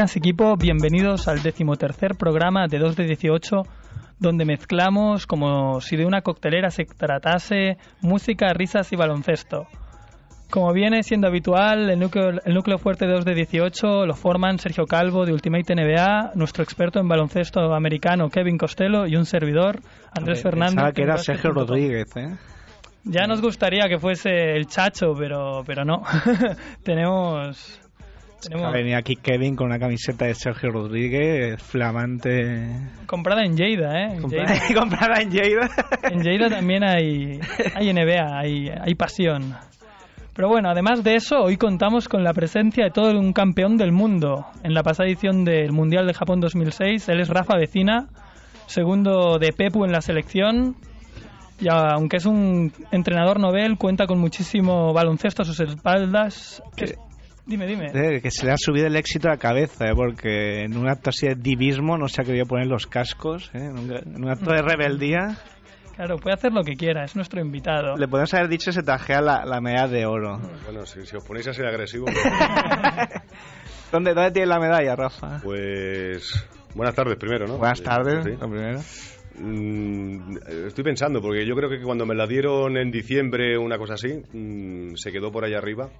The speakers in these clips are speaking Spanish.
Buenas equipo, bienvenidos al decimotercer programa de 2 de 18 donde mezclamos como si de una coctelera se tratase música, risas y baloncesto. Como viene siendo habitual, el núcleo, el núcleo fuerte de 2 de 18 lo forman Sergio Calvo de Ultimate NBA, nuestro experto en baloncesto americano Kevin Costello y un servidor, Andrés Fernández. Pensaba que era Sergio Rodríguez, ¿eh? Ya nos gustaría que fuese el Chacho, pero, pero no. Tenemos ha venido aquí Kevin con una camiseta de Sergio Rodríguez, flamante. Comprada en Lleida, ¿eh? En Comprada en Lleida. En Lleida también hay, hay NBA, hay, hay pasión. Pero bueno, además de eso, hoy contamos con la presencia de todo un campeón del mundo. En la pasada edición del Mundial de Japón 2006, él es Rafa Vecina, segundo de Pepu en la selección. Y aunque es un entrenador novel, cuenta con muchísimo baloncesto a sus espaldas. Dime, dime. Eh, que se le ha subido el éxito a la cabeza, eh, porque en un acto así de divismo no se ha querido poner los cascos, eh, en, un, acto de rebeldía. Claro, puede hacer lo que quiera, es nuestro invitado. Le podemos haber dicho que se tajea la, la medalla de oro. Bueno, si, os ponéis a ser agresivos. ¿Dónde, ¿Dónde tiene la medalla, Rafa? Pues. Buenas tardes primero, ¿no? Buenas tardes, lo primero. Mm, estoy pensando, porque yo creo que cuando me la dieron en diciembre, una cosa así, mm, se quedó por allá arriba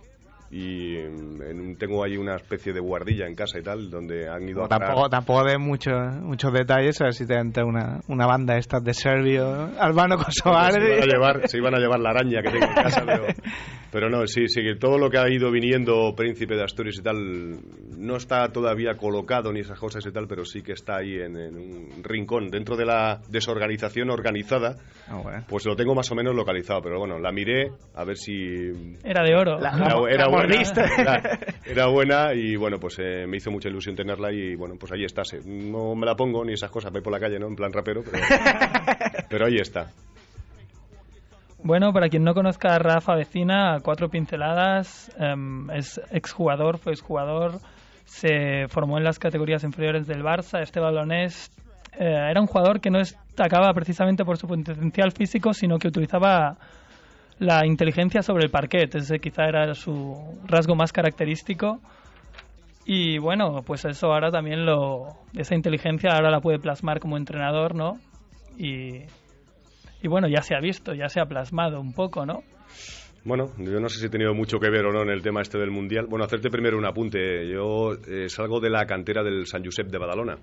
y en, tengo ahí una especie de guardilla en casa y tal donde han ido a tampoco tampoco de muchos muchos detalles a ver si te entra una, una banda esta de Serbio Albano Kosovar se iban a llevar se iban a llevar la araña que tengo en casa pero, pero no sí sí que todo lo que ha ido viniendo Príncipe de Asturias y tal no está todavía colocado ni esas cosas y tal pero sí que está ahí en, un rincón dentro de la desorganización organizada ah, pues lo tengo más o menos localizado pero bueno la miré a ver si era de oro era, era, buena y bueno, pues eh, me hizo mucha ilusión tenerla y bueno, pues ahí está. No me la pongo ni esas cosas, voy por la calle, ¿no? En plan rapero, pero, pero ahí está. Bueno, para quien no conozca a Rafa Vecina, cuatro pinceladas, em, es exjugador, fue exjugador, se formó en las categorías inferiores del Barça, este balonés eh, era un jugador que no destacaba precisamente por su potencial físico, sino que utilizaba la inteligencia sobre el parquet, ese quizá era su rasgo más característico. Y bueno, pues eso ahora también lo. Esa inteligencia ahora la puede plasmar como entrenador, ¿no? Y, y bueno, ya se ha visto, ya se ha plasmado un poco, ¿no? Bueno, yo no sé si he tenido mucho que ver o no en el tema este del Mundial. Bueno, hacerte primero un apunte. Yo eh, salgo de la cantera del San Josep de Badalona.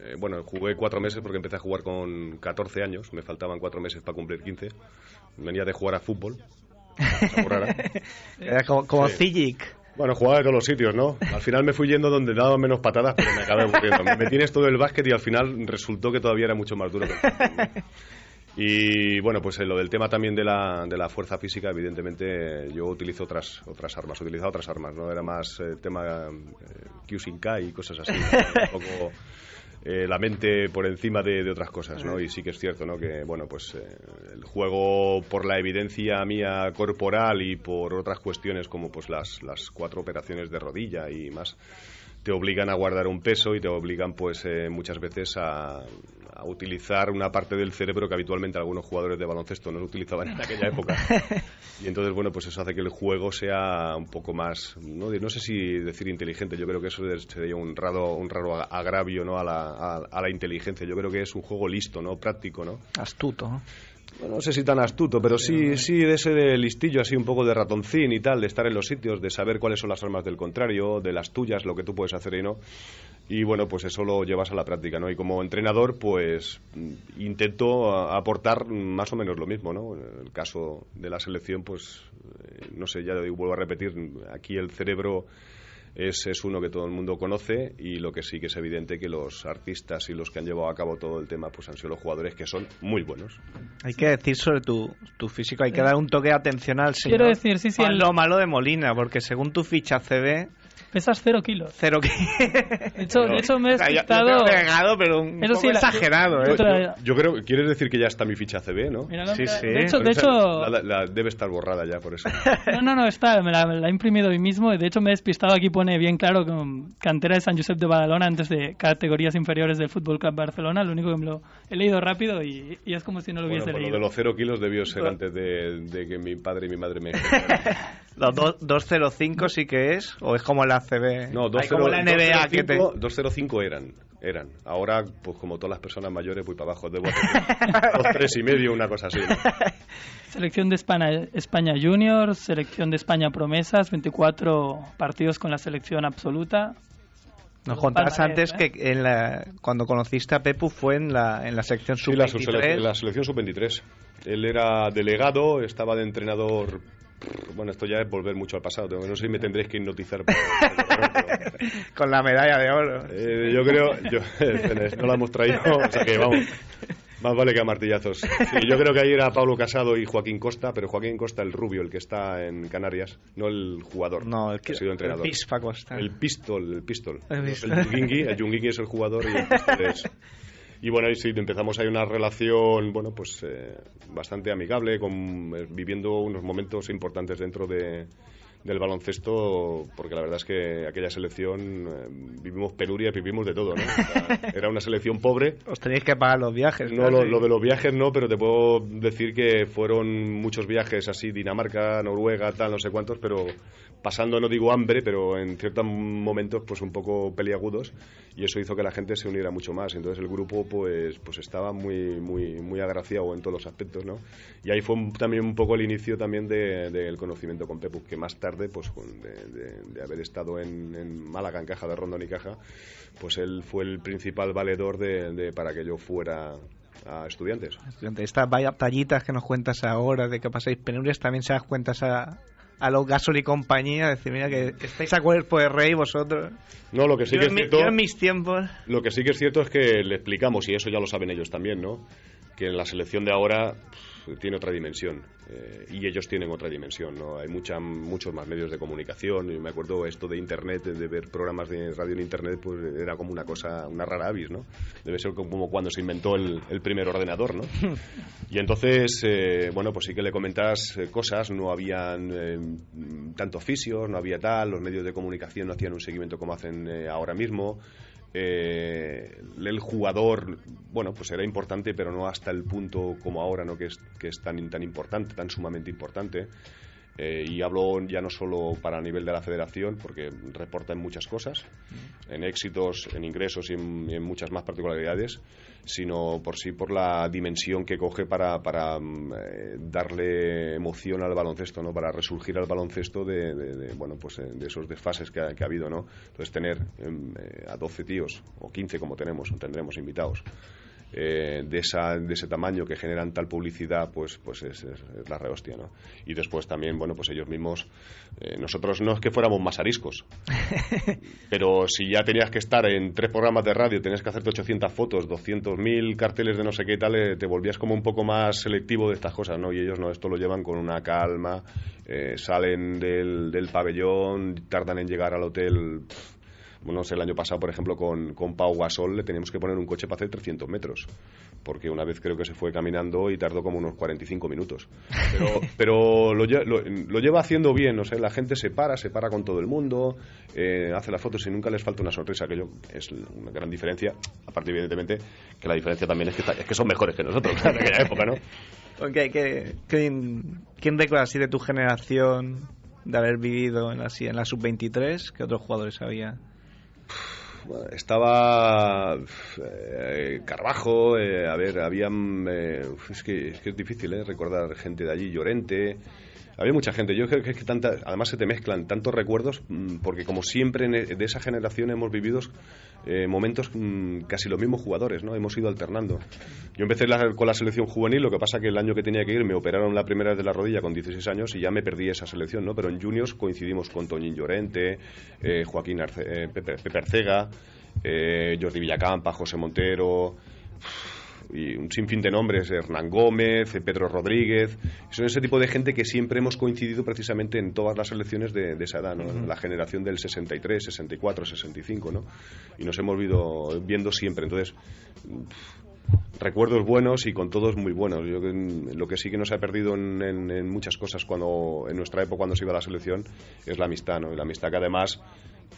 Eh, bueno, jugué cuatro meses porque empecé a jugar con 14 años, me faltaban cuatro meses para cumplir 15. Venía de jugar a fútbol. Era como, como Bueno, jugaba de todos los sitios, ¿no? Al final me fui yendo donde daba menos patadas, pero me acabé aburriendo. Me metí en esto del básquet y al final resultó que todavía era mucho más duro. y bueno, pues lo del tema también de la, de la fuerza física, evidentemente yo utilizo otras otras armas, utilizado otras armas, ¿no? Era más eh, tema eh, y cosas así. Un poco eh, la mente por encima de, otras cosas, ¿no? Y sí que es cierto, ¿no? Que, bueno, pues eh, el juego por la evidencia mía corporal y por otras cuestiones como pues las, las cuatro operaciones de rodilla y más, te obligan a guardar un peso y te obligan pues eh, muchas veces a, a utilizar una parte del cerebro que habitualmente algunos jugadores de baloncesto no utilizaban en aquella época. Y entonces, bueno, pues eso hace que el juego sea un poco más, no, no sé si decir inteligente, yo creo que eso sería un raro, un raro agravio ¿no? a, la, a, la inteligencia. Yo creo que es un juego listo, ¿no? Práctico, ¿no? Astuto. no sé si tan astuto, pero sí, sí de ese de listillo, así un poco de ratoncín y tal, de estar en los sitios, de saber cuáles son las armas del contrario, de las tuyas, lo que tú puedes hacer y no. Y bueno, pues eso lo llevas a la práctica, ¿no? Y como entrenador, pues intento aportar más o menos lo mismo, ¿no? En el caso de la selección, pues eh, no sé, ya vuelvo a repetir, aquí el cerebro es, es uno que todo el mundo conoce y lo que sí que es evidente que los artistas y los que han llevado a cabo todo el tema pues han sido los jugadores que son muy buenos. Hay que decir sobre tu, tu físico, hay que dar un toque atencional señor. Quiero decir, sí, sí. Lo malo de Molina, porque según tu ficha CB Pesas cero kilos. Cero kilos. De hecho, de hecho me he despistado. pero un poco sí, exagerado, ¿eh? Yo, creo, quieres decir que ya está mi ficha CB, ¿no? sí, sí. De hecho, de hecho... La, debe estar borrada ya por eso. No, no, no, está. Me la, he imprimido hoy mismo. De hecho, me he despistado. Aquí pone bien claro con cantera de San Josep de Badalona antes de categorías inferiores del Fútbol Club Barcelona. Lo único que me lo he leído rápido y, y es como si no lo hubiese bueno, leído. Lo de los cero kilos debió ser antes de, de, que mi padre y mi madre me... los 205 sí que es, o es como la CB. No, 205 eran, eran. Ahora, pues como todas las personas mayores, voy para abajo. Debo dos, tres y medio, una cosa así. Selección de España, España Junior, selección de España Promesas, 24 partidos con la selección absoluta. Nos contabas antes ¿eh? que en la, cuando conociste a Pepu fue en la, en la sección sub-23. Sí, la, la selección sub-23. Él era delegado, estaba de entrenador bueno, esto ya es volver mucho al pasado. No sé si me tendréis que hipnotizar. Con la medalla de oro. Eh, yo creo, yo, no la hemos traído, o sea que vamos. Más vale que a martillazos. yo creo que ahí era Pablo Casado y Joaquín Costa, pero Joaquín Costa, el rubio, el que está en Canarias, no el jugador. No, el que ha sido entrenador. El Pispa Costa. El Pistol, el Pistol. El, el el es el jugador y el Pistol es y bueno, ahí sí, empezamos ahí una relación, bueno, pues eh, bastante amigable, con, eh, viviendo unos momentos importantes dentro de, del baloncesto, porque la verdad es que aquella selección eh, vivimos penuria, vivimos de todo, ¿no? era una selección pobre. Os tenéis que pagar los viajes. No, lo, lo, de los viajes no, pero te puedo decir que fueron muchos viajes así, Dinamarca, Noruega, tal, no sé cuántos, pero pasando, no digo hambre, pero en ciertos momentos pues un poco peliagudos y eso hizo que la gente se uniera mucho más. Entonces el grupo pues pues estaba muy muy muy agraciado en todos los aspectos, ¿no? Y ahí fue también un poco el inicio también del conocimiento con Pepu, que más tarde pues de, haber estado en, Málaga en caja de Rondón y caja, pues él fue el principal valedor de, para que yo fuera a estudiantes. Estas tallitas que nos cuentas ahora de que pasáis penurias también se das cuentas a, a los Gasol y compañía, decir, mira que estáis a cuerpo de rey vosotros. No, lo que sí que es cierto. en mis tiempos. Lo que sí que es cierto es que le explicamos, y eso ya lo saben ellos también, ¿no? Que en la selección de ahora tiene otra dimensión eh, y ellos tienen otra dimensión. ¿no? Hay mucha, muchos más medios de comunicación. Y me acuerdo esto de Internet, de ver programas de radio en Internet, pues era como una cosa, una rara avis. ¿no? Debe ser como cuando se inventó el, primer ordenador. ¿no? Y entonces, eh, bueno, pues sí que le comentas eh, cosas. No habían tanto fisios, no había tal, los medios de comunicación no hacían un seguimiento como hacen ahora mismo. Eh, el jugador, bueno, pues era importante, pero no hasta el punto como ahora, ¿no? Que es, que es tan, tan importante, tan sumamente importante. Eh, y hablo ya no solo para el nivel de la federación, porque reporta en muchas cosas, en éxitos, en ingresos y en, muchas más particularidades, sino por sí por la dimensión que coge para, para mm, eh, darle emoción al baloncesto, ¿no? para resurgir al baloncesto de, bueno, pues, eh, de esos desfases que ha, que ha habido. ¿no? Entonces, tener em, a 12 tíos, o 15 como tenemos, tendremos invitados, eh, de, esa, de ese tamaño que generan tal publicidad, pues, pues es, la rehostia, ¿no? Y después también, bueno, pues ellos mismos, eh, nosotros no es que fuéramos más ariscos, pero si ya tenías que estar en tres programas de radio, tenías que hacerte 800 fotos, 200.000 carteles de no sé qué tal, eh, te volvías como un poco más selectivo de estas cosas, ¿no? Y ellos no, esto lo llevan con una calma, salen del, del pabellón, tardan en llegar al hotel bueno, el año pasado, por ejemplo, con, con Pau Gasol le teníamos que poner un coche para hacer 300 metros, porque una vez creo que se fue caminando y tardó como unos 45 minutos. Pero, pero lo, lo, lleva haciendo bien, o sea, la gente se para, se para con todo el mundo, eh, hace las fotos y nunca les falta una sonrisa, que yo es una gran diferencia, aparte evidentemente que la diferencia también es que, es que son mejores que nosotros en aquella época, ¿no? Okay, ¿quién, ¿Quién recuerda así de tu generación de haber vivido en, así, en la sub-23? ¿Qué otros jugadores había? Estaba eh, eh, a ver, había... Eh, es, que, es, que, es difícil recordar gente de allí, Llorente, había mucha gente. Yo creo que es que tanta, además se te mezclan tantos recuerdos, mm, porque como siempre e, de esa generación hemos vivido eh, momentos mm, casi los mismos jugadores, ¿no? Hemos ido alternando. Yo empecé con la selección juvenil, lo que pasa que el año que tenía que ir me operaron la primera vez de la rodilla con 16 años y ya me perdí esa selección, ¿no? Pero en juniors coincidimos con Toñín Llorente, eh, Joaquín eh, Pepe, Pepe, Arcega, Jordi Villacampa, José Montero y un sinfín de nombres, Hernán Gómez, Pedro Rodríguez, son ese tipo de gente que siempre hemos coincidido precisamente en todas las elecciones de, esa edad, ¿no? la generación del 63, 64, 65, ¿no? y nos hemos ido viendo siempre. Entonces, recuerdos buenos y con todos muy buenos. Yo, lo que sí que nos ha perdido en, muchas cosas cuando en nuestra época cuando se iba a la selección es la amistad, ¿no? Y la amistad que además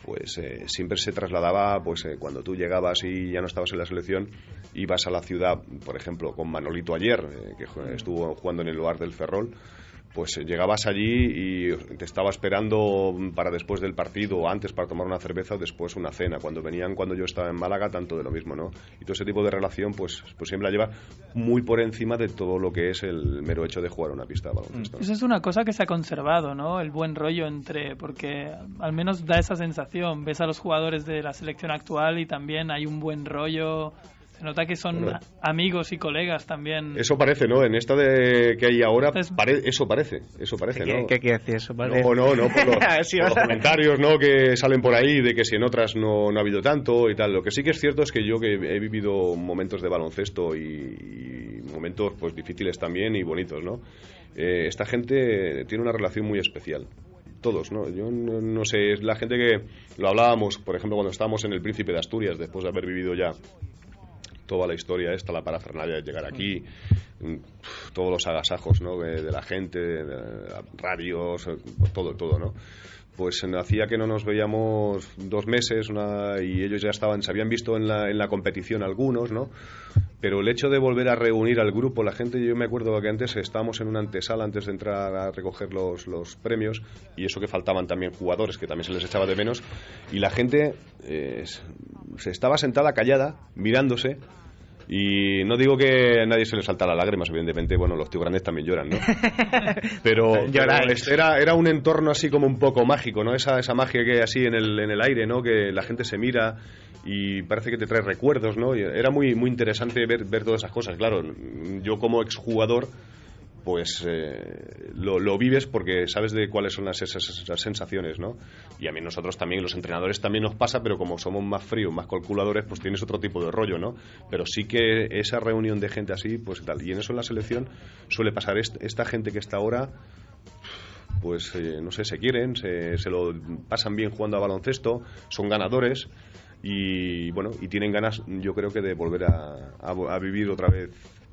pues eh, siempre se trasladaba, pues eh, cuando tú llegabas y ya no estabas en la selección, ibas a la ciudad, por ejemplo, con Manolito ayer, eh, que estuvo jugando en el lugar del Ferrol, pues eh, llegabas allí y te estaba esperando para después del partido antes para tomar una cerveza o después una cena. Cuando venían cuando yo estaba en Málaga, tanto de lo mismo, ¿no? Y todo ese tipo de relación, pues, pues siempre la lleva muy por encima de todo lo que es el mero hecho de jugar una pista baloncesto. Eso es una cosa que se ha conservado, ¿no? El buen rollo entre, porque al menos da esa sensación. Ves a los jugadores de la selección actual y también hay un buen rollo se nota que son amigos y colegas también. Eso parece, ¿no? En esta de que hay ahora, eso parece, eso parece, ¿no? ¿Qué, quiere decir eso? Parece? No, no, no, por los, comentarios, ¿no? Que salen por ahí de que si en otras no, no, ha habido tanto y tal. Lo que sí que es cierto es que yo que he vivido momentos de baloncesto y, momentos pues difíciles también y bonitos, ¿no? Eh, esta gente tiene una relación muy especial todos, ¿no? Yo no, no, sé, es la gente que lo hablábamos, por ejemplo, cuando estábamos en el Príncipe de Asturias, después de haber vivido ya toda la historia esta, la parafernalia de llegar aquí, mm, todos los agasajos ¿no? de, la gente, de, radios, todo, todo, ¿no? Pues hacía que no nos veíamos dos meses y ellos ya estaban, se habían visto en la, en la competición algunos, ¿no? Pero el hecho de volver a reunir al grupo, la gente, yo me acuerdo que antes estábamos en una antesala antes de entrar a recoger los, los premios y eso que faltaban también jugadores, que también se les echaba de menos, y la gente eh, se estaba sentada callada, mirándose, y no digo que a nadie se le salta las lágrimas, evidentemente, bueno, los tíos grandes también lloran, ¿no? Pero, era, era un entorno así como un poco mágico, ¿no? Esa, esa magia que hay así en el, en el aire, ¿no? Que la gente se mira y parece que te trae recuerdos, ¿no? Y era muy, muy interesante ver, ver todas esas cosas. Claro, yo como exjugador pues eh, lo, vives porque sabes de cuáles son las, esas, sensaciones, ¿no? Y a mí nosotros también, los entrenadores también nos pasa, pero como somos más fríos, más calculadores, pues tienes otro tipo de rollo, ¿no? Pero sí que esa reunión de gente así, pues tal. Y en eso en la selección suele pasar esta gente que está ahora pues eh, no sé, se quieren, se, lo pasan bien jugando a baloncesto, son ganadores y bueno, y tienen ganas yo creo que de volver a vivir otra vez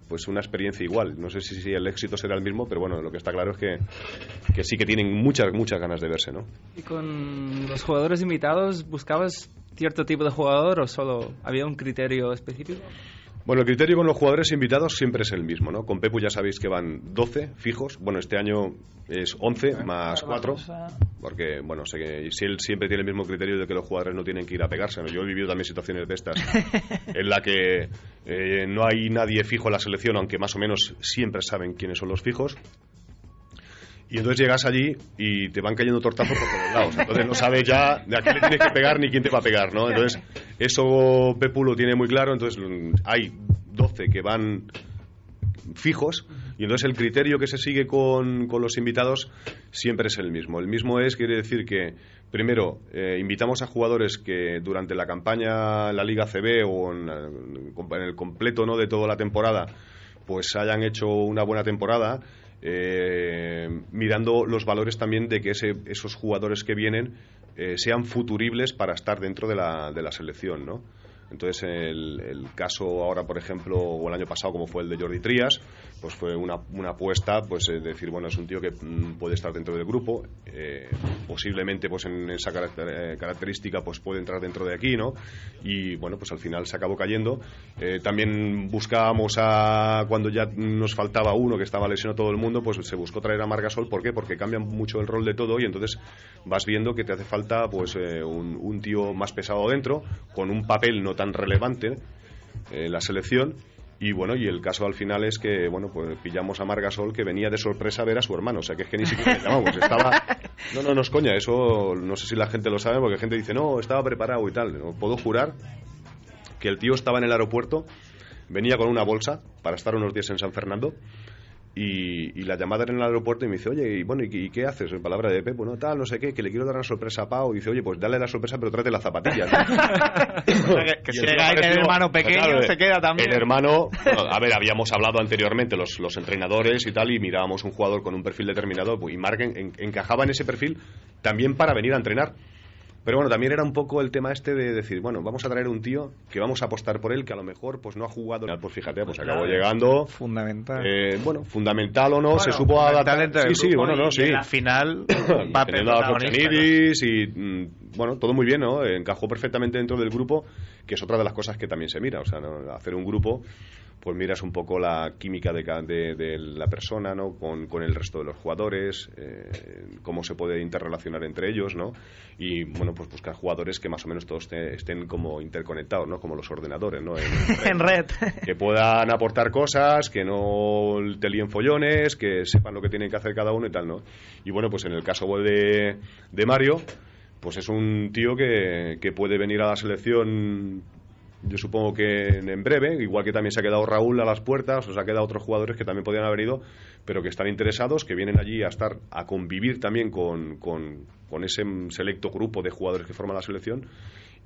pues una experiencia igual. No sé si, si, el éxito será el mismo, pero bueno, lo que está claro es que, que sí que tienen muchas, muchas ganas de verse, ¿no? ¿Y con los jugadores invitados buscabas cierto tipo de jugador o solo había un criterio específico? Bueno, el criterio con los jugadores invitados siempre es el mismo, ¿no? Con Pepu ya sabéis que van 12 fijos. Bueno, este año es 11 más 4. Porque, bueno, sé que si él siempre tiene el mismo criterio de que los jugadores no tienen que ir a pegarse. Yo he vivido también situaciones de estas en la que eh, no hay nadie fijo en la selección, aunque más o menos siempre saben quiénes son los fijos. Y entonces llegas allí y te van cayendo tortazos por todos lados. Entonces no sabes ya de a quién le tienes que pegar ni quién te va a pegar, ¿no? Entonces eso Pepu lo tiene muy claro. Entonces hay 12 que van fijos y entonces el criterio que se sigue con, con los invitados siempre es el mismo. El mismo es, quiere decir que primero eh, invitamos a jugadores que durante la campaña en la Liga CB o en, en el completo ¿no? de toda la temporada pues hayan hecho una buena temporada eh, mirando los valores también de que esos jugadores que vienen eh, sean futuribles para estar dentro de la, de la selección, ¿no? Entonces, el, el, caso ahora, por ejemplo, o el año pasado, como fue el de Jordi Trías, pues fue una, una apuesta, pues eh, decir, bueno, es un tío que mm, puede estar dentro del grupo, eh, posiblemente pues en esa eh, característica pues puede entrar dentro de aquí, ¿no? Y bueno, pues al final se acabó cayendo. también buscábamos a, cuando ya nos faltaba uno que estaba lesionado todo el mundo, pues se buscó traer a Margasol, ¿por qué? Porque cambia mucho el rol de todo y entonces vas viendo que te hace falta pues un, un tío más pesado dentro, con un papel no tan relevante en la selección y bueno, y el caso al final es que, bueno, pues pillamos a Margasol que venía de sorpresa a ver a su hermano. O sea, que es que ni siquiera llamamos. Estaba... No, no, no es coña. Eso no sé si la gente lo sabe porque la gente dice, no, estaba preparado y tal. Puedo jurar que el tío estaba en el aeropuerto, venía con una bolsa para estar unos días en San Fernando y, la llamada era en el aeropuerto y me dice, oye, y bueno, ¿y, qué haces? En palabra de Pep, bueno, tal, no sé qué, que le quiero dar una sorpresa a Pau. Y dice, oye, pues dale la sorpresa, pero trate las zapatillas. que, si llega el hermano pequeño, se queda también. El hermano, a ver, habíamos hablado anteriormente los, los entrenadores y tal, y mirábamos un jugador con un perfil determinado, y Mark encajaba en ese perfil también para venir a entrenar. Pero bueno, también era un poco el tema este de decir, bueno, vamos a traer un tío que vamos a apostar por él, que a lo mejor pues no ha jugado. Pues fíjate, pues acabó llegando. Fundamental. Eh, bueno, fundamental o no, se supo adaptar. Sí, sí, bueno, no, sí. En la final, teniendo a y mm, bueno, todo muy bien, ¿no? Encajó perfectamente dentro del grupo, que es otra de las cosas que también se mira. O sea, hacer un grupo pues miras un poco la química de, de, la persona, ¿no? Con, con, el resto de los jugadores, eh, cómo se puede interrelacionar entre ellos, ¿no? Y, bueno, pues buscar jugadores que más o menos todos estén como interconectados, ¿no? Como los ordenadores, ¿no? En, red. Que puedan aportar cosas, que no te líen follones, que sepan lo que tienen que hacer cada uno y tal, ¿no? Y, bueno, pues en el caso de, de Mario pues es un tío que, que, puede venir a la selección yo supongo que en breve, igual que también se ha quedado Raúl a las puertas, o se ha quedado otros jugadores que también podrían haber ido, pero que están interesados, que vienen allí a estar, a convivir también con, con, ese selecto grupo de jugadores que forman la selección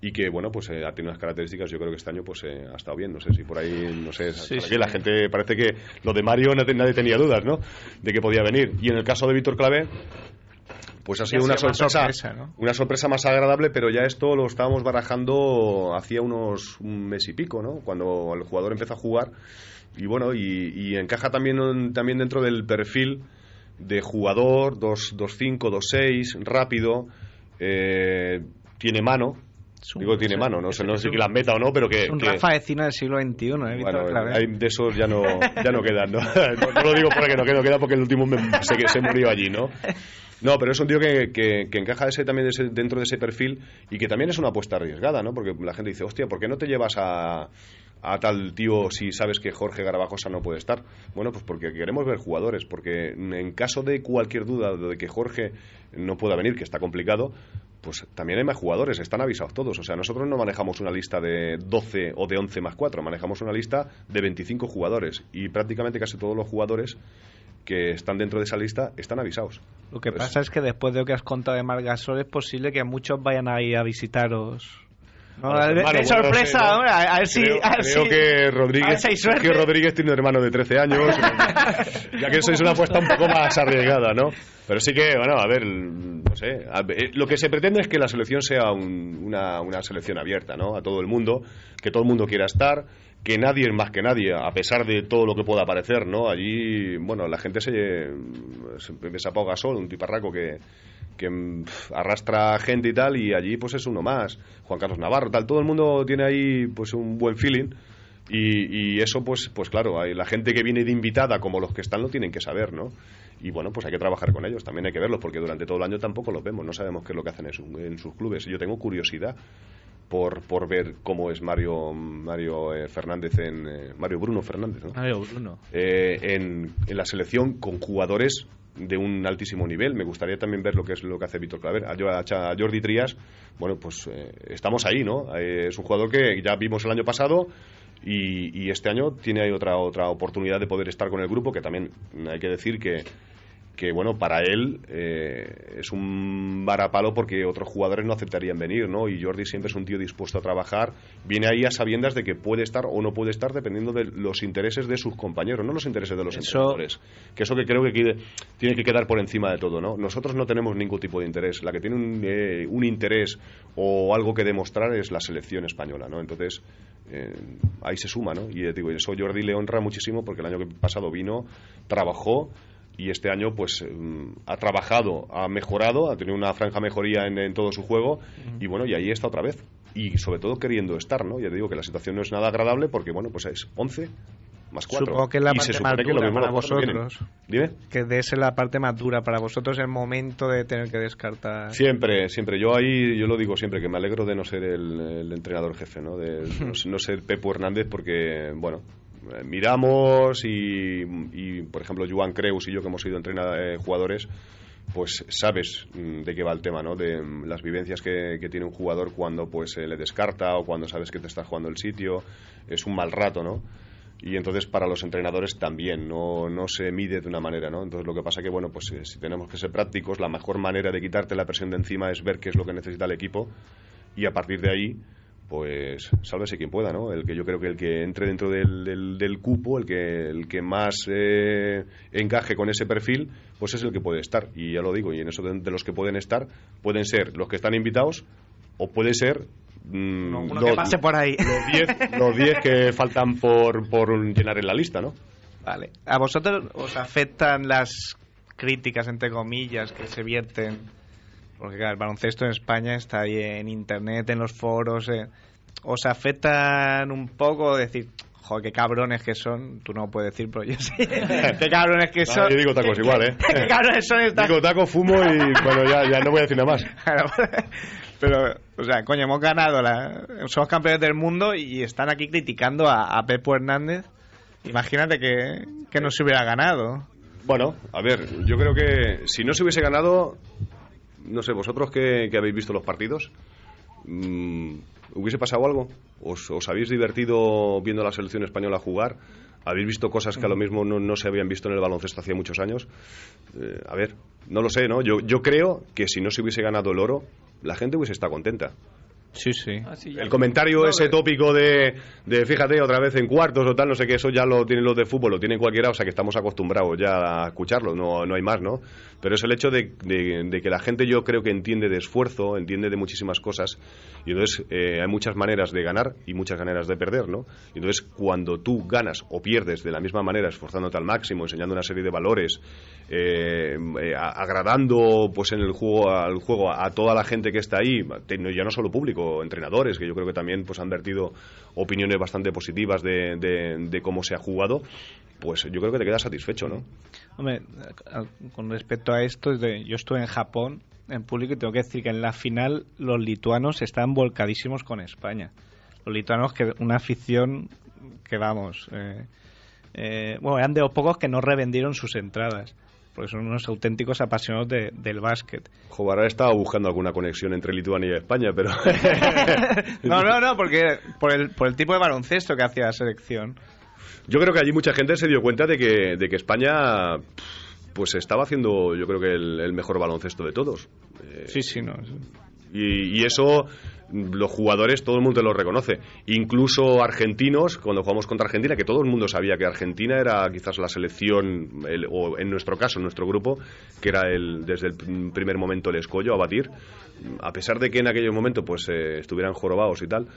y que bueno pues eh, ha tenido unas características yo creo que este año pues eh, ha estado bien. No sé si por ahí no sé la gente parece que lo de Mario nadie tenía dudas no de que podía venir. Y en el caso de Víctor Clavé pues ha sido una sorpresa, una sorpresa más agradable, pero ya esto lo estábamos barajando hacía unos un mes y pico, ¿no? Cuando el jugador empezó a jugar y bueno, y, encaja también, también dentro del perfil de jugador 2-5, 2-6, rápido, eh, tiene mano, Digo, tiene mano, no sé, no sé si la meta o no, pero que... un Rafa de del siglo XXI, ¿eh? Bueno, hay de esos ya no, ya no quedan, ¿no? ¿no? lo digo porque no, que no queda porque el último se, se murió allí, ¿no? No, pero es un tío que, que, encaja ese, también dentro de ese perfil y que también es una apuesta arriesgada, ¿no? Porque la gente dice, hostia, ¿por qué no te llevas a, a tal tío si sabes que Jorge Garabajosa no puede estar? Bueno, pues porque queremos ver jugadores, porque en caso de cualquier duda de que Jorge no pueda venir, que está complicado, pues también hay más jugadores, están avisados todos. O sea, nosotros no manejamos una lista de 12 o de 11 más 4, manejamos una lista de 25 jugadores y prácticamente casi todos los jugadores que están dentro de esa lista están avisados. Lo que pasa es que después de lo que has contado de Margasol es posible que muchos vayan ahí a visitaros de, sorpresa, a ver si. Creo, que Rodríguez, que Rodríguez tiene un hermano de 13 años, ya que sois una apuesta un poco más arriesgada, ¿no? Pero sí que, bueno, a ver, no sé. Eh, lo que se pretende es que la selección sea una, una selección abierta, ¿no? A todo el mundo, que todo el mundo quiera estar que nadie es más que nadie, a pesar de todo lo que pueda parecer, ¿no? Allí, bueno, la gente se, se, se apaga sol, un tiparraco que, que arrastra gente y tal, y allí pues es uno más, Juan Carlos Navarro, tal, todo el mundo tiene ahí pues un buen feeling. Y, y eso, pues, pues claro, la gente que viene de invitada, como los que están, lo tienen que saber, ¿no? Y bueno, pues hay que trabajar con ellos, también hay que verlos, porque durante todo el año tampoco los vemos, no sabemos qué es lo que hacen en, sus clubes. Yo tengo curiosidad por, por ver cómo es Mario Mario eh, Fernández en eh, Mario Bruno Fernández ¿no? Mario Bruno eh, en, en, la selección con jugadores de un altísimo nivel. Me gustaría también ver lo que es lo que hace Víctor Claver. A, Jordi Trías, bueno, pues eh, estamos ahí, ¿no? Eh, es un jugador que ya vimos el año pasado y, este año tiene ahí otra, otra oportunidad de poder estar con el grupo, que también hay que decir que, que bueno, para él eh, es un varapalo porque otros jugadores no aceptarían venir, ¿no? Y Jordi siempre es un tío dispuesto a trabajar, viene ahí a sabiendas de que puede estar o no puede estar dependiendo de los intereses de sus compañeros, no los intereses de los entrenadores. Que eso que creo que tiene que quedar por encima de todo, ¿no? Nosotros no tenemos ningún tipo de interés. La que tiene un, eh, un interés o algo que demostrar es la selección española, ¿no? Entonces, eh, ahí se suma, ¿no? Y digo, eso Jordi le honra muchísimo porque el año pasado vino, trabajó y este año pues mm, ha trabajado, ha mejorado, ha tenido una franja mejoría en, todo su juego y bueno, y ahí está otra vez. Y sobre todo queriendo estar, ¿no? Ya te digo que la situación no es nada agradable porque bueno, pues es 11 más 4. Supongo que es la parte más dura para vosotros. Dime. Que de ser la parte más dura para vosotros el momento de tener que descartar. Siempre, siempre. Yo ahí, yo lo digo siempre, que me alegro de no ser el, entrenador jefe, ¿no? De no, no ser Pepo Hernández porque, bueno, miramos y, por ejemplo, Joan Creus y yo que hemos sido entrenadores eh, jugadores, pues sabes mm, de qué va el tema, ¿no? De mm, las vivencias que, tiene un jugador cuando pues le descarta o cuando sabes que te está jugando el sitio, es un mal rato, ¿no? Y entonces para los entrenadores también, no, no se mide de una manera, ¿no? Entonces lo que pasa que, bueno, pues eh, si tenemos que ser prácticos, la mejor manera de quitarte la presión de encima es ver qué es lo que necesita el equipo y a partir de ahí pues sálvese quien pueda, ¿no? El que yo creo que el que entre dentro del, del, cupo, el que, el que más eh, encaje con ese perfil, pues es el que puede estar. Y ya lo digo, y en eso de, los que pueden estar, pueden ser los que están invitados o puede ser mm, uno que pase por ahí. Los 10 que faltan por, por llenar en la lista, ¿no? Vale. ¿A vosotros os afectan las críticas, entre comillas, que se vierten porque claro, el baloncesto en España está ahí en internet, en los foros. Eh. ¿Os afectan un poco decir, joder, qué cabrones que son? Tú no puedes decir, pero yo sí. qué cabrones que son. yo digo tacos igual, ¿eh? qué cabrones son estas. Digo tacos, fumo y bueno, ya, ya no voy a decir nada más. pero, o sea, coño, hemos ganado, la, somos campeones del mundo y están aquí criticando a, a Pepo Hernández. Imagínate que, que no se hubiera ganado. Bueno, a ver, yo creo que si no se hubiese ganado, no sé, vosotros que, habéis visto los partidos, mm, ¿hubiese pasado algo? ¿Os, habéis divertido viendo a la selección española jugar? ¿Habéis visto cosas que a lo mm. mismo no, se habían visto en el baloncesto hacía muchos años? Eh, a ver, no lo sé, ¿no? Yo, yo creo que si no se hubiese ganado el oro, la gente hubiese estado contenta. Sí, sí. Ah, el comentario ese tópico de, de, fíjate, otra vez en cuartos o tal, no sé qué, eso ya lo tienen los de fútbol, lo tienen cualquiera, o sea que estamos acostumbrados ya a escucharlo, no, no hay más, ¿no? Pero es el hecho de, de, que la gente yo creo que entiende de esfuerzo, entiende de muchísimas cosas, y entonces eh, hay muchas maneras de ganar y muchas maneras de perder, ¿no? Y entonces cuando tú ganas o pierdes de la misma manera, esforzándote al máximo, enseñando una serie de valores, eh, eh, agradando pues en el juego al juego a, toda la gente que está ahí, ya no solo público, entrenadores, que yo creo que también pues, han vertido opiniones bastante positivas de, de, cómo se ha jugado, pues yo creo que te quedas satisfecho, ¿no? Hombre, con respecto a esto, yo estuve en Japón en público y tengo que decir que en la final los lituanos están volcadísimos con España. Los lituanos que una afición que vamos, eh, eh, bueno, eran de los pocos que no revendieron sus entradas porque son unos auténticos apasionados del básquet. Joder, estaba buscando alguna conexión entre Lituania y España, pero... no, no, no, porque por el, por el tipo de baloncesto que hacía la selección. Yo creo que allí mucha gente se dio cuenta de que, de que España pues estaba haciendo yo creo que el, mejor baloncesto de todos. Sí, sí, no. Y, y, eso los jugadores, todo el mundo lo reconoce. Incluso argentinos, cuando jugamos contra Argentina, que todo el mundo sabía que Argentina era quizás la selección, o en nuestro caso, nuestro grupo, que era el, desde el primer momento el escollo a batir, a pesar de que en aquel momento pues eh, estuvieran jorobados y tal,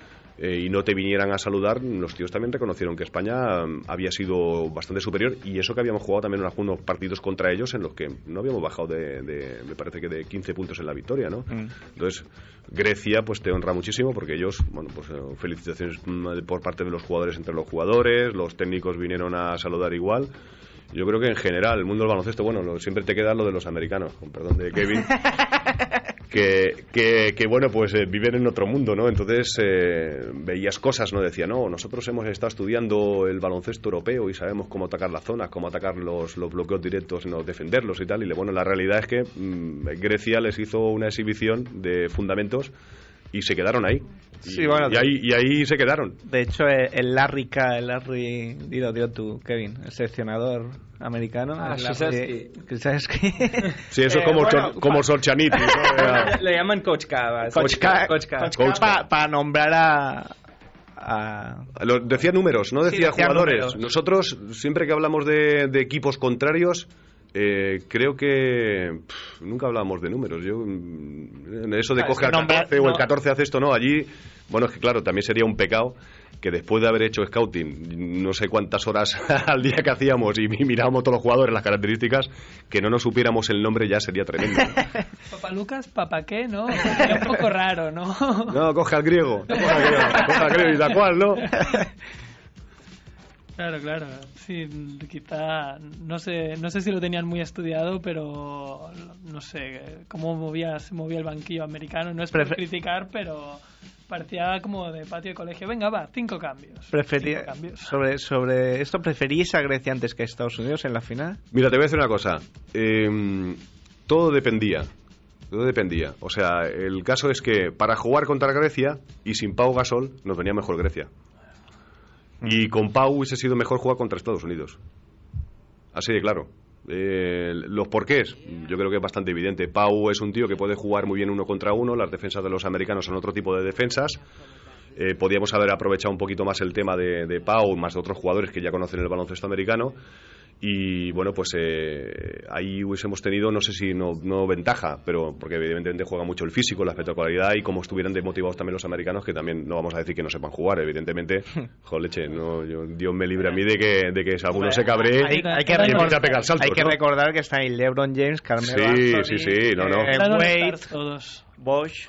eh, y no te vinieran a saludar, los tíos también reconocieron que España mm, había sido bastante superior y eso que habíamos jugado también unos partidos contra ellos en los que no habíamos bajado de, me parece que de 15 puntos en la victoria, ¿no? Mm. Entonces, Grecia pues te honra muchísimo porque ellos, bueno, pues eh, felicitaciones mm, por parte de los jugadores entre los jugadores, los técnicos vinieron a saludar igual. Yo creo que en general, el mundo del baloncesto, bueno, siempre te queda lo de los americanos, con perdón de Kevin, que, que, bueno, pues eh, viven en otro mundo, ¿no? Entonces eh, veías cosas, ¿no? Decía, no, nosotros hemos estado estudiando el baloncesto europeo y sabemos cómo atacar las zonas, cómo atacar los, los bloqueos directos, no defenderlos y tal. Y bueno, la realidad es que mm, Grecia les hizo una exhibición de fundamentos y se quedaron ahí. Y, Sí, bueno, y ahí, y ahí se quedaron. De hecho, eh, el Larry K, el Larry, dilo, dilo tú, Kevin, el seleccionador americano. Ah. Krzyzewski. Sí, eso Eh, es como, bueno, Sol- como Solchaniti, ¿no? Le llaman Coach K. Coach K, Coach K. Coach K. para nombrar a, a- Lo- decía números, no Sí, decía decía jugadores. números. Nosotros, siempre que hablamos de, de equipos contrarios, eh, creo que pff, nunca hablamos de números. Yo, mm, en eso de Ah, es coge que al nombrar- 14 o el no. 14 hace esto, no. Allí, bueno, es que claro, también sería un pecado que después de haber hecho scouting, no sé cuántas horas al día que hacíamos y mirábamos todos los jugadores, las características, que no nos supiéramos el nombre ya sería tremendo. ¿no? Papá Lucas, papá qué, ¿no? Sería un poco raro, ¿no? No, coge al griego, coge al griego, coge al griego y da cual, ¿no? Claro, claro. Sí, quizá, no sé, no sé si lo tenían muy estudiado, pero no sé cómo movía, se movía el banquillo americano. No es Prefe- criticar, pero parecía como de patio de colegio. Venga, va, cinco cambios. prefería- Cinco cambios. sobre, sobre esto, ¿preferís a Grecia antes que a Estados Unidos en la final? Mira, te voy a decir una cosa. Eh, todo dependía. Todo dependía. O sea, el caso es que para jugar contra Grecia y sin Pau Gasol nos venía mejor Grecia. Y con Pau hubiese sido mejor jugar contra Estados Unidos. Así de claro. Eh, los porqués, yo creo que es bastante evidente. Pau es un tío que puede jugar muy bien uno contra uno. Las defensas de los americanos son otro tipo de defensas. Eh, podíamos haber aprovechado un poquito más el tema de, de Pau, más de otros jugadores que ya conocen el baloncesto americano. Y bueno, pues eh, ahí hubiésemos tenido, no sé si no, no ventaja, pero porque evidentemente juega mucho el físico, la espectacularidad y como estuvieran desmotivados también los americanos, que también no vamos a decir que no sepan jugar, evidentemente. Joder, leche, no, yo- Dios me libre a mí de que, de que si alguno se cabree Hay, hay que, recordar, a pegar saltos, hay que ¿no? recordar que está ahí LeBron James, Carmelo Sí, Anthony, sí, sí, no, no. eh, Wade, todos. Bosch.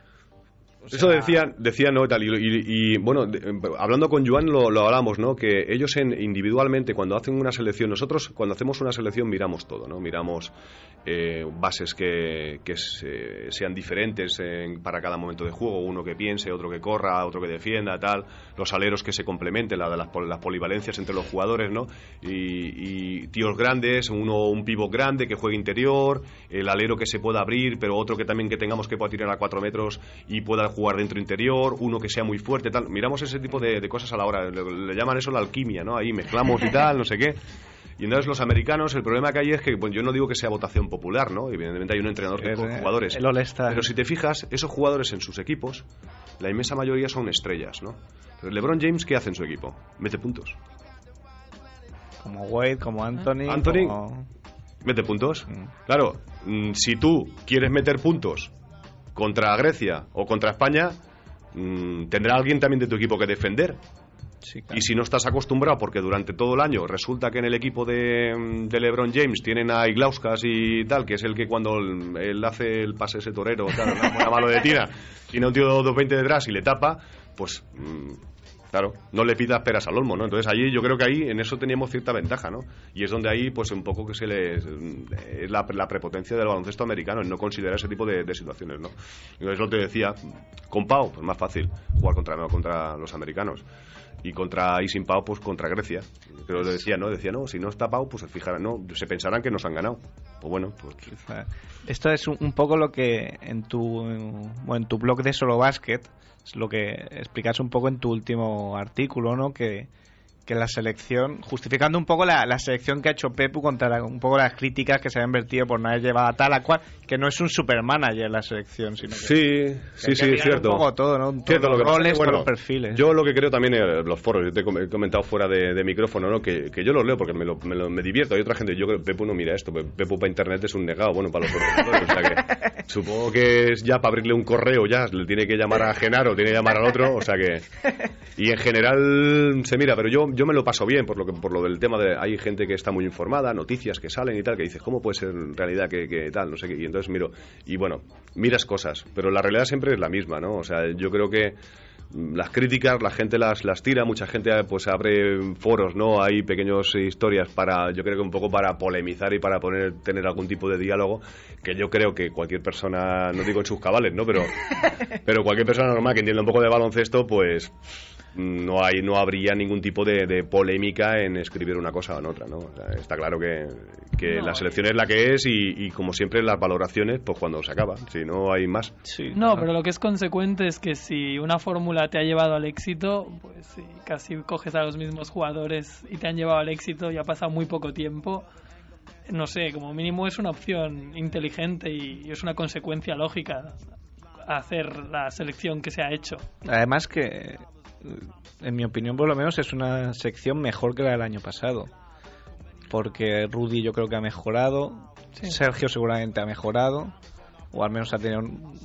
O Eso sea, decían, decían no, tal, y, y- y, bueno, de- hablando con Joan lo, lo hablamos, ¿no? Que ellos en, individualmente, cuando hacen una selección, nosotros cuando hacemos una selección miramos todo, ¿no? Miramos eh, bases que, que se- sean diferentes en- para cada momento de juego, uno que piense, otro que corra, otro que defienda, tal, los aleros que se complementen, la las, las polivalencias entre los jugadores, ¿no? Y, y tíos grandes, uno un pivot grande que juegue interior, el alero que se pueda abrir, pero otro que también que tengamos que pueda tirar a cuatro metros y pueda jugar dentro interior, uno que sea muy fuerte, tal. Miramos ese tipo de, de cosas a la hora, le, le llaman eso la alquimia, ¿no? Ahí mezclamos y tal, no sé qué. Y entonces los americanos, el problema que hay es que, bueno, yo no digo que sea votación popular, ¿no? Evidentemente hay un entrenador que con jugadores. el. Pero si te fijas, esos jugadores en sus equipos, la inmensa mayoría son estrellas, ¿no? Pero LeBron James, ¿qué hace en su equipo? Mete puntos. Como Wade, como Anthony. Anthony. como- Mete puntos. Mm. Claro, mm, si tú quieres meter puntos contra Grecia o contra España, mm, tendrá alguien también de tu equipo que defender. Sí, claro. Y si no estás acostumbrado, porque durante todo el año resulta que en el equipo de, de LeBron James tienen a Iglauskas y tal, que es el que cuando él, hace el pase ese torero, claro, la, la mano de tira, tiene un tío de 220 detrás y le tapa, pues claro, no le pidas peras al olmo, ¿no? Entonces allí yo creo que ahí en eso teníamos cierta ventaja, ¿no? Y es donde ahí pues un poco que se les... es la, la prepotencia del baloncesto americano, en no considerar ese tipo de, situaciones, ¿no? Y es lo que te decía, con Pau, pues más fácil jugar contra, contra los americanos y contra y sin Pau pues contra Grecia. Pero le decía no decía no si no está Pau pues se fijarán no se pensarán que nos han ganado. Pues bueno pues Esto es un, poco lo que en tu, en tu blog de Solo Basket, es lo que explicas un poco en tu último artículo, ¿no? Que, que la selección, justificando un poco la, la selección que ha hecho Pepu contra un poco las críticas que se habían vertido por no haber llevado a tal a cual, que no es un supermanager la selección, sino que sí que sí sí cierto un poco todo, ¿no? Todos Cierto, lo los es roles, bueno, todos los perfiles. Yo lo que creo también, eh, los foros, yo te he com- he comentado fuera de, de micrófono, ¿no? que, que yo los leo porque me, lo, me, lo- me divierto. Hay otra gente, yo creo que Pepu no mira esto, Pe- Pepu para internet es un negado, bueno, para los ordenadores. o sea que supongo que es ya para abrirle un correo, ya le tiene que llamar a Genaro, tiene que llamar al otro, o sea que. Y en general se mira, pero yo, yo me lo paso bien por lo, que, por lo del tema de. Hay gente que está muy informada, noticias que salen y tal, que dices, ¿cómo puede ser en realidad que, que tal? No sé qué. Y entonces miro, y bueno, miras cosas, pero la realidad siempre es la misma, ¿no? O sea, yo creo que mm, las críticas la gente las, las tira mucha gente pues abre foros no hay pequeñas historias para yo creo que un poco para polemizar y para poner tener algún tipo de diálogo que yo creo que cualquier persona no digo en sus cabales no pero pero cualquier persona normal que entienda un poco de baloncesto pues no hay no habría ningún tipo de, de polémica en escribir una cosa o en otra no O sea, está claro que, que No, la selección es la que es y, y como siempre las valoraciones pues cuando se acaba si no hay más. Sí. No, pero lo que es consecuente es que si una fórmula te ha llevado al éxito, pues si casi coges a los mismos jugadores y te han llevado al éxito y ha pasado muy poco tiempo, no sé, como mínimo es una opción inteligente y es una consecuencia lógica hacer la selección que se ha hecho. Además que, eh, en mi opinión por lo menos, es una sección mejor que la del año pasado. Porque Rudy yo creo que ha mejorado, Sí. Sergio seguramente ha mejorado, o al menos ha tenido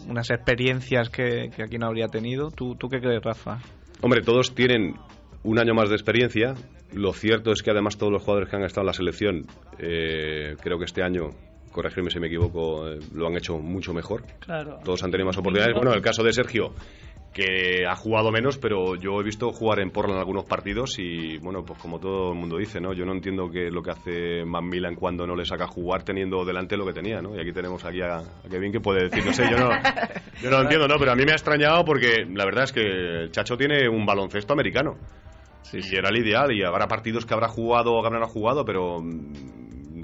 unas experiencias que, que aquí no habría tenido. ¿Tú, ¿Tú qué crees, Rafa? Hombre, todos tienen un año más de experiencia. Lo cierto es que además todos los jugadores que han estado en la selección, eh, creo que este año, corregirme si me equivoco, eh, lo han hecho mucho mejor. Claro. Todos han tenido más oportunidades. Bueno, el caso de Sergio, que ha jugado menos, pero yo he visto jugar en Portland algunos partidos y, bueno, pues como todo el mundo dice, ¿no? Yo no entiendo qué es lo que hace Macmillan cuando no le saca a jugar teniendo delante lo que tenía, ¿no? Y aquí tenemos aquí a, a Kevin que puede decir, no sé, yo no, yo no lo entiendo, ¿no? Pero a mí me ha extrañado porque la verdad es que el Chacho tiene un baloncesto americano. y era el ideal y habrá partidos que habrá jugado o que habrá jugado, pero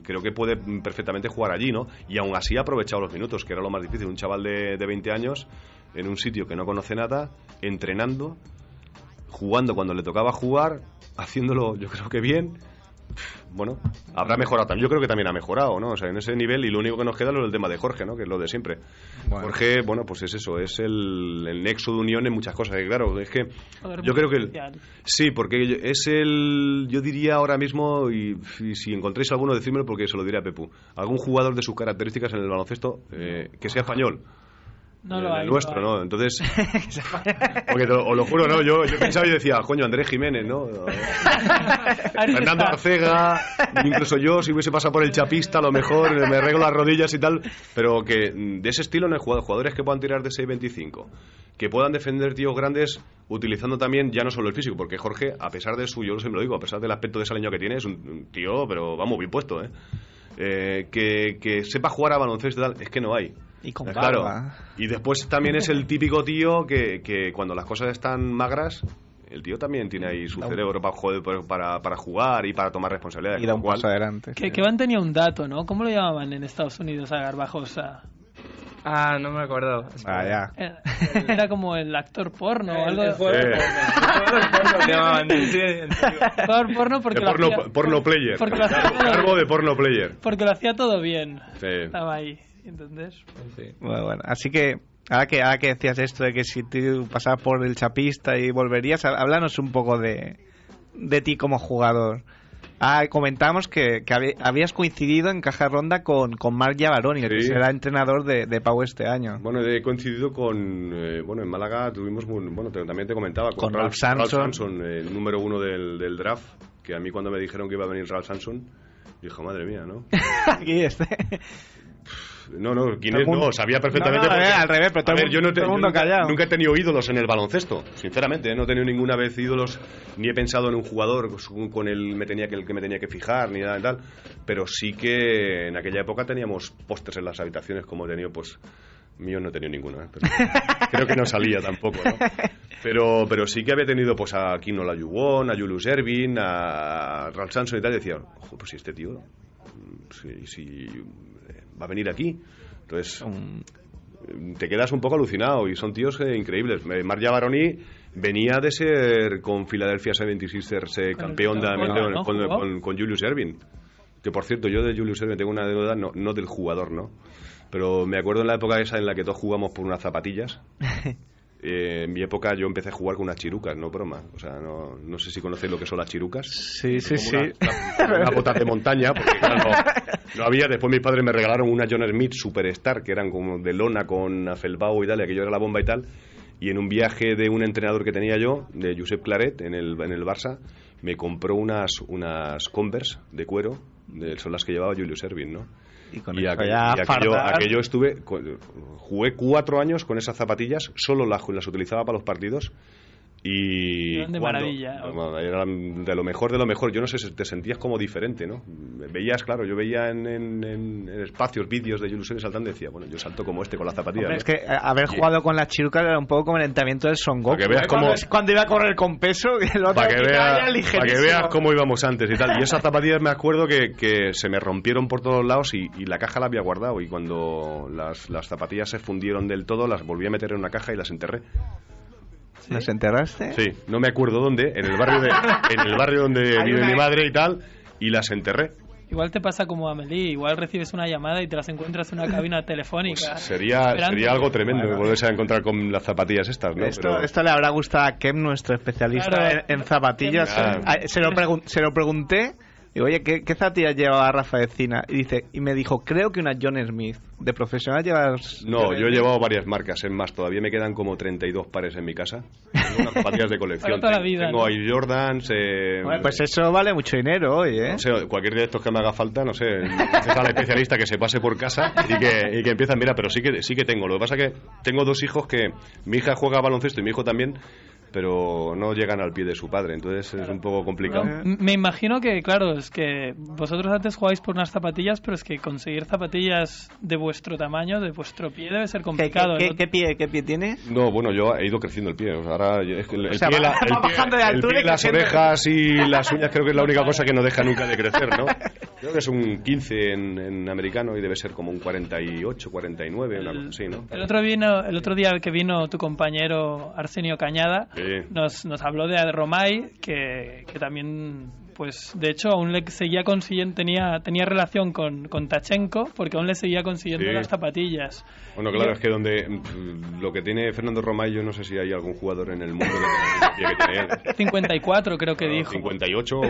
creo que puede perfectamente jugar allí, ¿no? Y aún así ha aprovechado los minutos, que era lo más difícil. Un chaval de, de 20 años en un sitio que no conoce nada, entrenando, jugando cuando le tocaba jugar, haciéndolo yo creo que bien. Bueno, habrá mejorado también. Yo creo que también ha mejorado, ¿no? O sea, en ese nivel y lo único que nos queda es el tema de Jorge, ¿no? Que es lo de siempre. Bueno. Jorge, bueno, pues es eso, es el, el nexo de unión en muchas cosas. Y claro, es que yo creo que... el-. Sí, porque es el, yo diría ahora mismo, y, y si encontréis alguno, decírmelo porque se lo diré a Pepu, algún jugador de sus características en el baloncesto eh, que sea español. No lo hay. el nuestro, hay. ¿no? Entonces, porque lo- os lo juro, ¿no? Yo, yo pensaba y decía, coño, Andrés Jiménez, ¿no? Fernando. Arcega, incluso yo, si hubiese pasado por el chapista, a lo mejor me arreglo las rodillas y tal, pero que mm, de ese estilo no hay jugadores, jugadores que puedan tirar de 6.25, que puedan defender tíos grandes utilizando también ya no solo el físico, porque Jorge, a pesar de su, yo siempre lo digo, a pesar del aspecto de saleño que tiene, es un, un tío, pero vamos, bien puesto, ¿eh? Eh, que, que sepa jugar a baloncesto y tal, es que no hay. Y con Eh, claro. barba. Y después también es el típico tío que, que cuando las cosas están magras, el tío también tiene ahí su Da un- cerebro para, joder, para, para jugar y para tomar responsabilidades. Y da un cual- paso adelante. Que, que Van tenía un dato, ¿no? ¿Cómo lo llamaban en Estados Unidos a Garbajosa? Ah, no me acuerdo. Ah, ya. Era, era como el actor porno o algo. el Eh. porno. El porno serio. Jugador porno porque de lo porno, hacía- porno por- player. Porque lo hacía Cargo, todo cargo bien. de porno player. Porque lo hacía todo bien. Sí. Estaba ahí. ¿Entendés? Sí. Bueno, bueno, así que ahora que ahora que decías esto de que si tú pasabas por el chapista y volverías, há- háblanos un poco de, de ti como jugador. Ah, comentamos que, que habías coincidido en caja ronda con, con Marc Yavaroni, el que Sí. será entrenador de, de Pau este año. Bueno, he coincidido con. eh, bueno, en Málaga tuvimos. bueno, te- también te comentaba. Con Ralph Sampson. el número uno del, del draft. Que a mí, cuando me dijeron que iba a venir Ralph Sampson, dije, madre mía, ¿no? Aquí este. No, no, mundo- no, sabía perfectamente. No, no, porque- al revés, pero todo ver, yo no te- todo el mundo nunca, callado. nunca he tenido ídolos en el baloncesto, sinceramente, ¿eh? no he tenido ninguna vez ídolos, ni he pensado en un jugador con- el me tenía que, el que me tenía que fijar, ni nada y tal, pero sí que en aquella época teníamos pósters en las habitaciones, como he tenido, pues, mío no he tenido ninguno, ¿eh? Pero creo que no salía tampoco, ¿no? Pero, pero sí que había tenido pues a Kino Layuwon, a Julius Erving, a Ralph Sampson y tal, y decía, ojo, pues si este tío mm, si, si, va a venir aquí. Entonces, Un- te quedas un poco alucinado y son tíos eh, increíbles. Eh, Marc Baroni venía de ser con Philadelphia 76ers eh, campeón de- ¿no? con, con- con Julius Erving. Que por cierto, yo de Julius Erving tengo una deuda, no, no del jugador, ¿no? Pero me acuerdo en la época esa en la que todos jugamos por unas zapatillas. Eh, en mi época yo empecé a jugar con unas chirucas, no broma. O sea, no, no sé si conocéis lo que son las chirucas. Sí, sí, sí. Una, botas de montaña, porque claro, no, no había. Después mis padres me regalaron una John Smith Superstar, que eran como de lona con afelbao y tal, y aquello era la bomba y tal. Y en un viaje de un entrenador que tenía yo, de Josep Claret, en el, en el Barça, me compró unas, unas Converse de cuero, de- son las que llevaba Julius Erving, ¿no? Y con y, eso aquello, ya y aquello- aquello estuve jugué cuatro años con esas zapatillas solo las, las utilizaba para los partidos y Eran de cuando- maravilla. de lo mejor de lo mejor yo no sé si te sentías como diferente no veías, claro, yo veía en, en, en- en espacios, vídeos de ilusiones saltando y decía, bueno, yo salto como este con las zapatillas. Hombre, ¿no? es que eh, haber jugado con las chirucas era un poco como el entrenamiento del Son Goku. Para que veas cuando, cómo- cuando iba a correr con peso, el otro para que, para veas cómo íbamos antes y tal. Y esas zapatillas me acuerdo que, que se me rompieron por todos lados y, y la caja la había guardado. Y cuando las, las zapatillas se fundieron del todo, las volví a meter en una caja y las enterré. ¿Las enterraste? Sí, no me acuerdo dónde, en el barrio, de, en el barrio donde vive una- mi madre y tal, y las enterré. Igual te pasa como a Amelie, igual recibes una llamada y te las encuentras en una cabina telefónica. Pues Sería, sería algo tremendo que volverse a encontrar con las zapatillas estas, ¿no? Esto, Pero- esto le habrá gustado a Kem, nuestro especialista Claro. en, en zapatillas. Ah. Se, lo se lo pregunté. Digo, oye, ¿qué, qué zapatillas llevaba Rafa Ecina? Y dice, y me dijo, creo que una John Smith. ¿De profesional llevas...? No, yo he llevado varias marcas, es más, todavía me quedan como 32 pares en mi casa. Tengo unas zapatillas de colección. Para toda la vida, Tengo ¿no? Air Jordans, eh, Bueno, pues eso vale mucho dinero hoy, ¿eh? no sé, cualquier de estos que me haga falta, no sé, al especialista que se pase por casa y que, y que empieza, mira, pero sí que, sí que tengo. Lo que pasa que tengo dos hijos que mi hija juega baloncesto y mi hijo también, pero no llegan al pie de su padre, entonces es un poco complicado. No, me imagino que, claro, es que vosotros antes jugáis por unas zapatillas, pero es que conseguir zapatillas de vuestro tamaño, de vuestro pie, debe ser ¿Qué, complicado. qué- ¿no? qué pie, ¿Qué pie tienes? No, bueno, yo he ido creciendo el pie. o sea, ahora es que el, el O sea, pie, va- la- va el pie- el las creciendo. orejas y las uñas creo que es la única cosa que no deja nunca de crecer, ¿no? Creo que es un 15 en, en americano y debe ser como un 48, 49, una cosa así, ¿no? El otro, vino, el otro día que vino tu compañero Arsenio Cañada, Sí. nos, nos habló de Romay, que, que también, pues de hecho, aún le seguía consiguiendo, tenía, tenía relación con, con Tachenko, porque aún le seguía consiguiendo Sí. las zapatillas. Bueno, claro, es que donde mm, lo que tiene Fernando Romay, yo no sé si hay algún jugador en el mundo que que tiene él. 54 creo que No, dijo. 58 o...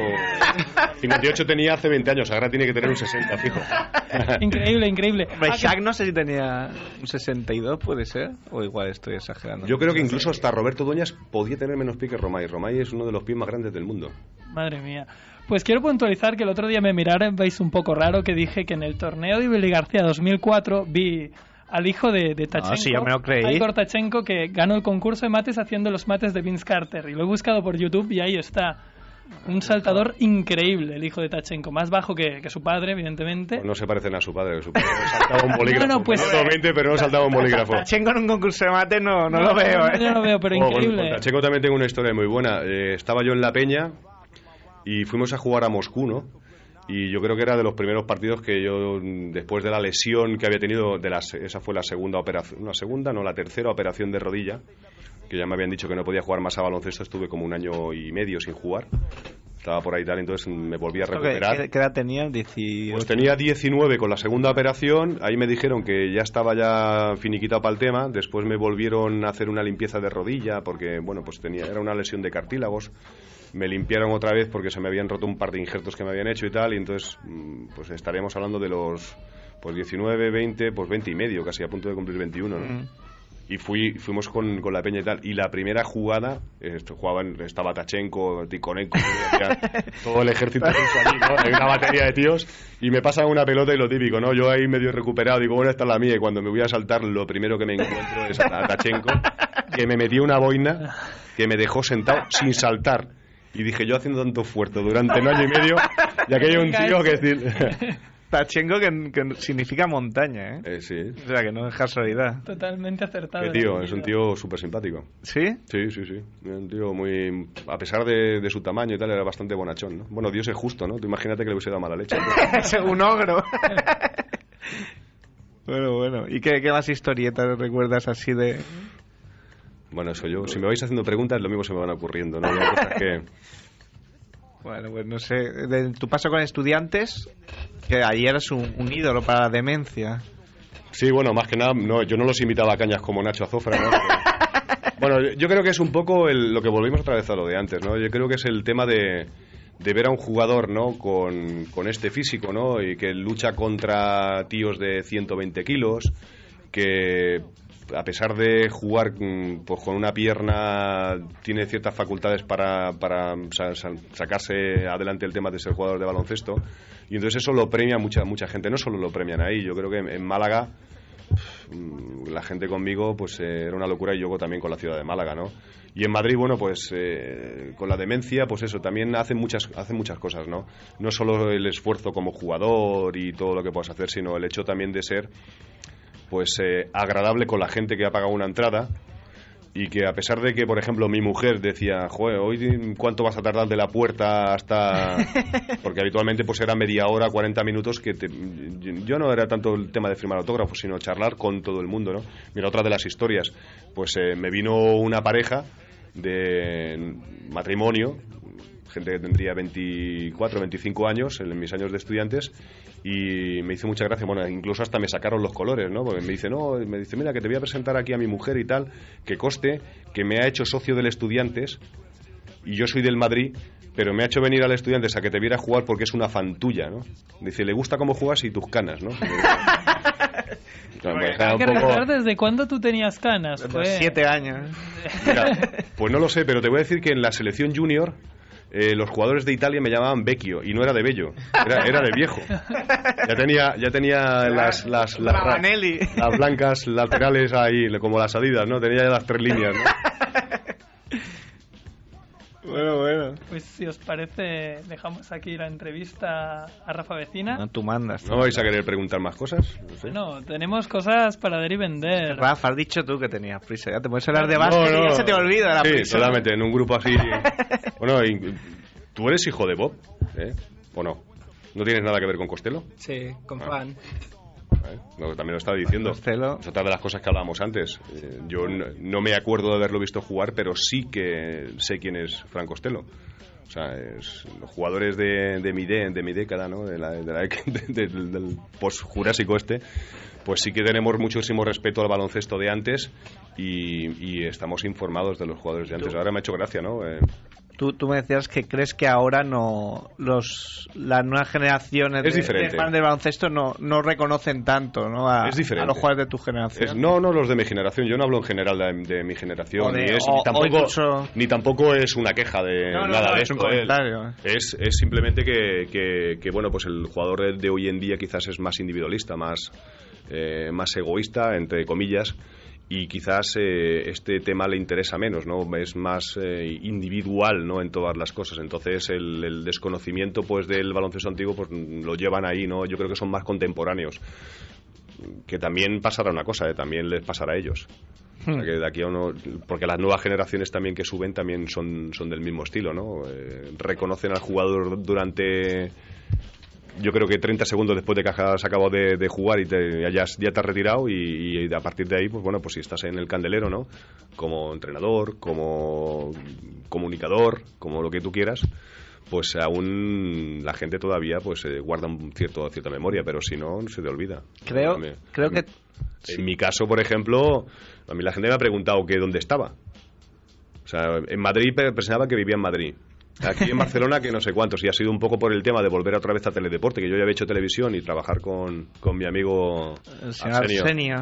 58 tenía hace 20 años, ahora tiene que tener un 60, fijo. Increíble, increíble. Ah, Shaq no sé si tenía un 62, puede ser. O igual estoy exagerando. Yo creo que incluso hasta Roberto Dueñas podía tener menos pie que Romay. Romay es uno de los pies más grandes del mundo. Madre mía. Pues quiero puntualizar que el otro día me miraron, veis un poco raro, que dije que en el torneo de Billy García 2004 vi al hijo de, de Tachenko, sí, yo me lo creí. Igor Tachenko, que ganó el concurso de mates haciendo los mates de Vince Carter. Y lo he buscado por YouTube y ahí está. Un saltador increíble, el hijo de Tachenko. Más bajo que, que su padre, evidentemente. Pues no se parecen a su padre. Su padre saltaba un bolígrafo. No, no, pues- Totalmente, pero no saltaba un bolígrafo. Tachenko en un concurso de mate no, no, lo veo, ¿eh? Yo no lo veo, pero Oh, bueno, increíble. con Tacheco también tengo una historia muy buena. Eh, estaba yo en La Peña y fuimos a jugar a Moscú, ¿no? Y yo creo que era de los primeros partidos que yo, después de la lesión que había tenido, de las, esa fue la segunda operación, la segunda, no, la tercera operación de rodilla, que ya me habían dicho que no podía jugar más a baloncesto, estuve como un año y medio sin jugar. Estaba por ahí tal, entonces me volví a ¿Qué, recuperar. qué- qué edad tenía? 18. Pues tenía 19 con la segunda operación, ahí me dijeron que ya estaba ya finiquitado para el tema, después me volvieron a hacer una limpieza de rodilla porque, bueno, pues tenía era una lesión de cartílagos, me limpiaron otra vez porque se me habían roto un par de injertos que me habían hecho y tal, y entonces mm, pues estaríamos hablando de los pues 19, 20, pues 20 y medio, casi a punto de cumplir 21, ¿no? Mm. Y fui, fuimos con, con la peña y tal. Y la primera jugada, esto, jugaban, estaba Tachenko, Tikonenko, todo el ejército allí, ¿no? Hay una batería de tíos. Y me pasan una pelota y lo típico, ¿no? Yo ahí medio recuperado, digo, bueno, esta es la mía. Y cuando me voy a saltar, lo primero que me encuentro es a Tachenko, que me metió una boina que me dejó sentado sin saltar. Y dije, yo haciendo tanto esfuerzo durante un año y medio, y aquello un tío que es decir... Tachenko que, que significa montaña, ¿eh? Eh, sí. O sea, que no es casualidad. Totalmente acertado. Qué tío, es un tío súper simpático. ¿Sí? Sí, sí, sí. Un tío muy. A pesar de, de su tamaño y tal, era bastante bonachón, ¿no? Bueno, Dios es justo, ¿no? Tú imagínate que le hubiese dado mala leche. Según ogro. bueno, bueno. ¿Y qué, qué más historietas recuerdas así de...? Bueno, eso yo. Si me vais haciendo preguntas, lo mismo se me van ocurriendo, ¿no? Hay cosas que. Bueno, pues no sé, de tu paso con estudiantes, que ahí eras un, un ídolo para la demencia. Sí, bueno, más que nada, no, yo no los invitaba a cañas como Nacho Azofra, ¿no? Pero- bueno, yo creo que es un poco el- lo que volvimos otra vez a lo de antes, ¿no? Yo creo que es el tema de, de ver a un jugador, ¿no? Con, con este físico, ¿no? Y que lucha contra tíos de 120 kilos, que a pesar de jugar mm, pues con una pierna tiene ciertas facultades para, para sa- sa- sacarse adelante el tema de ser jugador de baloncesto y entonces eso lo premia mucha mucha gente no solo lo premian ahí yo creo que en, en Málaga mm, la gente conmigo pues eh, era una locura y yo también con la ciudad de Málaga, ¿no? Y en Madrid, bueno, pues eh, con la demencia, pues eso, también hacen muchas, hacen muchas cosas, ¿no? No solo el esfuerzo como jugador y todo lo que puedas hacer, sino el hecho también de ser pues eh, agradable con la gente que ha pagado una entrada y que a pesar de que, por ejemplo, mi mujer decía, joder, hoy cuánto vas a tardar de la puerta hasta... Porque habitualmente pues era media hora, 40 minutos, que yo no era tanto el tema de firmar autógrafos, sino charlar con todo el mundo, ¿no? Mira, otra de las historias, pues eh, me vino una pareja de matrimonio, gente que tendría 24, 25 años en mis años de estudiantes y me hizo mucha gracia, bueno, incluso hasta me sacaron los colores, ¿no? Porque me dice, no, me dice, mira, que te voy a presentar aquí a mi mujer y tal, que coste que me ha hecho socio del Estudiantes y yo soy del Madrid, pero me ha hecho venir al Estudiantes a que te viera jugar porque es una fan tuya, ¿no? Dice, le gusta cómo juegas y tus canas, ¿no? Hay que recordar desde cuándo tú tenías canas. Pues siete años. pues no lo sé, pero te voy a decir que en la selección junior eh, los jugadores de Italia me llamaban Vecchio y no era de bello, era, de viejo. Ya tenía, ya tenía las, las, las, las, blancas laterales ahí, como las adidas, ¿no? Tenía ya las tres líneas, ¿no? Bueno, bueno. Pues si os parece, dejamos aquí la entrevista a Rafa Vecina. No, tú mandas. ¿No vais a querer preguntar más cosas? No, tenemos cosas para dar y vender. Rafa, has dicho tú que tenías prisa. Ya te puedes hablar de básquet y ya se te olvida la sí, solamente en un grupo así. bueno, tú eres hijo de Bob, ¿eh? ¿O no? ¿No tienes nada que ver con Costello? Sí, con ah. Juan. ¿Eh? también lo estaba diciendo. Es otra de las cosas que hablábamos antes. Eh, yo no, me acuerdo de haberlo visto jugar, pero sí que sé quién es Frank Costello. O sea, es, los jugadores de, de, mi, de, de mi década, ¿no? de la, de la del post-jurásico este, pues sí que tenemos muchísimo respeto al baloncesto de antes y, y, estamos informados de los jugadores de antes. Ahora me ha hecho gracia, ¿no? Eh, Tú, tú me decías que crees que ahora no los las nuevas generaciones de, fans de baloncesto no, no reconocen tanto ¿no? a, es a los jugadores de tu generación. no, no los de mi generación. Yo no hablo en general de, mi generación. ni, es, ni, tampoco, ni tampoco es una queja de nada de es esto. ¿eh? Es, es, simplemente que, que, bueno, pues el jugador de, hoy en día quizás es más individualista, más, eh, más egoísta, entre comillas y quizás eh, este tema le interesa menos, ¿no? Es más eh, individual, ¿no? En todas las cosas. Entonces el, desconocimiento, pues, del baloncesto antiguo, pues, lo llevan ahí, ¿no? Yo creo que son más contemporáneos. Que también pasará una cosa, ¿eh? También les pasará a ellos. Hmm. que de aquí a uno, porque las nuevas generaciones también que suben también son, son del mismo estilo, ¿no? reconocen al jugador durante yo creo que 30 segundos después de que has acabado de, jugar y te, ya, ya te has retirado y, a partir de ahí, pues bueno, pues si estás en el candelero, ¿no? Como entrenador, como comunicador, como lo que tú quieras, pues aún la gente todavía pues eh, guarda un cierto cierta memoria, pero si no se te olvida. Creo, creo que en mi caso, por ejemplo, a mí la gente me ha preguntado que dónde estaba. O sea, en Madrid pensaba que vivía en Madrid. Aquí en Barcelona, que no sé cuántos, y ha sido un poco por el tema de volver otra vez a Teledeporte, que yo ya había hecho televisión y trabajar con, con mi amigo Arsenio,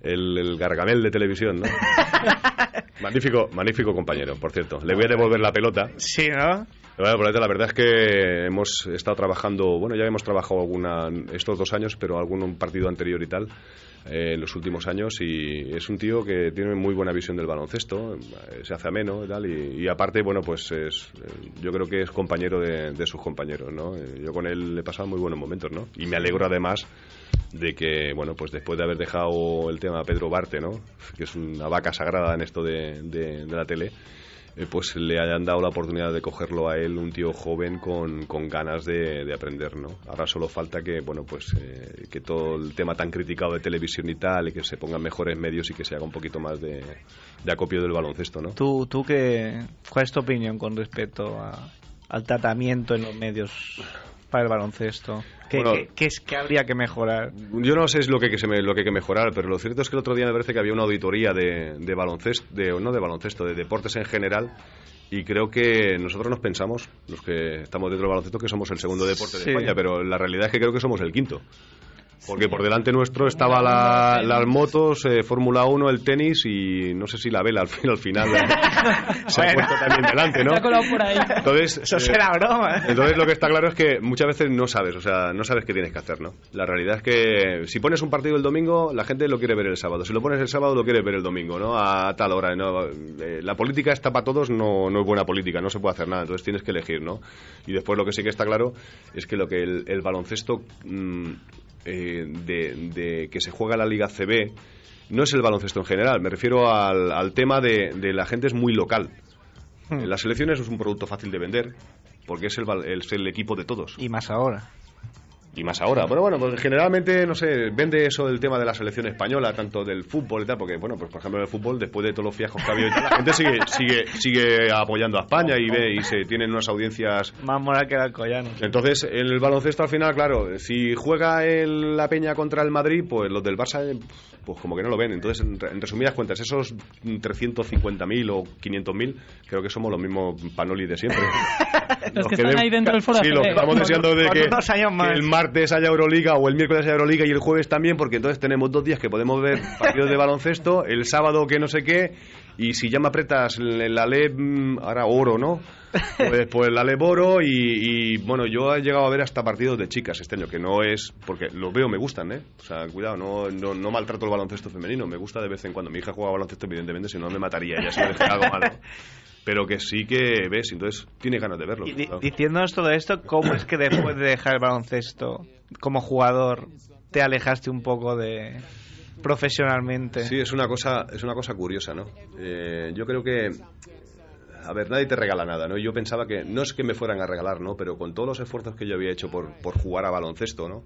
el, el, gargamel de televisión, ¿no? magnífico, magnífico compañero, por cierto. Le voy a devolver la pelota. Sí, ¿no? La verdad es que hemos estado trabajando, bueno, ya hemos trabajado alguna, estos dos años, pero algún partido anterior y tal, eh, en los últimos años, y es un tío que tiene muy buena visión del baloncesto, eh, se hace ameno y tal, y, aparte, bueno, pues es, eh, yo creo que es compañero de, sus compañeros, ¿no? Yo con él he pasado muy buenos momentos, ¿no? Y me alegro además de que, bueno, pues después de haber dejado el tema Pedro Barte, ¿no? Que es una vaca sagrada en esto de, de la tele, eh, pues le hayan dado la oportunidad de cogerlo a él, un tío joven con, con ganas de, de, aprender, ¿no? Ahora solo falta que, bueno, pues eh, que todo el tema tan criticado de televisión y tal, y que se pongan mejores medios y que se haga un poquito más de, de acopio del baloncesto, ¿no? ¿Tú, tú qué, cuál es tu opinión con respecto al tratamiento en los medios para el baloncesto? ¿Qué, es, que habría que mejorar? Yo no sé lo que, lo que hay que mejorar, pero lo cierto es que el otro día me parece que había una auditoría de, de baloncesto, de, no de baloncesto, de deportes en general, y creo que nosotros nos pensamos, los que estamos dentro del baloncesto, que somos el segundo deporte de España, pero la realidad es que creo que somos el quinto. Porque por delante nuestro estaba la- las motos, eh, Fórmula 1, el tenis y no sé si la vela al, fin, al final eh, se ha puesto también delante, ¿no? Por ahí. Entonces, Eso eh, será broma. entonces lo que está claro es que muchas veces no sabes, o sea, no sabes qué tienes que hacer, ¿no? La realidad es que si pones un partido el domingo, la gente lo quiere ver el sábado. Si lo pones el sábado, lo quiere ver el domingo, ¿no? A tal hora, ¿no? Eh, La política está para todos, no, no es buena política, no se puede hacer nada, entonces tienes que elegir, ¿no? Y después lo que sí que está claro es que lo que el, el baloncesto mm, eh, de, de que se juega la Liga CB no es el baloncesto en general, me refiero al, al tema de, de la gente es muy local. Hmm. Las selecciones es un producto fácil de vender porque es el, es el equipo de todos. Y más ahora. Y más ahora. Pero bueno, pues generalmente, no sé, vende eso el tema de la selección española, tanto del fútbol y tal, porque, bueno, pues por ejemplo en el fútbol, después de todos los fiascos que ha habido, y tal, la gente sigue, sigue, sigue apoyando a España y ve y se tienen unas audiencias Más moral que el Alcoyano. entonces, en el baloncesto al final, claro, si juega el- la Peña contra el Madrid, pues los del Barça, eh, pues como que no lo ven. Entonces, en, en resumidas cuentas, esos 350.000 o 500.000, creo que somos los mismos panoli de siempre. Los que están de- ahí dentro del foro Sí, los que estamos deseando de que, años más. que el martes haya Euroliga o el miércoles haya Euroliga y el jueves también, porque entonces tenemos dos días que podemos ver partidos de baloncesto, el sábado que no sé qué, y si ya me apretas la LEB, mm, ahora oro, ¿no? Pues, pues la LEB oro y, y, bueno, yo he llegado a ver hasta partidos de chicas este año, que no es, porque los veo, me gustan, ¿eh? O sea, cuidado, no, no, no maltrato el baloncesto femenino, me gusta de vez en cuando. Mi hija juega baloncesto, evidentemente, si no me mataría ella si me algo malo. Pero que sí que ves, entonces tiene ganas de verlo. Y diciéndonos todo esto, ¿cómo es que después de dejar el baloncesto como jugador te alejaste un poco de profesionalmente? Sí, es una cosa, es una cosa curiosa, ¿no? Eh, yo creo que, a ver, nadie te regala nada, ¿no? Yo pensaba que no es que me fueran a regalar, ¿no? Pero con todos los esfuerzos que yo había hecho por, por jugar a baloncesto, ¿no?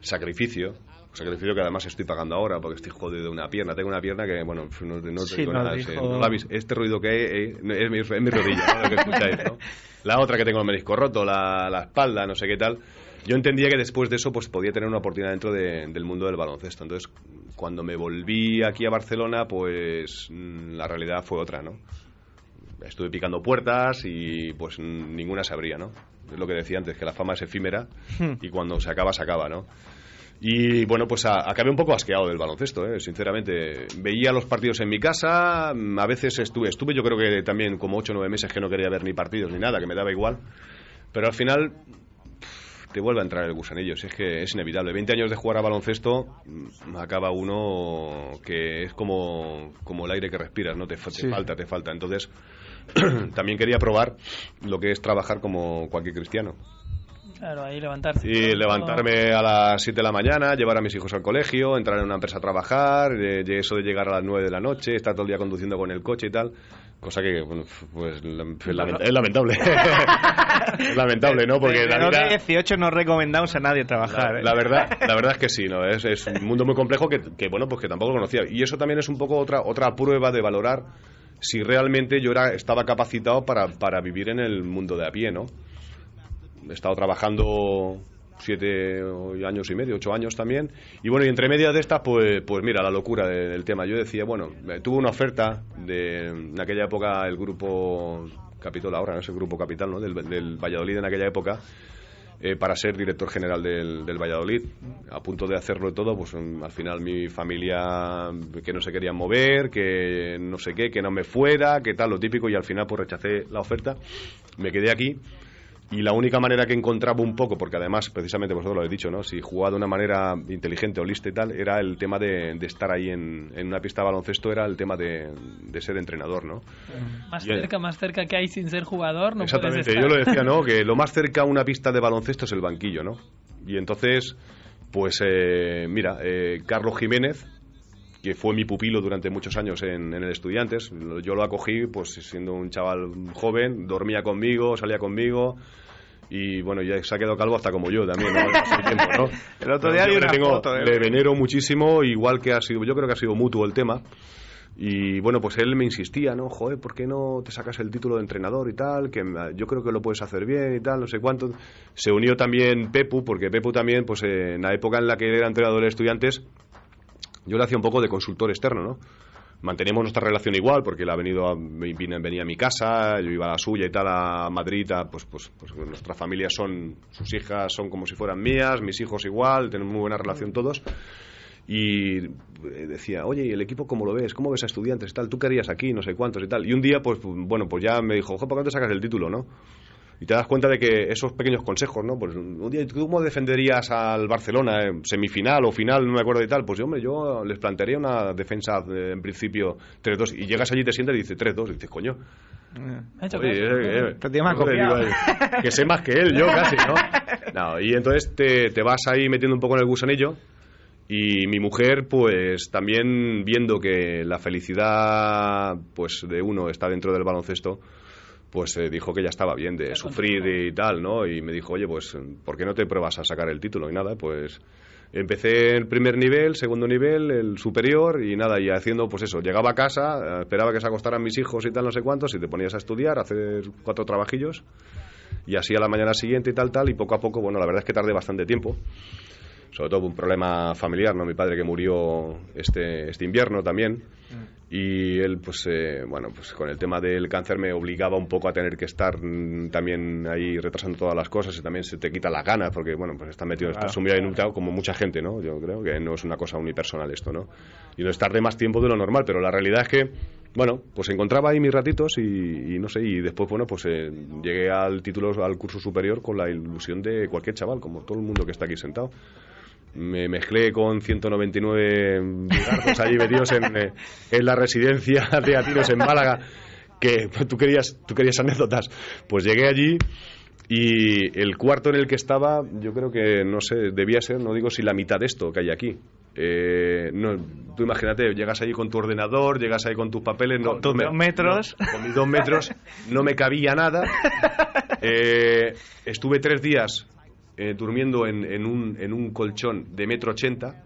Sacrificio, sacrificio que además estoy pagando ahora porque estoy jodido de una pierna. Tengo una pierna que, bueno, no, no Sí, nos nada. dijo- sí, no la este ruido que hay eh, es, mi, es mi rodilla, ¿no? Lo que escucháis, ¿no? La otra que tengo el menisco roto, la, la espalda, no sé qué tal. Yo entendía que después de eso pues podía tener una oportunidad dentro de- del mundo del baloncesto. Entonces, cuando me volví aquí a Barcelona, pues mm, la realidad fue otra, ¿no? Estuve picando puertas y pues ninguna se abría, ¿no? Es lo que decía antes, que la fama es efímera y cuando se acaba, se acaba, ¿no? Y bueno, pues a- acabé un poco asqueado del baloncesto, ¿eh? sinceramente. Veía los partidos en mi casa, mm, a veces estuve, estuve yo creo que también como 8 o 9 meses que no quería ver ni partidos ni nada, que me daba igual. Pero al final te vuelve a entrar el gusanillo, si es que es inevitable. 20 años de jugar a baloncesto, mm, acaba uno que es como, como el aire que respiras, ¿no? Te, fa- te Sí. falta, te falta. Entonces, también quería probar lo que es trabajar como cualquier cristiano. Claro, ahí levantarse. Y levantarme a las 7 de la mañana, llevar a mis hijos al colegio, entrar en una empresa a trabajar, eh, eso de llegar a las 9 de la noche, estar todo el día conduciendo con el coche y tal. Cosa que, bueno, pues lam- es lament- es lamentable. es lamentable, ¿no? Porque la vida... 18 no recomendamos a nadie trabajar. La, ¿eh? la verdad, la verdad es que sí, ¿no? Es, es un mundo muy complejo que, que, bueno, pues que tampoco conocía. Y eso también es un poco otra, otra prueba de valorar si realmente yo era, estaba capacitado para, para vivir en el mundo de a pie, ¿no? He estado trabajando siete años y medio, ocho años también. Y bueno, y entre medias de estas, pues, pues mira, la locura de- del tema. Yo decía, bueno, eh, tuve una oferta de en aquella época el grupo Capitol, ahora no es el grupo Capital, ¿no? Del, Valladolid en aquella época. eh, para ser director general del, del Valladolid. A punto de hacerlo todo, pues al final mi familia que no se querían mover, que no sé qué, que no me fuera, que tal, lo típico, y al final pues rechacé la oferta. Me quedé aquí. Y la única manera que encontraba un poco, porque además, precisamente vosotros lo habéis dicho, ¿no? Si jugaba de una manera inteligente o lista y tal, era el tema de, de estar ahí en, en una pista de baloncesto, era el tema de, de ser entrenador, ¿no? Más cerca, más cerca que hay sin ser jugador, no Exactamente, yo lo decía, ¿no? Que lo más cerca a una pista de baloncesto es el banquillo, ¿no? Y entonces, pues eh, mira, eh, Carlos Jiménez, que fue mi pupilo durante muchos años en, en el Estudiantes, yo lo acogí pues siendo un chaval joven, dormía conmigo, salía conmigo. Y bueno, ya se ha quedado calvo hasta como yo también, ¿no? Tiempo, ¿no? El otro día Yo una tengo- foto, ¿eh? Le venero muchísimo, igual que ha sido, yo creo que ha sido mutuo el tema. Y bueno, pues él me insistía, ¿no? Joder, ¿por qué no te sacas el título de entrenador y tal? Que yo creo que lo puedes hacer bien y tal, no sé cuánto. Se unió también Pepu, porque Pepu también, pues en la época en la que era entrenador de estudiantes, yo le hacía un poco de consultor externo, ¿no? mantenemos nuestra relación igual porque él ha venido a, venía a mi casa yo iba a la suya y tal a Madrid pues, pues, pues nuestras familias son sus hijas son como si fueran mías mis hijos igual tenemos muy buena relación todos y decía, oye, ¿y el equipo cómo lo ves? ¿Cómo ves a estudiantes y tal? ¿Tú querías aquí? No sé cuántos y tal. Y un día, pues, bueno, pues ya me dijo, ojo, ¿por qué no te sacas el título, no? Y te das cuenta de que esos pequeños consejos, ¿no? Pues un día, ¿tú cómo defenderías al Barcelona en semifinal o final, no me acuerdo y tal? Pues yo, hombre, yo les plantearía una defensa eh, en principio 3-2 y llegas allí, te sientas y dices 3-2 y dices, coño. que sé más que él, yo casi, ¿no? no y entonces te, te vas ahí metiendo un poco en el gusanillo y mi mujer, pues también viendo que la felicidad pues de uno está dentro del baloncesto, pues eh, dijo que ya estaba bien de sufrir y tal, ¿no? Y me dijo, oye, pues, ¿por qué no te pruebas a sacar el título? Y nada, pues empecé el primer nivel, segundo nivel, el superior y nada, y haciendo pues eso, llegaba a casa, esperaba que se acostaran mis hijos y tal, no sé cuántos, y te ponías a estudiar, a hacer cuatro trabajillos y así a la mañana siguiente y tal, tal, y poco a poco, bueno, la verdad es que tardé bastante tiempo sobre todo un problema familiar, ¿no? Mi padre que murió este, este invierno también. Y él, pues, eh, bueno, pues con el tema del cáncer me obligaba un poco a tener que estar mm, también ahí retrasando todas las cosas y también se te quita la ganas porque, bueno, pues está metido, está sumido en un como mucha gente, ¿no? Yo creo que no es una cosa unipersonal esto, ¿no? Y no estar de más tiempo de lo normal, pero la realidad es que, bueno, pues encontraba ahí mis ratitos y, no sé, y después, bueno, pues eh, llegué al título, al curso superior con la ilusión de cualquier chaval, como todo el mundo que está aquí sentado me mezclé con 199 bigardos allí metidos en, eh, en, la residencia de Atinos en Málaga, que tú querías, tú querías anécdotas. Pues llegué allí y el cuarto en el que estaba, yo creo que, no sé, debía ser, no digo si la mitad de esto que hay aquí. Eh, no, tú imagínate, llegas allí con tu ordenador, llegas ahí con tus papeles, no, dos metros, con mis dos metros, no me cabía nada. Eh, estuve tres días eh, durmiendo en, en, un, en un colchón de metro ochenta,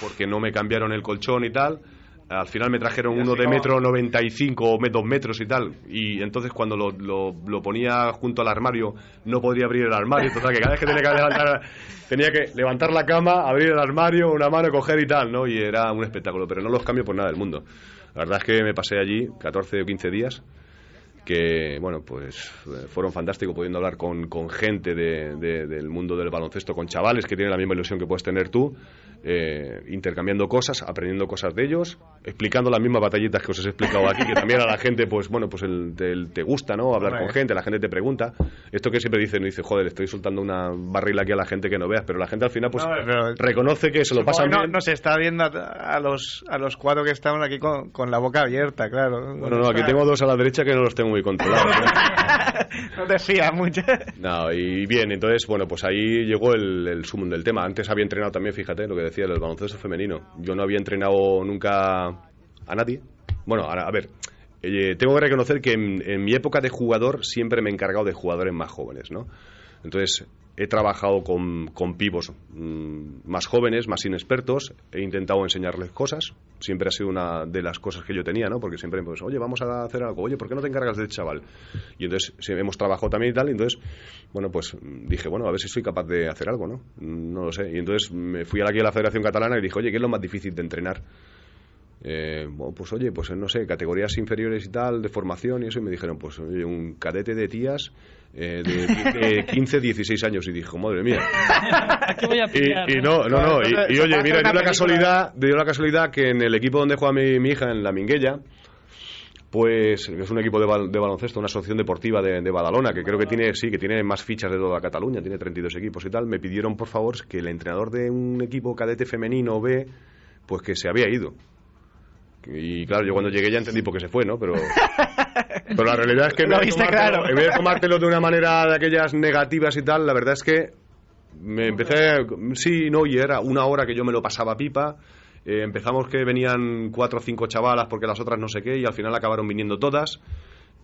porque no me cambiaron el colchón y tal. Al final me trajeron uno de metro noventa y cinco o dos metros y tal. Y entonces cuando lo, lo, ponía junto al armario, no podría abrir el armario. Total, que cada vez que tenía que levantar, tenía que levantar la cama, abrir el armario, una mano, coger y tal, ¿no? Y era un espectáculo. Pero no los cambio por nada del mundo. La verdad es que me pasé allí 14 o 15 días que bueno pues eh, fueron fantásticos pudiendo hablar con, con gente de, del mundo del baloncesto con chavales que tienen la misma ilusión que puedes tener tú eh, intercambiando cosas aprendiendo cosas de ellos explicando las mismas batallitas que os he explicado aquí que también a la gente pues bueno pues el, te gusta no hablar con gente la gente te pregunta esto que siempre dicen dice joder estoy soltando una barrila aquí a la gente que no veas pero la gente al final pues reconoce que se lo pasa bien no se está viendo a, los a los cuatro que estamos aquí con, con la boca abierta claro bueno no aquí tengo dos a la derecha que no los tengo muy controlado. ¿no? te fías mucho. No, y bien, entonces, bueno, pues ahí llegó el, el sumum del tema. Antes había entrenado también, fíjate, lo que decía, el baloncesto femenino. Yo no había entrenado nunca a nadie. Bueno, a, ver, eh, tengo que reconocer que en, en, mi época de jugador siempre me he encargado de jugadores más jóvenes, ¿no? Entonces, he trabajado con, con pivos mm, más jóvenes, más inexpertos, he intentado enseñarles cosas, siempre ha sido una de las cosas que yo tenía, ¿no? Porque siempre, pues, oye, vamos a hacer algo, oye, ¿por qué no te encargas del chaval? Y entonces hemos trabajado también y tal, entonces, bueno, pues dije, bueno, a ver si soy capaz de hacer algo, ¿no? No lo sé. Y entonces me fui aquí a la Federación Catalana y dije, oye, ¿qué es lo más difícil de entrenar? Eh, pues oye, pues no sé, categorías inferiores y tal, de formación y eso, y me dijeron, pues oye, un cadete de tías eh, de, 15, 16 años, y dijo, madre mía. y, no, no, no, y, oye, mira, dio la casualidad, dio la casualidad que en el equipo donde juega mi, hija, en la Minguella, pues es un equipo de, baloncesto, una asociación deportiva de, de, Badalona, que creo que tiene, sí, que tiene más fichas de toda Cataluña, tiene 32 equipos y tal. Me pidieron, por favor, que el entrenador de un equipo cadete femenino B, pues que se había ido. Y claro, yo cuando llegué ya entendí por qué se fue, ¿no? Pero, pero la realidad es que en vez, claro. en vez de tomártelo de una manera de aquellas negativas y tal, la verdad es que me empecé, sí, no, y era una hora que yo me lo pasaba pipa. Eh, empezamos que venían cuatro o cinco chavalas porque las otras no sé qué, y al final acabaron viniendo todas.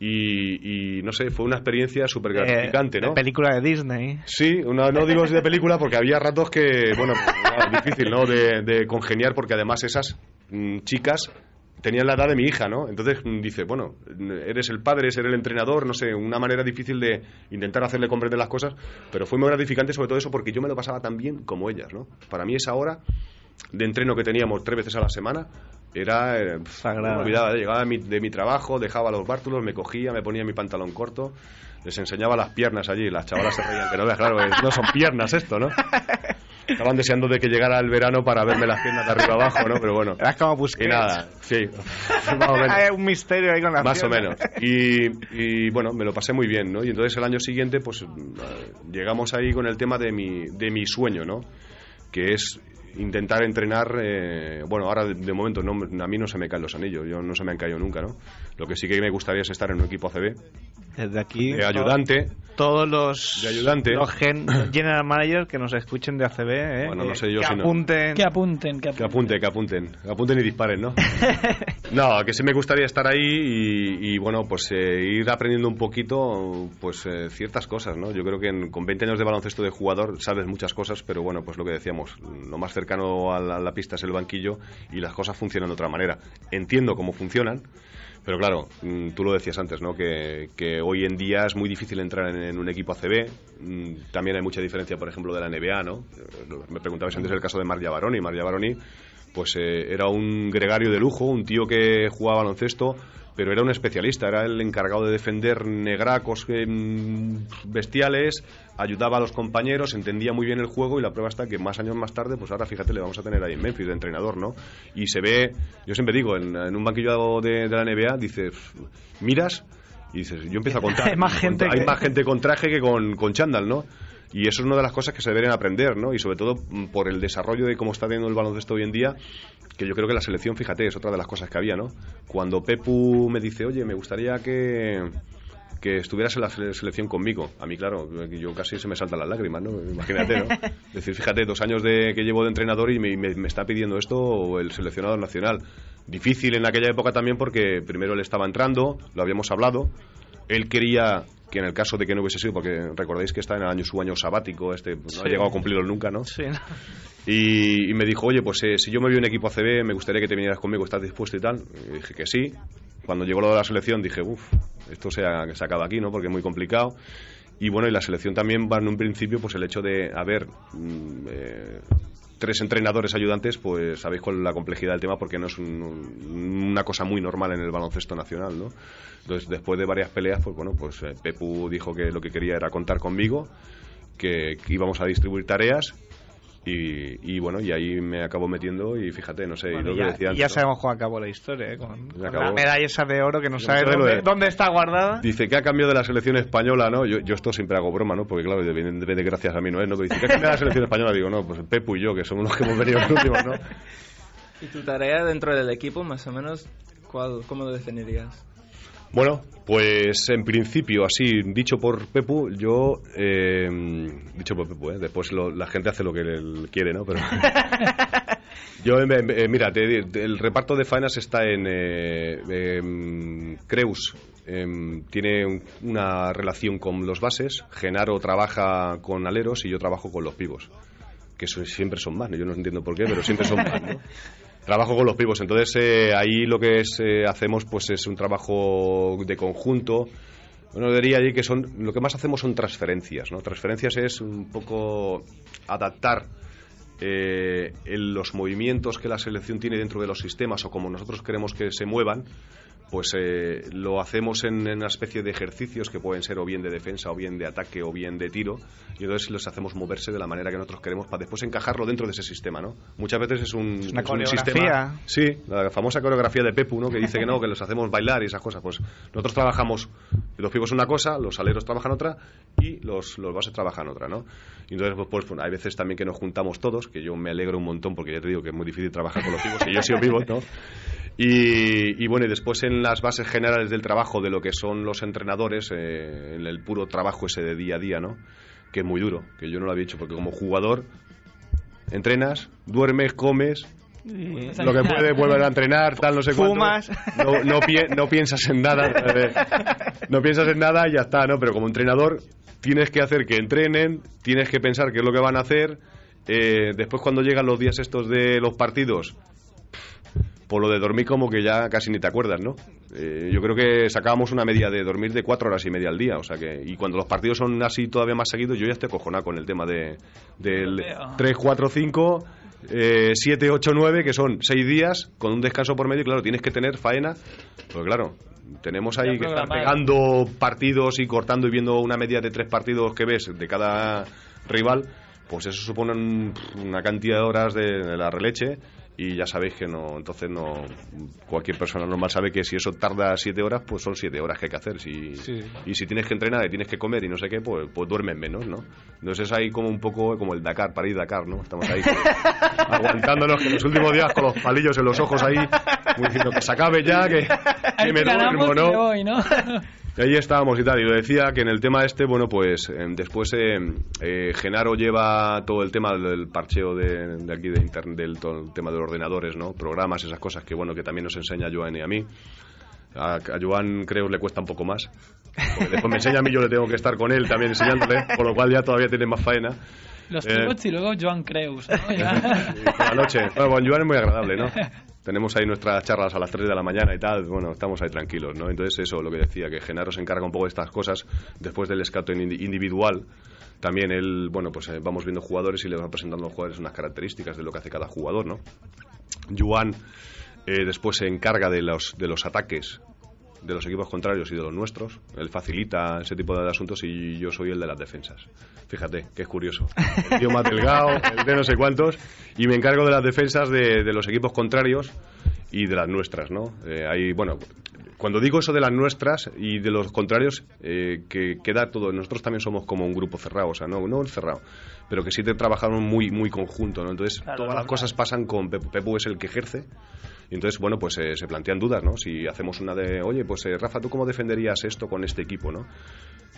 Y, no sé, fue una experiencia súper gratificante, eh, ¿no? película de Disney. Sí, no digo de película porque había ratos que, bueno, difícil, ¿no? De, de, congeniar porque además esas mm, chicas tenía la edad de mi hija, ¿no? Entonces mm, dice, bueno, eres el padre, eres el entrenador, no sé, una manera difícil de intentar hacerle comprender las cosas, pero fue muy gratificante sobre todo eso porque yo me lo pasaba tan bien como ellas, ¿no? Para mí esa hora de entreno que teníamos tres veces a la semana era eh, Sagrada. olvidaba, llegaba de mi, de mi trabajo, dejaba los bártulos, me cogía, me ponía mi pantalón corto, les enseñaba las piernas allí, las chavalas se reían, que no veas, claro, es- no son piernas esto, ¿no? Estaban deseando de que llegara el verano para verme las piernas de arriba abajo, ¿no? Pero bueno. Eras como Busquets. Y nada, sí, más o menos. Hay un misterio ahí con la Más o menos. Y, y, bueno, me lo pasé muy bien, ¿no? Y entonces el año siguiente, pues llegamos ahí con el tema de mi, de mi sueño, ¿no? Que es intentar entrenar, eh, bueno, ahora de, de momento no, a mí no se me caen los anillos, yo no se me han caído nunca, ¿no? Lo que sí que me gustaría es estar en un equipo ACB, Desde aquí. de ayudante, Todos los, De ayudante. los gen- general managers que nos escuchen de ACB, ¿eh? Bueno, no Que- sé yo que si no. apunten. Que apunten, que apunten. apunten, que apunten. Que apunten y disparen, ¿no? no, que sí me gustaría estar ahí y, y, bueno, pues eh, ir aprendiendo un poquito, pues eh, ciertas cosas, ¿no? Yo creo que en- con 20 años de baloncesto de jugador sabes muchas cosas, pero bueno, pues lo que decíamos, lo más cercano a la, a la pista es el banquillo y las cosas funcionan de otra manera. Entiendo cómo funcionan. Pero claro, mm, tú lo decías antes, ¿no? Que, que hoy en día es muy difícil entrar en, en un equipo ACB. Mm, También hay mucha diferencia, por ejemplo, de la NBA, ¿no? Me preguntabais antes el caso de Marja Baroni. Marja Baroni, pues eh, era un gregario de lujo, un tío que jugaba baloncesto, pero era un especialista, era el encargado de defender negracos eh, mm, bestiales, ayudaba a los compañeros, entendía muy bien el juego y la prueba está que más años más tarde, pues ahora fíjate, le vamos a tener ahí en Memphis de entrenador, ¿no? Y se ve, yo siempre digo, en, en un banquillo de, de la NBA, dices, miras y dices, yo empiezo a contar. Hay más gente Hay que- más gente con traje que con, con chándal, ¿no? Y eso es una de las cosas que se deberían aprender, ¿no? Y sobre todo mm, por el desarrollo de cómo está teniendo el baloncesto hoy en día, que yo creo que la selección, fíjate, es otra de las cosas que había, ¿no? Cuando Pepu me dice, oye, me gustaría que, que estuvieras en la sele- selección conmigo. A mí, claro, yo casi se me saltan las lágrimas, ¿no? Imagínate, ¿no? Es decir, fíjate, dos años de, que llevo de entrenador y me, me- me está pidiendo esto el seleccionado nacional. Difícil en aquella época también porque primero él estaba entrando, lo habíamos hablado, él quería que en el caso de que no hubiese sido, porque recordáis que está en el año su año sabático, este no ha llegado a cumplirlo nunca, ¿no? Sí, ¿no? Y, y me dijo, oye, pues eh, si yo me voy a un equipo ACB, me gustaría que te vinieras conmigo, ¿estás dispuesto y tal? Y dije que sí. Cuando llegó lo de la selección dije, uff, esto se, ha, se acaba aquí, ¿no? Porque es muy complicado. Y bueno, y la selección también va en un principio, pues el hecho de haber mm, eh, tres entrenadores ayudantes, pues sabéis es la complejidad del tema, porque no es un- un- una cosa muy normal en el baloncesto nacional, ¿no? Entonces, después de varias peleas, pues bueno, pues eh, Pepu dijo que lo que quería era contar conmigo, que íbamos a distribuir tareas. Y, y bueno, y ahí me acabo metiendo y fíjate, no sé, y lo que ya, decía ya sabemos cómo acabó la historia, ¿eh? Con, la medalla esa de oro que no sabe dónde, de- dónde está guardada. Dice que ha cambiado de la selección española, ¿no? Yo, yo esto siempre hago broma, ¿no? Porque claro, evidentemente gracias a mí no es, ¿no? Pero dice que ha cambiado de la selección española. Digo, no, pues Pepu y yo, que somos los que hemos venido los últimos, ¿no? ¿Y tu tarea dentro del equipo, más o menos, cuál, cómo lo definirías? Bueno, pues en principio, así, dicho por Pepu, yo... eh, dicho por Pepu, ¿eh? Después lo- la gente hace lo que él quiere, ¿no? Pero... yo, em, em, eh, mira, te- te- el reparto de faenas está en... eh, em, Creus tiene un- una relación con los bases, Genaro trabaja con aleros y yo trabajo con los pivos. Que siempre son más, ¿no? yo no entiendo por qué, pero siempre son más, ¿no? Trabajo con los pibos, entonces eh, ahí lo que eh, hacemos pues es un trabajo de conjunto. Bueno, diría que son lo que más hacemos son transferencias, ¿no? Transferencias es un poco adaptar eh, los movimientos que la selección tiene dentro de los sistemas o como nosotros queremos que se muevan, pues eh, lo hacemos en, en una especie de ejercicios que pueden ser o bien de defensa o bien de ataque o bien de tiro y entonces los hacemos moverse de la manera que nosotros queremos para después encajarlo dentro de ese sistema, ¿no? Muchas veces es un, una es un sistema Sí, la famosa coreografía de Pepu, ¿no? Que dice que no, que los hacemos bailar y esas cosas. Pues nosotros trabajamos, los pibos una cosa, los aleros trabajan otra y los, los bases trabajan otra, ¿no? Y entonces, pues, pues, pues, hay veces también que nos juntamos todos, que yo me alegro un montón porque ya te digo que es muy difícil trabajar con los pibos, y yo he sido pivot, ¿no? Y, y bueno, y después en las bases generales del trabajo de lo que son los entrenadores, eh, en el puro trabajo ese de día a día, ¿no? Que es muy duro, que yo no lo había hecho porque como jugador entrenas, duermes, comes, lo que puede volver a entrenar, tal, no sé cuánto. Fumas. No, no, pi- no piensas en nada. No piensas en nada y ya está, ¿no? Pero como entrenador tienes que hacer que entrenen, tienes que pensar qué es lo que van a hacer. eh, después cuando llegan los días estos de los partidos, por lo de dormir como que ya casi ni te acuerdas, ¿no? Eh, yo creo que sacábamos una media de dormir de cuatro horas y media al día, o sea que y cuando los partidos son así todavía más seguidos, yo ya estoy acojonado con el tema de del Lo veo. 3, 4, 5 7, 8, 9, que son 6 días con un descanso por medio. Y claro, tienes que tener faena. Pues claro, tenemos ahí que estar pegando partidos y cortando y viendo una media de tres partidos que ves de cada rival. Pues eso supone un- una cantidad de horas de, de la releche y ya sabéis que no, entonces no, cualquier persona normal sabe que si eso tarda siete horas, pues son siete horas que hay que hacer. Si, Sí. Y si tienes que entrenar y tienes que comer y no sé qué, pues, pues duermes menos, ¿no? Entonces es ahí como un poco como el Dakar, París Dakar, ¿no? Estamos ahí como aguantándonos que los últimos días con los palillos en los ojos ahí, como diciendo que se acabe ya, que, que me duermo, ¿no? voy, ¿no? Y ahí estábamos y tal. Y lo decía que en el tema este, bueno, pues eh, después eh, eh, Genaro lleva todo el tema del parcheo de, de aquí de internet, del todo el tema de los ordenadores, ¿no? Programas, esas cosas que, bueno, que también nos enseña Joan y a mí. A, a Joan creo le cuesta un poco más. Porque después me enseña a mí, yo le tengo que estar con él también enseñándole, por lo cual ya todavía tiene más faena. Los Eh. pivots y luego Joan Creus, ¿no? Ya. Y por la noche. Bueno, Joan es muy agradable, ¿no? Tenemos ahí nuestras charlas a las 3 de la mañana y tal. Bueno, estamos ahí tranquilos, ¿no? Entonces, eso, lo que decía, que Genaro se encarga un poco de estas cosas después del indi- individual. También él, bueno, pues eh, vamos viendo jugadores y le va presentando a los jugadores unas características de lo que hace cada jugador, ¿no? Juan eh, después se encarga de los, de los ataques de los equipos contrarios y de los nuestros. Él facilita ese tipo de asuntos y yo soy el de las defensas. Fíjate, que es curioso. El tío más delgado, el de no sé cuántos, y me encargo de las defensas de, de los equipos contrarios y de las nuestras, ¿no? Eh, bueno, cuando digo eso de las nuestras y de los contrarios, eh, que queda todo. Nosotros también somos como un grupo cerrado, o sea, no, no cerrado, pero que sí te trabajamos muy, muy conjunto, ¿no? Entonces, Claro, todas las cosas pasan con Pepu. Pepu es el que ejerce. Y entonces, bueno, pues eh, se plantean dudas, ¿no? Si hacemos una de, oye, pues eh, Rafa, ¿tú cómo defenderías esto con este equipo, no?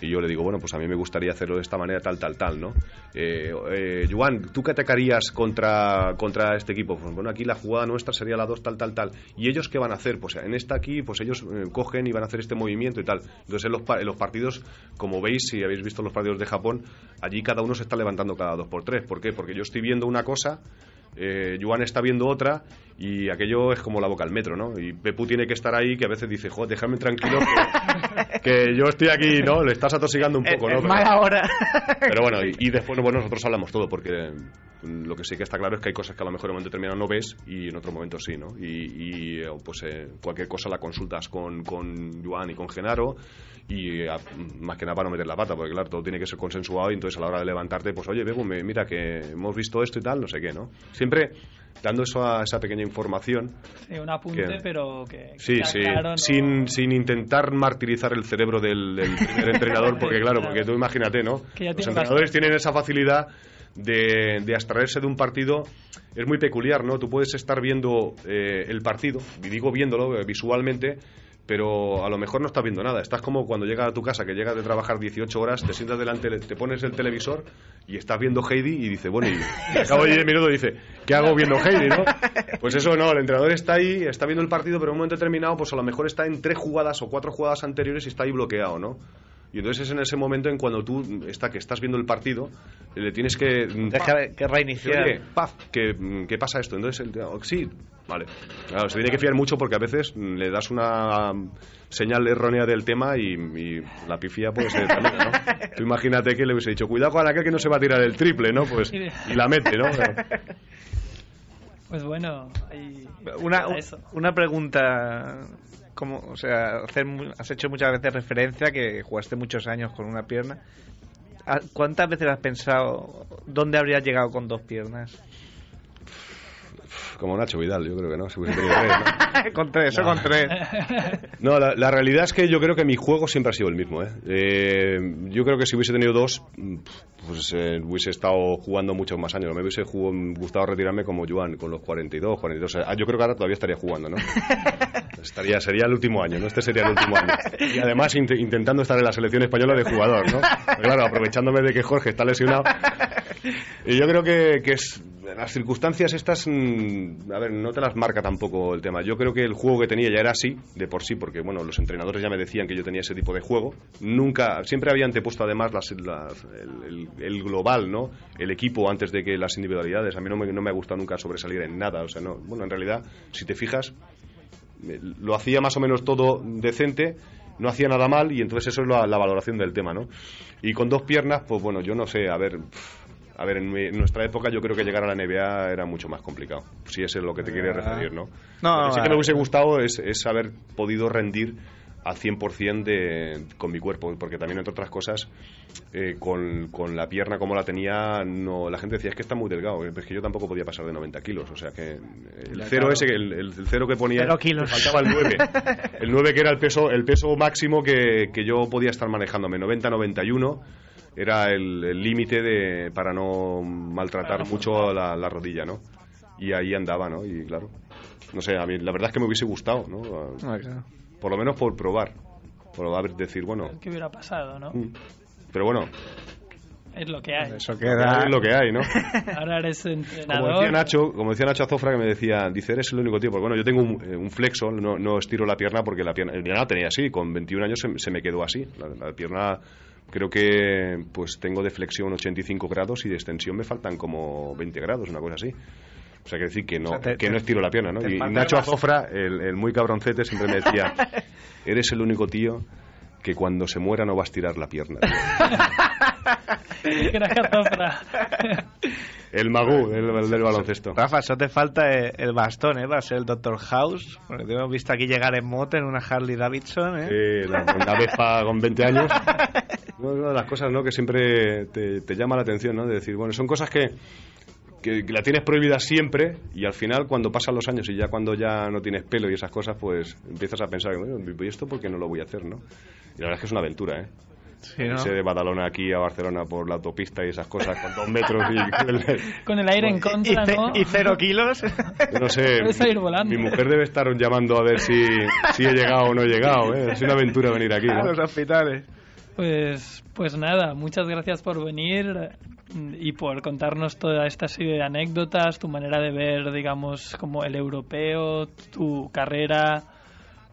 Y yo le digo, bueno, pues a mí me gustaría hacerlo de esta manera, tal, tal, tal, ¿no? Eh, eh, ¿tú qué atacarías contra, contra este equipo? Pues bueno, aquí la jugada nuestra sería la 2, tal, tal, tal. ¿Y ellos qué van a hacer? Pues en esta aquí, pues ellos eh, cogen y van a hacer este movimiento y tal. Entonces en los, en los partidos, como veis, si habéis visto los partidos de Japón, allí cada uno se está levantando cada dos por tres. ¿Por qué? Porque yo estoy viendo una cosa eh, Joan está viendo otra y aquello es como la boca al metro, ¿no? Y Pepu tiene que estar ahí que a veces dice, joder, déjame tranquilo que, que yo estoy aquí, ¿no? Le estás atosigando un poco, ¿no? es Pero- mala hora. pero bueno, y, y después bueno, nosotros hablamos todo, porque mm, lo que sí que está claro es que hay cosas que a lo mejor en un momento determinado no ves y en otro momento sí, ¿no? Y, y, eh, pues eh, cualquier cosa la consultas con, con Joan y con Genaro y eh, más que nada para no meter la pata, porque claro, todo tiene que ser consensuado y entonces a la hora de levantarte, pues oye, Bebo, me- mira que hemos visto esto y tal, no sé qué, ¿no? Siempre dando eso a esa pequeña información Sí, un apunte, Que- pero que... Sí, que sí, claro, no- sin, sin intentar martirizar el cerebro del, del primer entrenador, porque claro, porque tú imagínate, ¿no? Que ya Los entrenadores tienen esa facilidad de, de abstraerse de un partido, es muy peculiar, ¿no? Tú puedes estar viendo eh, el partido, y digo viéndolo eh, visualmente, pero a lo mejor no estás viendo nada. Estás como cuando llegas a tu casa, que llegas de trabajar 18 horas, te sientas delante, te pones el televisor y estás viendo Heidi y dice, bueno, y, y al cabo de 10 minutos dice, ¿qué hago viendo Heidi, no? Pues eso no, el entrenador está ahí, está viendo el partido, pero en un momento determinado, pues a lo mejor está en tres jugadas o cuatro jugadas anteriores y está ahí bloqueado, ¿no? Y entonces es en ese momento en cuando tú está que estás viendo el partido, le tienes que Deja que reiniciar. Oye, paf, ¿qué, mm, ¿qué pasa esto? Entonces, el, oh, sí, vale. Claro, se tiene que fiar mucho porque a veces mm, le das una mm, señal errónea del tema y, y la pifia puede ser también, ¿no? Tú imagínate que le hubiese dicho, cuidado con aquel que no se va a tirar el triple, ¿no? Pues, y la mete, ¿no? Pues bueno. Una, una pregunta. Como, o sea, has hecho muchas veces referencia que jugaste muchos años con una pierna. ¿A- ¿Cuántas veces has pensado dónde habrías llegado con dos piernas? Como Nacho Vidal, yo creo que no, si hubiese tenido tres, ¿no? con tres, o con tres. No, la, la realidad es que yo creo que mi juego siempre ha sido el mismo. ¿eh? Eh, yo creo que si hubiese tenido dos, mm, pues eh, hubiese estado jugando muchos más años. Me hubiese jugado- gustado retirarme como Joan, con los 42, 42. Ah, yo creo que ahora todavía estaría jugando, ¿no? Estaría, sería el último año, ¿no? Este sería el último año. Y además int- intentando estar en la selección española de jugador, ¿no? Pero claro, aprovechándome de que Jorge está lesionado. Y yo creo que, que es, las circunstancias estas, mm, a ver, no te las marca tampoco el tema. Yo creo que el juego que tenía ya era así, de por sí, porque bueno, los entrenadores ya me decían que yo tenía ese tipo de juego. Nunca, siempre había antepuesto además las, el, el- global, ¿no? El equipo antes de que las individualidades. A mí no me, no me ha gustado nunca sobresalir en nada. O sea, no. Bueno, en realidad, si te fijas, eh, lo hacía más o menos todo decente, no hacía nada mal y entonces eso es la, valoración del tema, ¿no? Y con dos piernas, pues bueno, yo no sé, a ver, a ver, en, mi- en nuestra época yo creo que llegar a la NBA era mucho más complicado, si ese es lo que te quieres referir, ¿no? No, Lo que sí que me hubiese gustado es, es haber podido rendir al 100% de, con mi cuerpo, porque también, entre otras cosas, eh, con, con la pierna como la tenía, no la gente decía, es que está muy delgado, eh, es que yo tampoco podía pasar de 90 kilos, o sea que el Ya, cero claro. ese, el- el cero que ponía, Cero kilos. faltaba el 9, el 9 que era el peso, el peso máximo que, que yo podía estar manejándome, 90-91 era el límite de para no maltratar mucho la, la rodilla, ¿no? Y ahí andaba, ¿no? Y claro, no sé, a mí la verdad es que me hubiese gustado, ¿no? Ah, claro. Por lo menos por probar, por decir, bueno, ¿Qué hubiera pasado, no? mm, pero bueno, Es lo que hay. Eso queda. es lo que hay, ¿no? Ahora eres Como entrenador. decía Nacho, como decía Nacho Azofra que me decía, dice, eres el único tío, porque bueno, yo tengo un, eh, un flexo, no, no estiro la pierna porque la pierna, la tenía así, con 21 años se, se me quedó así, la, la pierna creo que pues tengo de flexión 85 grados y de extensión me faltan como 20 grados, una cosa así. O sea, que decir que no, O sea, te- que te- no estiro la pierna, ¿no? Y Nacho Azofra, el, el muy cabroncete, siempre me decía, eres el único tío que cuando se muera no va a estirar la pierna. tío". Gracias, Zofra. El magú del, del- del baloncesto. Rafa, eso te falta eh, el bastón, ¿eh? Va a ser el Doctor House. Porque te hemos visto aquí llegar en moto en una Harley Davidson, ¿eh? Eh, la, la Vespa con 20 años. No, es una de las cosas ¿no? que siempre te, te llama la atención, ¿no? De decir, bueno, son cosas que, que, que la tienes prohibida siempre y al final cuando pasan los años y ya cuando ya no tienes pelo y esas cosas, pues empiezas a pensar, bueno, ¿y esto por qué no lo voy a hacer, no? Y la verdad es que es una aventura, ¿eh? Sí, ¿no? Irse de Badalona aquí a Barcelona por la autopista y esas cosas con dos metros y... Con el aire en contra, y cero kilos. Yo no sé, Puedes salir volando. mi mujer debe estar llamando a ver si, si he llegado o no he llegado, ¿eh? Es una aventura venir aquí, a ¿no? los hospitales. Pues, pues nada, muchas gracias por venir y por contarnos toda esta serie de anécdotas, tu manera de ver, digamos, como el europeo, tu carrera.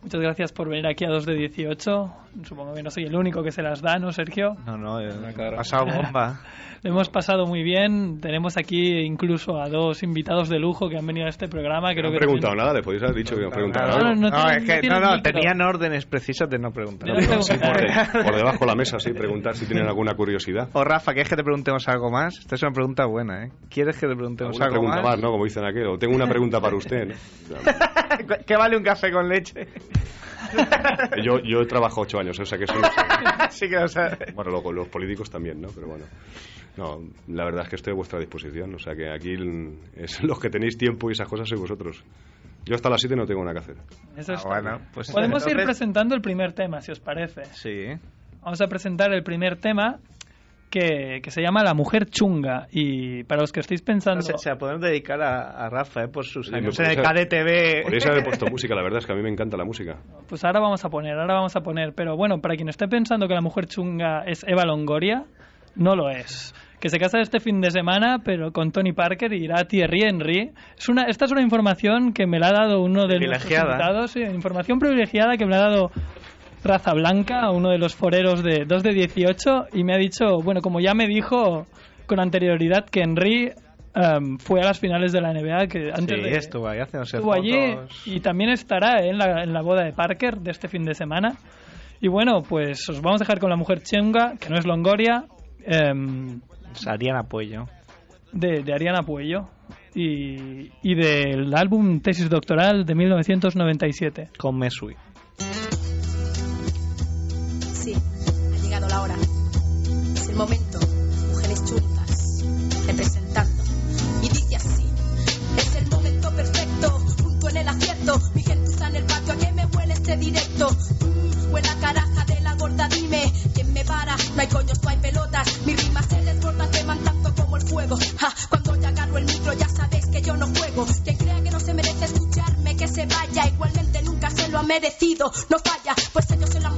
Muchas gracias por venir aquí a 2 de 18. Supongo que no soy el único que se las da, ¿no, Sergio? No, no, ha pasado bomba. Lo hemos pasado muy bien. Tenemos aquí incluso a dos invitados de lujo que han venido a este programa. No Creo han que preguntado también- nada, le podéis haber dicho que no preguntado No, nada. no, no No, tienen- es que, no no, no, tenían órdenes precisas de no preguntar. No Sí, por, de- por debajo de la mesa, sí, preguntar si tienen alguna curiosidad. O Rafa, ¿quieres que te preguntemos algo más? Esta es una pregunta buena, ¿eh? ¿Quieres que te preguntemos algo pregunta más? más, ¿no? Como dicen aquel. O tengo una pregunta para usted. ¿no? ¿Qué vale un café con leche? Yo, yo he trabajado ocho años, o sea que eso sí que lo sabes. Bueno, luego los políticos también, ¿no? Pero bueno. No, la verdad es que estoy a vuestra disposición. O sea que aquí es los que tenéis tiempo y esas cosas sois vosotros. Yo hasta las 7 no tengo nada que hacer. Eso Ah, bueno, pues Podemos ir entonces- presentando el primer tema, si os parece. Sí. Vamos a presentar el primer tema que, que se llama La mujer chunga. Y para los que estéis pensando... Se, se la podemos dedicar a, a Rafa, ¿eh? Por sus años en el KDTV. Podríais haber puesto música, la verdad es que a mí me encanta la música. Pues ahora vamos a poner, ahora vamos a poner. Pero bueno, para quien esté pensando que la mujer chunga es Eva Longoria, no lo es. Que se casa este fin de semana, pero con Tony Parker y irá a Thierry Henry. Es una, esta es una información que me la ha dado uno de Privilegiada. invitados. sí, información privilegiada que me la ha dado Raza Blanca, uno de los foreros de 2 de 18, y me ha dicho, bueno, como ya me dijo con anterioridad que Henry em, fue a las finales de la NBA, que antes Sí, de, estuvo ahí estuvo allí y también estará en la, en la boda de Parker de este fin de semana. Y bueno, pues os vamos a dejar con la mujer chunga, que no es Longoria, em, Ariana Puello. de, de Ariana Puello, y, y del álbum Tesis Doctoral de 1997. Con Mesui. La hora. Es el momento. Mujeres chungas, representando. Y dice así: Es el momento perfecto, punto en el acierto. Mi gente está en el patio, ¿a qué me huele este directo? Mm, huele a caraja de la gorda, dime. ¿Quién me para? No hay coños, no hay pelotas. Mis rimas se desbordan, queman tanto como el fuego. Ja, cuando ya agarro el micro, ya sabéis que yo no juego. Quien crea que no se merece escucharme, que se vaya. Igualmente nunca se lo ha merecido. No falla, pues ellos se lo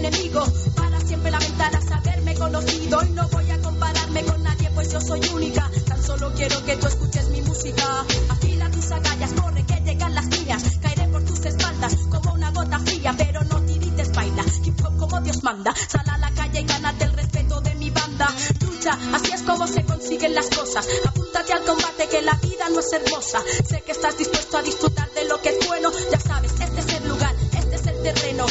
Para siempre la ventana es haberme conocido. Y no voy a compararme con nadie, pues yo soy única. Tan solo quiero que tú escuches mi música. Afila tus agallas, corre que llegan las mías. Caeré por tus espaldas como una gota fría, pero no tirites, baila. Hip hop como Dios manda. Sal a la calle y gánate el respeto de mi banda. Lucha, así es como se consiguen las cosas. Apúntate al combate que la vida no es hermosa. Sé que estás dispuesto a disfrutar de lo que es bueno. Ya sabes, este es el lugar, este es el terreno.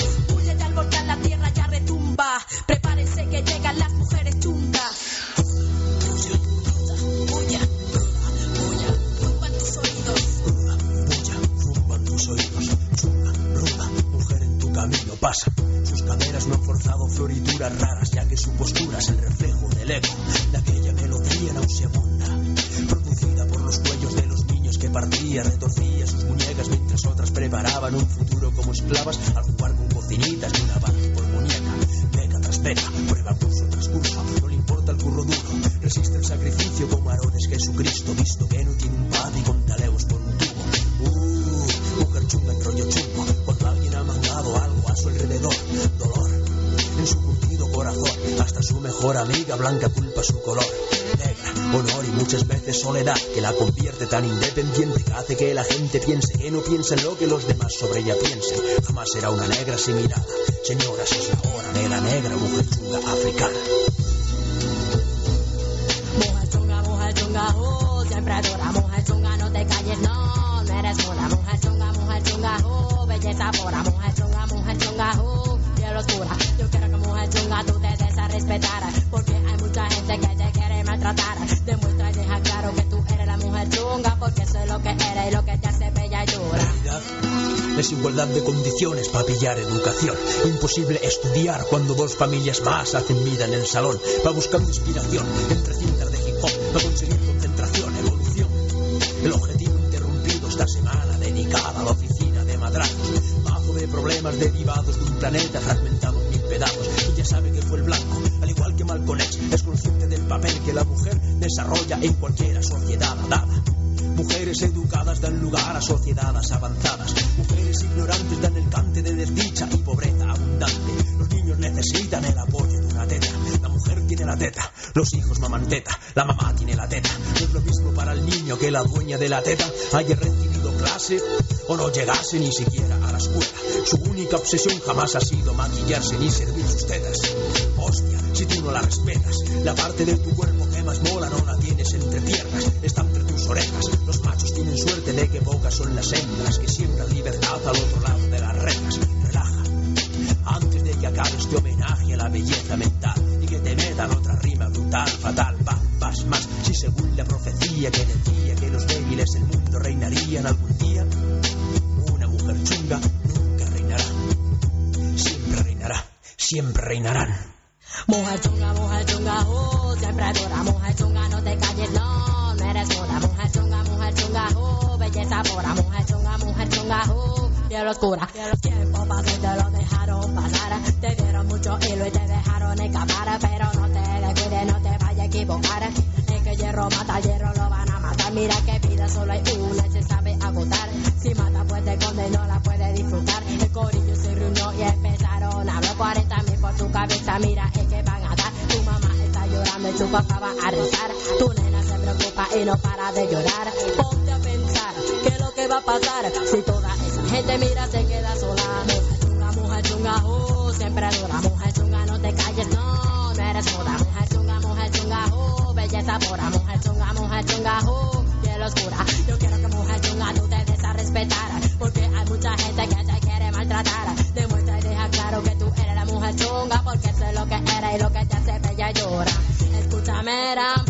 Texturas, el reflejo del eco de aquella melodía nauseabunda, producida por los cuellos de los niños que partía, retorcía sus muñecas mientras otras preparaban un futuro como esclavas al jugar con cocinitas de una barra por muñeca, beca tras beca, prueba curso tras curso, no le importa el curro duro, resiste el sacrificio como Arones Jesucristo, visto que no tiene hasta su mejor amiga blanca culpa su color. Negra, honor y muchas veces soledad que la convierte tan independiente que hace que la gente piense que no piensa en lo que los demás sobre ella piensen. Jamás será una negra sin mirada. Señoras, es la hora de la negra mujer chunga africana. Mujer chunga, mujer chunga, uh, siempre dura. Mujer chunga, no te calles, no, no eres pura. Mujer chunga, mujer chunga, uh, belleza pura. Mujer chunga, mujer chunga, uh, piel oscura. Yo quiero que mujer chunga tú te des respetar. Porque hay mucha gente que te quiere maltratar. Demuestra y deja claro que tú eres la mujer chunga. Porque soy lo que eres y lo que te hace bella y dura. realidad es igualdad de condiciones para pillar educación. Imposible estudiar cuando dos familias más hacen vida en el salón. Va buscando inspiración entre cintas de hip hop. Va conseguir concentración, evolución. El objetivo interrumpido esta semana dedicada a la oficina de madrazos. Mazo de problemas derivados de un planeta fragmentado en mil pedazos. Y ya sabe que fue el blanco, al igual que Malcolm X, es consciente del papel que la mujer desarrolla en cualquier sociedad dada. Mujeres educadas dan lugar a sociedades avanzadas. Mujeres ignorantes dan el cante de desdicha y pobreza abundante. Los niños necesitan el apoyo de una teta. La mujer tiene la teta, los hijos maman teta, la mamá tiene la teta. No es lo mismo para el niño que la dueña de la teta haya recibido clase o no llegase ni siquiera a la escuela. Su única obsesión jamás ha sido maquillarse ni servir sus tetas. Si tú no la respetas, la parte de tu cuerpo que más mola no la tienes entre piernas, está entre tus orejas. Los machos tienen suerte de que pocas son las hembras que siembran libertad al otro lado de las rejas. Relaja, antes de que acabe este homenaje a la belleza mental y que te metan otra rima brutal, fatal, va, vas más. Si según la profecía que decía que los débiles del mundo reinarían algún día, una mujer chunga nunca reinará. Siempre reinará, siempre reinarán. Mujer chunga, mujer chunga, uh, siempre dura. Mujer chunga, no te calles, no, no eres muda. Mujer chunga, mujer chunga, uh, belleza pura. Mujer chunga, mujer chunga, uh, piel oscura. Tiempo pasó y te lo dejaron pasar. Te dieron mucho hilo y te dejaron escapar. Pero no te descuides, no te vayas a equivocar. Que hierro mata, hierro lo van a matar. Mira que vida solo hay una se sabe agotar. Si mata, pues te esconde, no la puede disfrutar. El corillo se reunió y empezaron a hablar 40 mil por tu cabeza. Mira, es que van a dar. Tu mamá está llorando y tu papá va a rezar. Tu nena se preocupa y no para de llorar. Ponte a pensar qué es lo que va a pasar si toda esa gente mira se queda sola. Mujer chunga, mujer chunga, uh, siempre dura. Mujer chunga, no te calles, no, Mujer chunga, mujer chunga, uh, belleza pura. Mujer chunga, mujer chunga, uh, piel oscura. Yo quiero que mujer chunga tú te des a. Porque hay mucha gente que te quiere maltratar. Demuestra y deja claro que tú eres la mujer chunga. Porque eso es lo que eres y lo que te hace bella llora. Escúchame, Ram,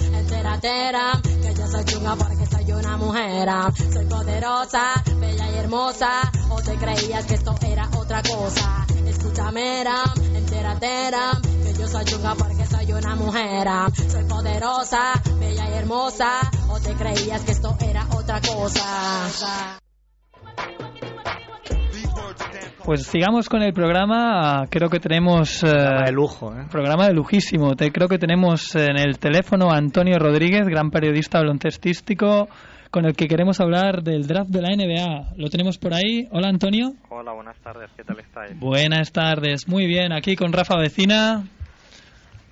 que yo soy chunga porque soy una mujer. Soy poderosa, bella y hermosa. O te creías que esto era otra cosa. Escúchame, Ram, entérate, Ram, que yo soy chunga porque soy una mujer. Ram. Soy poderosa, bella y hermosa. O te creías que esto era otra cosa. Pues sigamos con el programa. Creo que tenemos. eh, Programa de lujo, ¿eh? programa de lujísimo. Te, creo que tenemos en el teléfono a Antonio Rodríguez, gran periodista baloncestístico, con el que queremos hablar del draft de la NBA. ¿Lo tenemos por ahí? Hola, Antonio. Hola, buenas tardes, ¿qué tal estáis? Buenas tardes. Muy bien, aquí con Rafa Vecina.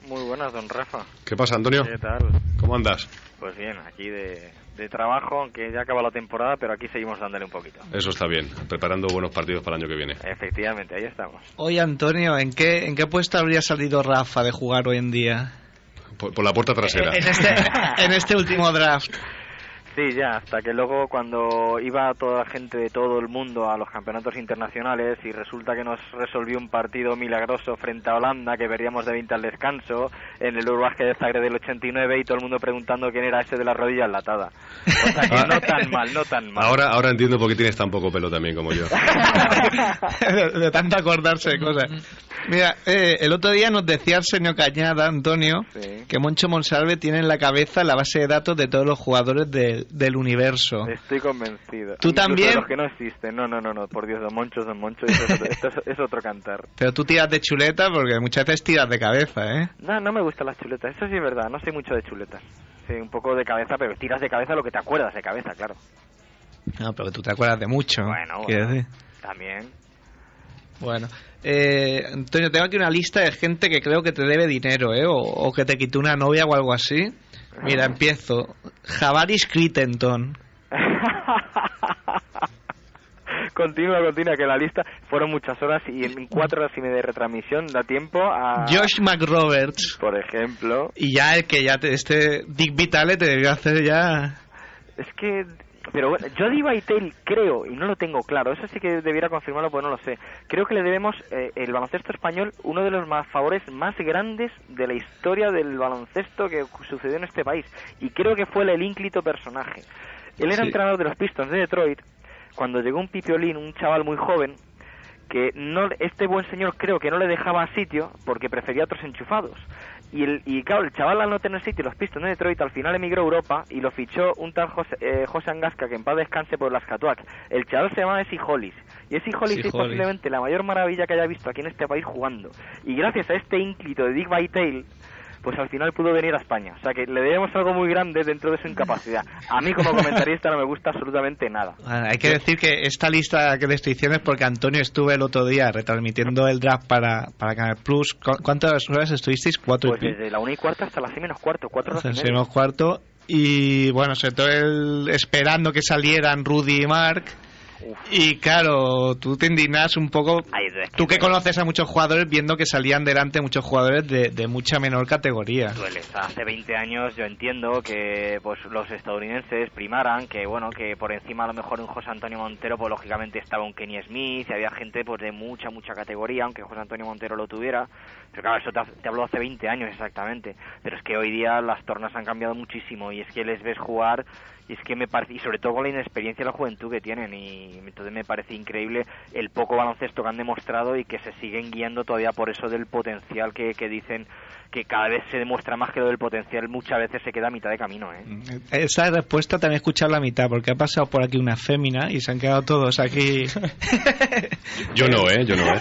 Muy buenas, don Rafa. ¿Qué pasa, Antonio? ¿Qué tal? ¿Cómo andas? Pues bien, aquí de, de trabajo, aunque ya acaba la temporada, pero aquí seguimos dándole un poquito. Eso está bien, preparando buenos partidos para el año que viene. Efectivamente, ahí estamos. Oye, Antonio, ¿en qué, ¿en qué puesto habría salido Rafa de jugar hoy en día? Por, por la puerta trasera. En este, en este último draft. Sí, ya, hasta que luego cuando iba toda la gente de todo el mundo a los campeonatos internacionales y resulta que nos resolvió un partido milagroso frente a Holanda que veríamos de 20 al descanso en el Eurobasket de Zagreb del 89 y todo el mundo preguntando quién era ese de la rodilla enlatada. O sea que no tan mal, no tan mal. Ahora, ahora entiendo por qué tienes tan poco pelo también como yo. de, de tanto acordarse de cosas. Mira, eh, el otro día nos decía el señor Cañada, Antonio, Sí. que Moncho Monsalve tiene en la cabeza la base de datos de todos los jugadores del- del universo. Estoy convencido. ¿Tú Incluso también? de Los que no existen. No, no, no, no. Por Dios, Don Moncho, Don Moncho. Es, otro- esto es- es otro cantar. Pero tú tiras de chuleta porque muchas veces tiras de cabeza, ¿eh? No, no me gustan las chuletas. Eso sí es verdad. No soy mucho de chuletas. Sí, un poco de cabeza, pero tiras de cabeza lo que te acuerdas de cabeza, claro. No, pero tú te acuerdas de mucho. Bueno, bueno. decir. También. Bueno, eh, Antonio, tengo aquí una lista de gente que creo que te debe dinero, ¿eh? O, o que te quitó una novia o algo así. Mira, empiezo. Javaris Crittenton. continúa, continúa, que la lista fueron muchas horas y en cuatro horas y media de retransmisión da tiempo a... Josh McRoberts. Por ejemplo. Y ya el que ya te, este Dick Vitale te debió hacer ya... Es que... Pero bueno, Jody Baitel creo, y no lo tengo claro, eso sí que debiera confirmarlo, pues no lo sé. Creo que le debemos eh, el baloncesto español uno de los más favores más grandes de la historia del baloncesto que sucedió en este país. Y creo que fue el ínclito personaje. Él era Sí. entrenador de los Pistons de Detroit cuando llegó un pipiolín, un chaval muy joven, que no este buen señor creo que no le dejaba sitio porque prefería otros enchufados. Y, el, y claro, el chaval al no tener sitio, los Pistons de Detroit al final emigró a Europa y lo fichó un tal José, eh, José Angasca, que en paz descanse por las Catuac. El chaval se llama Essie Hollis. Y Essie Hollis Essie es Hollis. posiblemente la mayor maravilla que haya visto aquí en este país jugando. Y gracias a este ínclito de Dick Vitale, pues al final pudo venir a España. O sea que le debemos algo muy grande dentro de su incapacidad. A mí como comentarista no me gusta absolutamente nada. Bueno, hay que decir que esta lista que de es porque Antonio estuve el otro día retransmitiendo el draft para, para Canal Plus. ¿Cu- ¿Cuántas horas estuvisteis? Cuatro Pues y desde la una y cuarta hasta las seis menos cuarto, cuatro horas media. menos cuarto. Y bueno, sobre todo el- esperando que salieran Rudy y Mark. Y claro, tú te indignas un poco. Tú que conoces a muchos jugadores viendo que salían delante muchos jugadores de, de mucha menor categoría. duele. Hace 20 años yo entiendo que pues los estadounidenses primaran, que bueno, que por encima a lo mejor un José Antonio Montero, pues lógicamente estaba un Kenny Smith y había gente pues de mucha, mucha categoría, aunque José Antonio Montero lo tuviera. Pero claro, eso te, te hablo hace 20 años exactamente. Pero es que hoy día las tornas han cambiado muchísimo y es que les ves jugar y es que me parece, y sobre todo con la inexperiencia y la juventud que tienen y entonces me parece increíble el poco baloncesto que han demostrado y que se siguen guiando todavía por eso del potencial que, que dicen que cada vez se demuestra más que lo del potencial muchas veces se queda a mitad de camino, ¿eh? Esa respuesta también he escuchado la mitad, porque ha pasado por aquí una fémina y se han quedado todos aquí. Yo no, ¿eh? Yo no, ¿eh?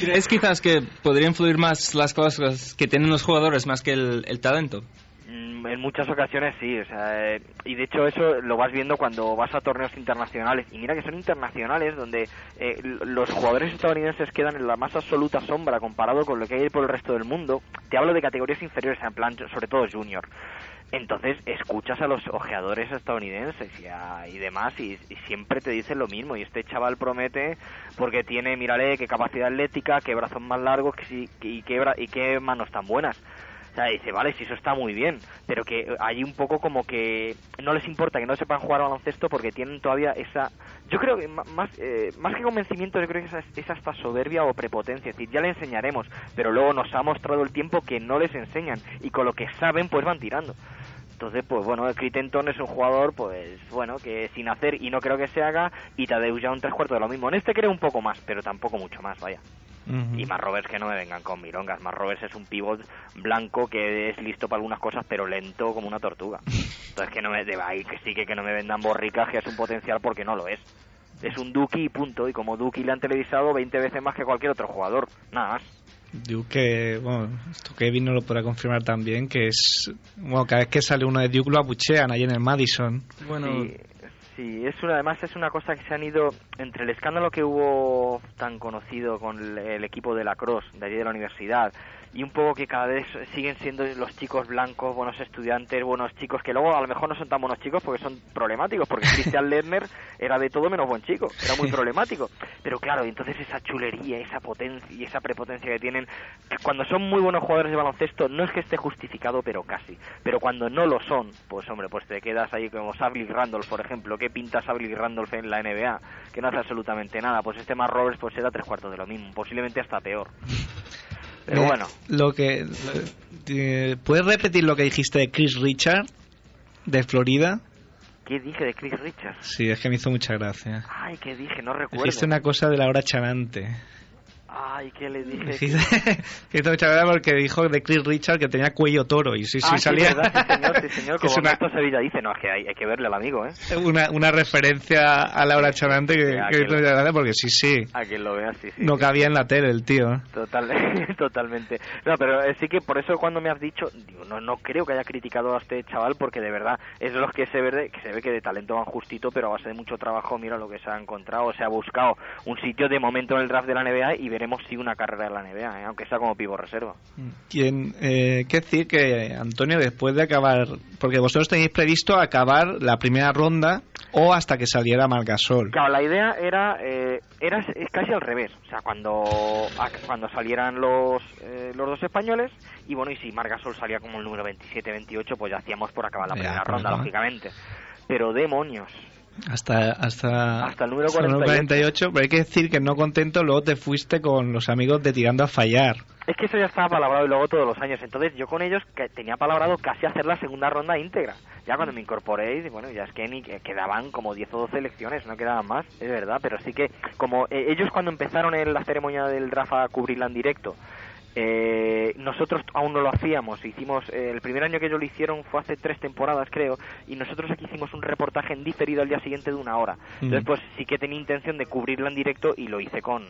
¿Crees quizás que podría influir más las cosas que tienen los jugadores más que el, talento? Mm, En muchas ocasiones sí, o sea, eh, y de hecho eso lo vas viendo cuando vas a torneos internacionales. Y mira que son internacionales donde eh, los jugadores estadounidenses quedan en la más absoluta sombra comparado con lo que hay por el resto del mundo. Te hablo de categorías inferiores, en plan, sobre todo junior. Entonces escuchas a los ojeadores estadounidenses y, a- y demás y, siempre te dicen lo mismo. Y este chaval promete porque tiene, mírale, qué capacidad atlética, qué brazos más largos que y, y qué manos tan buenas. O sea, dice, vale, si eso está muy bien, pero que hay un poco como que no les importa que no sepan jugar al baloncesto porque tienen todavía esa... Yo creo que más, eh, más que convencimiento, yo creo que es, es hasta soberbia o prepotencia. Es decir, ya le enseñaremos, pero luego nos ha mostrado el tiempo que no les enseñan y con lo que saben pues van tirando. Entonces, pues bueno, Crittenton es un jugador, pues bueno, que sin hacer y no creo que se haga, y Tadeusz ya un tres cuartos de lo mismo. En este creo un poco más, pero tampoco mucho más, vaya. Y más Roberts que no me vengan con milongas. Más Roberts es un pivot blanco que es listo para algunas cosas, pero lento como una tortuga. Entonces que no me de ahí que sí que, que no me vendan borricas, que es un potencial porque no lo es. Es un Duki y punto. Y como Duki le han televisado 20 veces más que cualquier otro jugador. Nada más. Duke, que, bueno, esto Kevin no lo podrá confirmar también, que es, bueno, cada vez que sale uno de Duke lo abuchean ahí en el Madison. Bueno, Sí, sí, es una, además es una cosa que se han ido entre el escándalo que hubo tan conocido con el, el equipo de la Cross de allí de la universidad y un poco que cada vez siguen siendo los chicos blancos, buenos estudiantes, buenos chicos, que luego a lo mejor no son tan buenos chicos porque son problemáticos, porque Christian Ledner era de todo menos buen chico, era muy problemático. Pero claro, entonces esa chulería, esa potencia y esa prepotencia que tienen, cuando son muy buenos jugadores de baloncesto, no es que esté justificado, pero casi. Pero cuando no lo son, pues hombre, pues te quedas ahí como Sably Randolph, por ejemplo. ¿Qué pinta Sably Randolph en la NBA? Que no hace absolutamente nada. Pues este más Roberts pues era tres cuartos de lo mismo, posiblemente hasta peor. Pero Eh, bueno, Lo que, eh, ¿Puedes repetir lo que dijiste de Chris Richard, de Florida? ¿qué dije de Chris Richards? Sí, es que me hizo mucha gracia. Ay, ¿qué dije? No recuerdo. Dijiste una cosa de la hora chanante. Ay, ¿qué le dije? Que hizo mucha gracia porque dijo de Chris Richard que tenía cuello toro. Y sí, sí, ah, salía. sí, verdad, sí, señor, sí, señor. que es Como una, Sevilla dice, no, es que hay, hay que verle al amigo, ¿eh? una, una referencia a la hora chanante que, Sí, hizo mucha gracia porque sí, sí. A quien lo vea, sí, sí. No sí. cabía en la tele el tío. Total, totalmente. No, pero eh, sí que por eso cuando me has dicho, digo, no, no creo que haya criticado a este chaval porque de verdad es de los que se ve, que se ve que de talento van justito, pero a base de mucho trabajo, mira lo que se ha encontrado, se ha buscado un sitio de momento en el draft de la NBA y veremos si una carrera en la NBA, ¿eh? aunque sea como pivo reserva. Quien, eh, ¿Qué decir que, Antonio, después de acabar, porque vosotros tenéis previsto acabar la primera ronda o hasta que saliera Margasol? Claro, la idea era eh, era es casi al revés, o sea, cuando cuando salieran los eh, los dos españoles y bueno, y si Margasol salía como el número 27, 28, pues ya hacíamos por acabar la primera ronda, lógicamente. Pero demonios, Hasta, hasta, Hasta el número hasta 48. pero hay que decir que no contento, luego te fuiste con los amigos de Tirando a Fallar. Es que eso ya estaba palabrado y luego todos los años. Entonces yo con ellos que tenía palabrado casi hacer la segunda ronda íntegra. Ya cuando me incorporé, bueno, ya es que ni que- quedaban como 10 o 12 elecciones, no quedaban más, es verdad. Pero sí que como eh, ellos cuando empezaron en la ceremonia del draft a cubrirla en directo, eh, nosotros aún no lo hacíamos. Hicimos eh, el primer año que ellos lo hicieron fue hace tres temporadas, creo, y nosotros aquí hicimos un reportaje en diferido al día siguiente de una hora. Entonces, Mm. pues sí que tenía intención de cubrirla en directo y lo hice con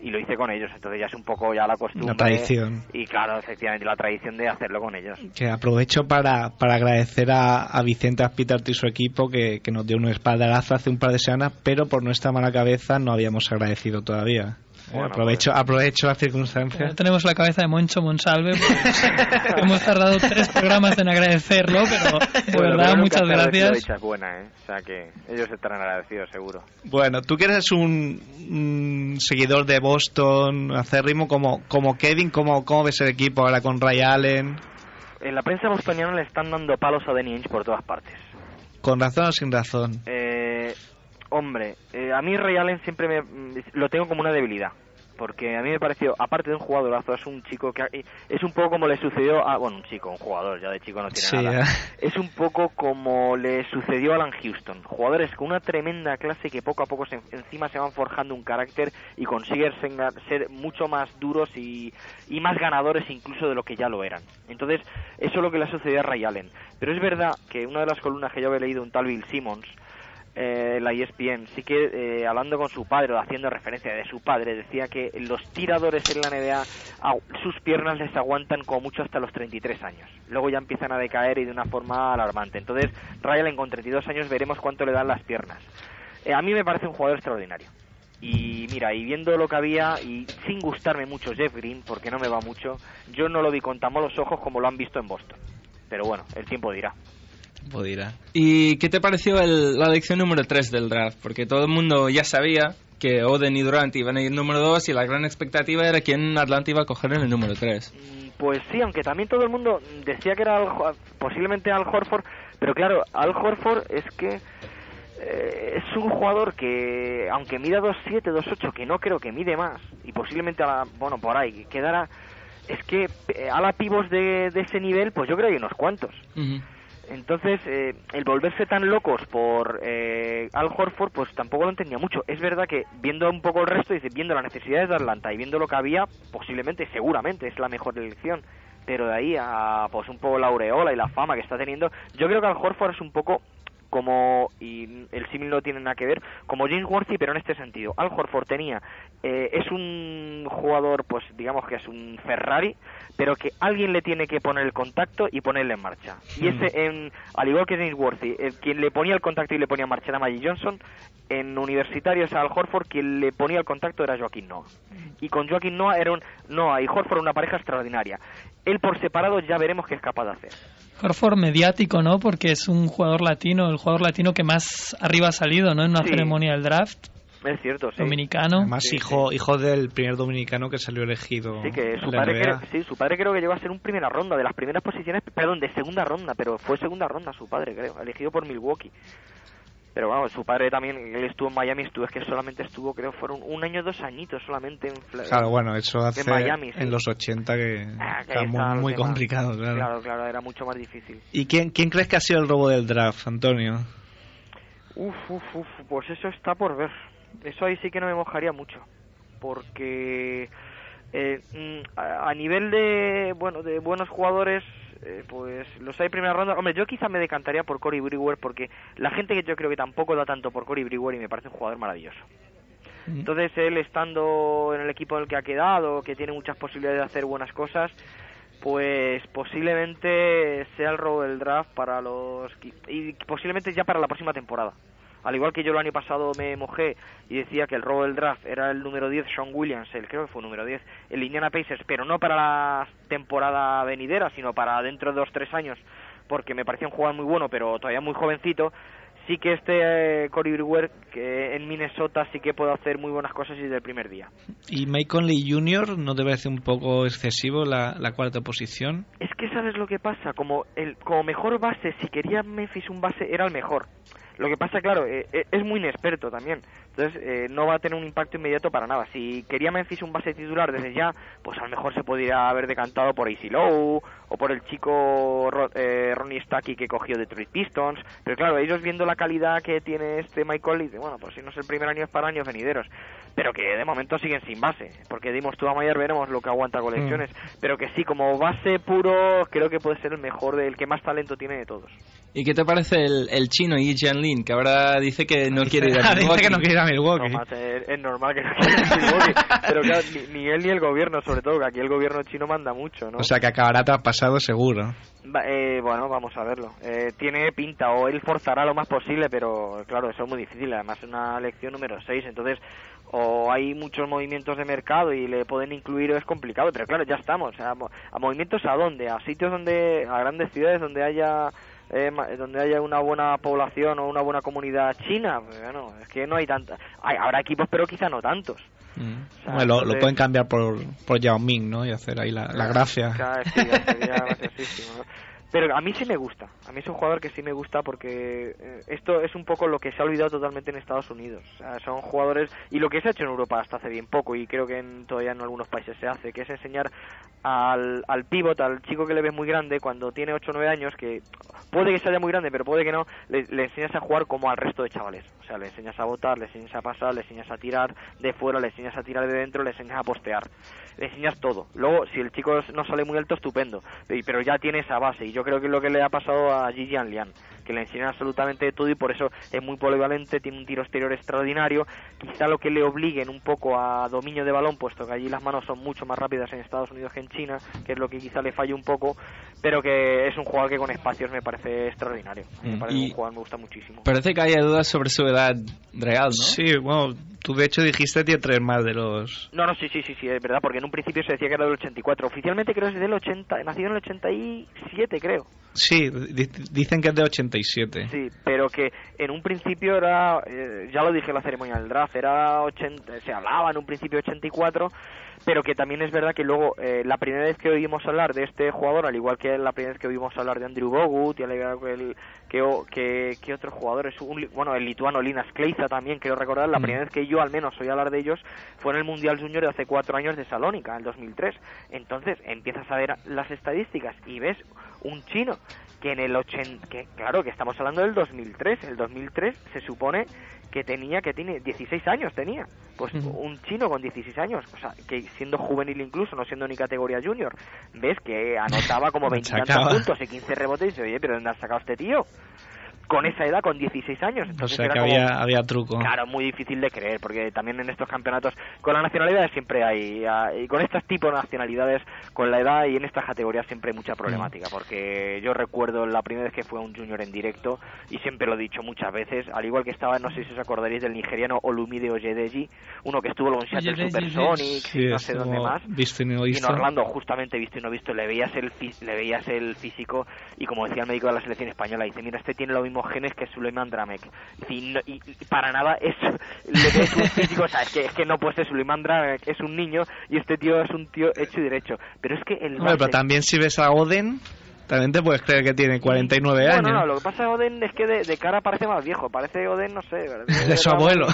y lo hice con ellos. Entonces ya es un poco ya la costumbre La tradición. y claro, efectivamente la tradición de hacerlo con ellos. Que aprovecho para, para agradecer a, a Vicente Aspitart y su equipo que, que nos dio un espaldarazo hace un par de semanas, pero por nuestra mala cabeza no habíamos agradecido todavía. Bueno, aprovecho, aprovecho la Ya circunstancia. tenemos la cabeza de Moncho Monsalve. pues, hemos tardado tres programas en agradecerlo, pero de Bueno, verdad, pero muchas gracias. dicha buena, ¿eh? O sea que ellos estarán agradecidos, seguro. Bueno, tú que eres un, un seguidor de Boston, acérrimo como, como Kevin, ¿cómo, ¿cómo ves el equipo ahora con Ray Allen? En la prensa bostoniana le están dando palos a Danny Ainge por todas partes. ¿Con razón o sin razón? Eh, hombre, eh, a mí Ray Allen siempre me, mm, lo tengo como una debilidad. Porque a mí me pareció, aparte de un jugadorazo, es un chico que es un poco como le sucedió a, bueno, un chico, un jugador, ya de chico no tiene Sí, nada. ¿eh? Es un poco como le sucedió a Alan Houston, jugadores con una tremenda clase que poco a poco se- encima se van forjando un carácter y consiguen ser, mucho más duros y, y más ganadores incluso de lo que ya lo eran. Entonces, eso es lo que le sucedió a Ray Allen. Pero es verdad que una de las columnas que yo había leído, un tal Bill Simmons, eh, la ESPN, sí que eh, hablando con su padre o haciendo referencia de su padre, decía que los tiradores en la NBA, sus piernas les aguantan como mucho hasta los 33 años. Luego ya empiezan a decaer y de una forma alarmante. Entonces, Ray Allen con 32 años veremos cuánto le dan las piernas. Eh, a mí me parece un jugador extraordinario. Y mira, y viendo lo que había, y sin gustarme mucho Jeff Green, porque no me va mucho, yo no lo vi con tan malos ojos como lo han visto en Boston. Pero bueno, el tiempo dirá. Podría. ¿Y qué te pareció el- la elección número 3 del draft? Porque todo el mundo ya sabía que Oden y Durant iban a ir número 2 y la gran expectativa era quién Atlanta iba a coger en el número 3. Mm, Pues sí, aunque también todo el mundo decía que era Al posiblemente Al Horford, pero claro, Al Horford es que eh, es un jugador que, aunque mida 2'7, 2'8, que no creo que mide más, y posiblemente, a la- bueno, por ahí, quedara, es que eh, a la pivos de, de ese nivel, pues yo creo que hay unos cuantos. Entonces, eh, el volverse tan locos por eh, Al Horford, pues tampoco lo entendía mucho. Es verdad que viendo un poco el resto, dice, viendo las necesidades de Atlanta y viendo lo que había, posiblemente, seguramente es la mejor elección. Pero de ahí a, pues un poco la aureola y la fama que está teniendo, yo creo que Al Horford es un poco como, y el símil no tiene nada que ver, como James Worthy, pero en este sentido. Al Horford tenía, eh, es un jugador, pues digamos que es un Ferrari, pero que alguien le tiene que poner el contacto y ponerle en marcha. Y ese, en, al igual que James Worthy, el, quien le ponía el contacto y le ponía en marcha era Magic Johnson, en universitarios al Horford quien le ponía el contacto era Joaquín Noah. Y con Joaquín Noah era un, Noah y Horford una pareja extraordinaria. Él por separado ya veremos qué es capaz de hacer. Horford mediático, ¿no? Porque es un jugador latino, el jugador latino que más arriba ha salido, ¿no? En una Sí. ceremonia del draft Es cierto, sí. dominicano. Además, Sí, hijo, hijo del primer dominicano que salió elegido. Sí, que su padre, creo, sí, su padre creo que llegó a ser un primera ronda, de las primeras posiciones, perdón, de segunda ronda, pero fue segunda ronda su padre, creo, elegido por Milwaukee. Pero vamos, su padre también, él estuvo en Miami, estuvo, es que solamente estuvo, creo, fueron un año, dos añitos solamente en Claro, bueno, eso hace Miami, sí. en los 80 que, Ah, que muy, está muy tema. complicado, claro. Claro, claro, era mucho más difícil. ¿Y quién, quién crees que ha sido el robo del draft, Antonio? Uf, uf, uf, pues eso está por ver. Eso ahí sí que no me mojaría mucho. Porque eh, mm, a nivel de, bueno, de buenos jugadores, eh, pues los hay primera ronda. Hombre, yo quizá me decantaría por Cory Brewer porque la gente que yo creo que tampoco da tanto por Cory Brewer y me parece un jugador maravilloso. Entonces él estando en el equipo en el que ha quedado, que tiene muchas posibilidades de hacer buenas cosas, pues posiblemente sea el robo del draft para los y posiblemente ya para la próxima temporada. Al igual que yo el año pasado me mojé y decía que el robo del draft era el número 10, Sean Williams, el creo que fue el número 10, el Indiana Pacers, pero no para la temporada venidera, sino para dentro de dos tres años, porque me parecía un jugador muy bueno, pero todavía muy jovencito. Sí que este eh, Corey Brewer, que en Minnesota sí que puede hacer muy buenas cosas desde el primer día. ¿Y Mike Conley Jr. no te parece un poco excesivo la, la cuarta posición? Es que sabes lo que pasa, como el como mejor base, si quería Memphis un base era el mejor. Lo que pasa, claro, eh, eh, es muy inexperto también. Entonces, eh, no va a tener un impacto inmediato para nada. Si quería Memphis un base titular desde ya, pues a lo mejor se podría haber decantado por AC Low o por el chico Ro- eh, Ronnie Stacky que cogió Detroit Pistons. Pero claro, ellos viendo la calidad que tiene este Michael, dicen, bueno, pues si no es el primer año es para años venideros. Pero que de momento siguen sin base. Porque dimos tú a Mayer, veremos lo que aguanta con lesiones. Pero que sí, como base puro, creo que puede ser el mejor, del que más talento tiene de todos. ¿Y qué te parece el, el chino Yi Que ahora dice que no quiere ir a Dice Milwaukee? que no quiere ir a Milwaukee. No, es normal que no quiera ir a Milwaukee, pero claro, ni, ni él ni el gobierno, sobre todo, que aquí el gobierno chino manda mucho, ¿no? O sea que acabará traspasado seguro. Va- eh, bueno, vamos a verlo. Eh, tiene pinta, o él forzará lo más posible, pero claro, eso es muy difícil. Además, es una elección número 6, entonces o hay muchos movimientos de mercado y le pueden incluir, es complicado, pero claro, ya estamos. O ¿A movimientos a dónde? A sitios donde, a grandes ciudades donde haya. Eh, donde haya una buena población o una buena comunidad china, Pues, bueno, es que no hay tanta. Hay, habrá equipos, pero quizá no tantos. sea, Bueno, lo, pueden cambiar por, por Yao Ming, ¿no? Y hacer ahí la, la gracia. Claro, sí, ya sería graciosísimo, ¿no? Pero a mí sí me gusta. A mí es un jugador que sí me gusta porque eh, esto es un poco lo que se ha olvidado totalmente en Estados Unidos. O sea, son jugadores y lo que se ha hecho en Europa hasta hace bien poco y creo que en, todavía en algunos países se hace, que es enseñar al, al pivot, al chico que le ves muy grande cuando tiene 8 o 9 años, que puede que sea muy grande, pero puede que no, le, enseñas a jugar como al resto de chavales. O sea, le enseñas a botar, le enseñas a pasar, le enseñas a tirar de fuera, le enseñas a tirar de dentro, le enseñas a postear. Le enseñas todo. Luego, si el chico no sale muy alto, estupendo. Pero ya tiene esa base. Y yo creo que es lo que le ha pasado a Gigi Lian, que le enseñan absolutamente todo y por eso es muy polivalente, tiene un tiro exterior extraordinario. Quizá lo que le obliguen un poco a dominio de balón, puesto que allí las manos son mucho más rápidas en Estados Unidos que en China, que es lo que quizá le falle un poco, pero que es un jugador que con espacios me parece extraordinario. Me Mm. parece Y- un jugador me gusta muchísimo. Parece que haya dudas sobre su edad real, ¿no? Sí, bueno, tú de hecho dijiste que tres más de los... No, no, sí, sí, sí, sí, es verdad, porque en un principio se decía que era del 84. Oficialmente creo que es del 80, nacido en el 87, creo. Sí, di- dicen que es de 87. Sí, pero que en un principio era, eh, ya lo dije en la ceremonia del draft, era 80, se hablaba en un principio 84, pero que también es verdad que luego eh, la primera vez que oímos hablar de este jugador, al igual que la primera vez que oímos hablar de Andrew Bogut y al igual que, el, que, que, que otros jugadores, un li- bueno, el lituano Linas Kleiza también, quiero recordar, la Mm. primera vez que yo al menos oí hablar de ellos fue en el Mundial Junior de hace cuatro años de Salónica, en el 2003. Entonces empiezas a ver las estadísticas y ves un chino que en el 80, que claro que estamos hablando del 2003, el 2003 se supone que tenía que tiene 16 años tenía, pues un chino con 16 años, o sea, que siendo juvenil incluso, no siendo ni categoría junior, ves que anotaba como 20 y tantos Machacaba. puntos y 15 rebotes y dices, "Oye, pero ¿dónde has sacado este tío?" Con esa edad, con 16 años. O Entonces sea era que como- había, había truco. Claro, muy difícil de creer, porque también en estos campeonatos, con la nacionalidad siempre hay, ah, y con estos tipos de nacionalidades, con la edad y en estas categorías siempre hay mucha problemática, porque yo recuerdo la primera vez que fue un junior en directo, y siempre lo he dicho muchas veces, al igual que estaba, no sé si os acordaréis del nigeriano Olumide Oyedeji, uno que estuvo en Seattle Sí, y no sé dónde más, visto y no y en visto. Orlando, justamente visto y no visto, le veías el le veías el físico y como decía el médico de la selección española, dice, mira, este tiene los mismos genes que Suleiman Dramek. Y, no- y- y para nada es, ves un físico, o sea, es que, es que no puede ser Suleiman Dramek, es un niño y este tío es un tío hecho y derecho. Pero es que el Hombre, pero también si ves a Oden, también te puedes creer que tiene 49 bueno, años. no, lo que pasa de Oden es que de, de cara parece más viejo, parece Oden, no sé. De su abuelo.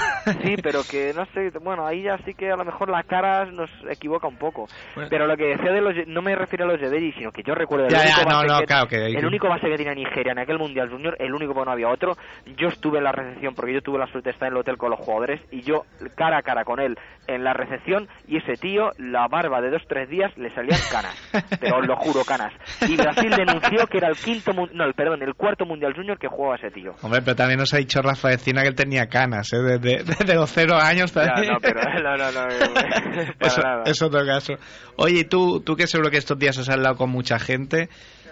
Sí, pero que no sé, bueno, ahí ya sí que a lo mejor la cara nos equivoca un poco. Bueno. Pero lo que decía de los, no me refiero a los Yederi, sino que yo recuerdo el Ya, único ya, no, base no, que- claro que el que- único base que tenía Nigeria en aquel Mundial Junior, el único porque no había otro, yo estuve en la recepción porque yo tuve la suerte de estar en el hotel con los jugadores y yo cara a cara con él en la recepción y ese tío, la barba de dos tres días le salían canas, pero os lo juro canas. Y Brasil denunció que era el quinto, no, el, perdón, el cuarto Mundial Junior que jugaba ese tío. Hombre, pero también nos ha dicho Rafa Vecina que él tenía canas, ¿eh? Desde, desde los cero años Ya, no, pero no, no, no, eso, es otro caso. Oye, y tú, tú que seguro que estos días has hablado con mucha gente,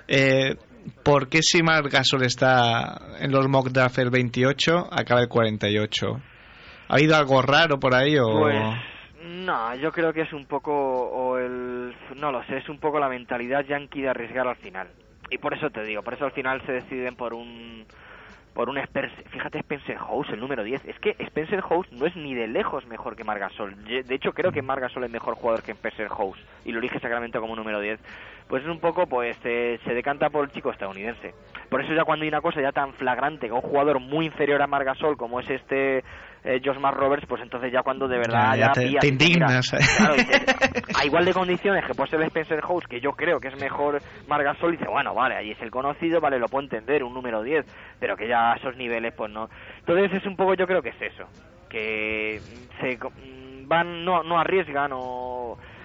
eh, ¿por qué si Marc Gasol está en los mock draft el 28, acaba el 48? ¿Ha habido algo raro por ahí o...? Pues no, yo creo que es un poco o el no lo sé, es un poco la mentalidad yankee de arriesgar al final. Y por eso te digo, por eso al final se deciden por un por un Spencer, fíjate Spencer House, el número 10. Es que Spencer House no es ni de lejos mejor que Margasol. De hecho, creo que Margasol es mejor jugador que Spencer House y lo elige Sacramento como número 10. Pues es un poco, pues eh, se decanta por el chico estadounidense. Por eso ya cuando hay una cosa ya tan flagrante que un jugador muy inferior a Margasol como es este eh, Josmar Roberts, pues entonces ya cuando de verdad Ya, ya te- pillas, te mira, indignas, ¿eh? claro, dices, a igual de condiciones que puede ser Spencer House, que yo creo que es mejor Margasol, dice, bueno, vale, ahí es el conocido, vale, lo puedo entender, un número 10, pero que ya a esos niveles, pues no. Entonces es un poco, yo creo que es eso, que se mm, van, no, no arriesgan o,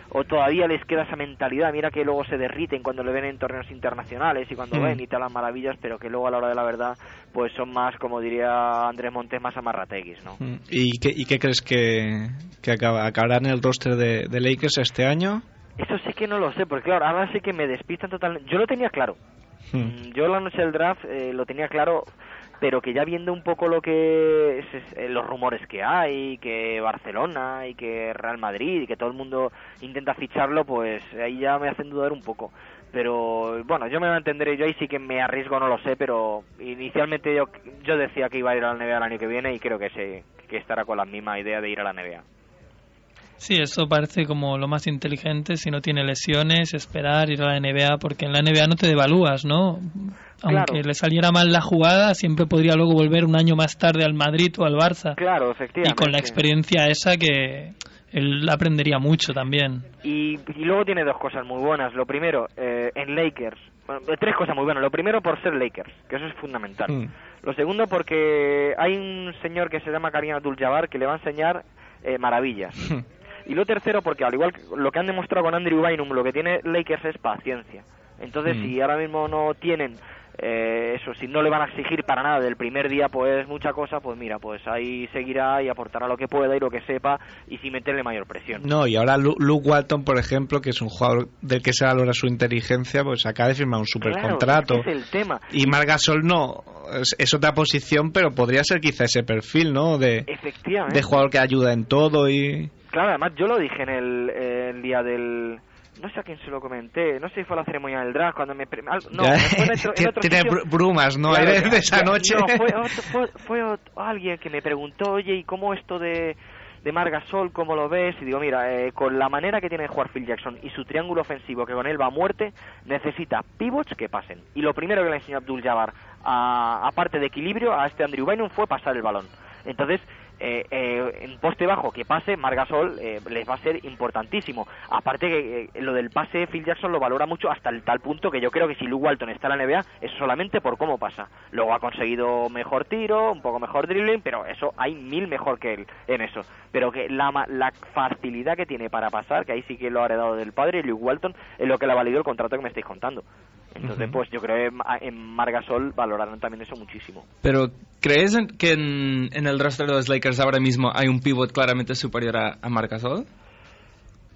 o todavía les queda esa mentalidad, mira que luego se derriten cuando le ven en torneos internacionales y cuando Mm. ven y tal las maravillas, pero que luego a la hora de la verdad, pues son más, como diría Andrés Montes, más amarrateguis, ¿no? Mm. ¿Y qué, y qué crees que, que acaba, acabará en el roster de, de Lakers este año? Eso sí que no lo sé, porque claro, ahora sí que me despistan totalmente. Yo lo tenía claro. Mm. Mm, Yo la noche del draft eh, lo tenía claro, pero que ya viendo un poco lo que eh, los rumores que hay, que Barcelona y que Real Madrid y que todo el mundo intenta ficharlo, pues ahí ya me hacen dudar un poco. Pero bueno, yo me mantendré, yo ahí sí que me arriesgo, no lo sé, pero inicialmente yo, yo decía que iba a ir a la NBA el año que viene y creo que, se, que estará con la misma idea de ir a la NBA. Sí, eso parece como lo más inteligente si no tiene lesiones, esperar, ir a la NBA, porque en la NBA no te devalúas, ¿no? Aunque Claro. le saliera mal la jugada, siempre podría luego volver un año más tarde al Madrid o al Barça. Claro, Y efectivamente. con la experiencia esa que él aprendería mucho también. Y, y luego tiene dos cosas muy buenas. Lo primero, eh, en Lakers, bueno, tres cosas muy buenas. Lo primero por ser Lakers, que eso es fundamental. Mm. Lo segundo porque hay un señor que se llama Karim Abdul-Jabbar que le va a enseñar eh, maravillas. Y lo tercero porque al igual que lo que han demostrado con Andrew Bynum, lo que tiene Lakers es paciencia. Entonces, Mm. si ahora mismo no tienen eh, eso, si no le van a exigir para nada del primer día, pues mucha cosa, pues mira, pues ahí seguirá y aportará lo que pueda y lo que sepa y sin meterle mayor presión. No, y ahora Lu- Luke Walton, por ejemplo, que es un jugador del que se valora su inteligencia, pues acaba de firmar un supercontrato. Claro, es el tema. Y Marc Gasol no, es, es otra posición, pero podría ser quizá ese perfil, ¿no? De, Efectivamente. de jugador que ayuda en todo y... Claro, además yo lo dije en el, eh, el día del... No sé a quién se lo comenté, no sé si fue a la ceremonia del draft cuando me... al- No, Ya, fue en otro, en otro tiene sitio. brumas, ¿no? Claro, de, esa noche. No, fue, otro- fue, fue ot- alguien que me preguntó, oye, ¿y cómo esto de, de Margasol, cómo lo ves? Y digo, mira, eh, con la manera que tiene de jugar Phil Jackson y su triángulo ofensivo, que con él va a muerte, necesita pivots que pasen. Y lo primero que le enseñó Abdul Jabbar, a- aparte de equilibrio, a este Andrew Bynum fue pasar el balón. Entonces, eh, eh, en poste bajo que pase, Margasol eh, les va a ser importantísimo. Aparte que eh, lo del pase, Phil Jackson lo valora mucho hasta el tal punto que yo creo que si Luke Walton está en la NBA es solamente por cómo pasa. Luego ha conseguido mejor tiro, un poco mejor dribbling, pero eso hay mil mejor que él en eso. Pero que la, la facilidad que tiene para pasar, que ahí sí que lo ha heredado del padre, Luke Walton, es lo que le ha valido el contrato que me estáis contando. Entonces, pues yo creo que en- Margasol valorarán también eso muchísimo. Pero, ¿crees en- que en, en el roster de los Lakers ahora mismo hay un pivot claramente superior a, a Marc Gasol?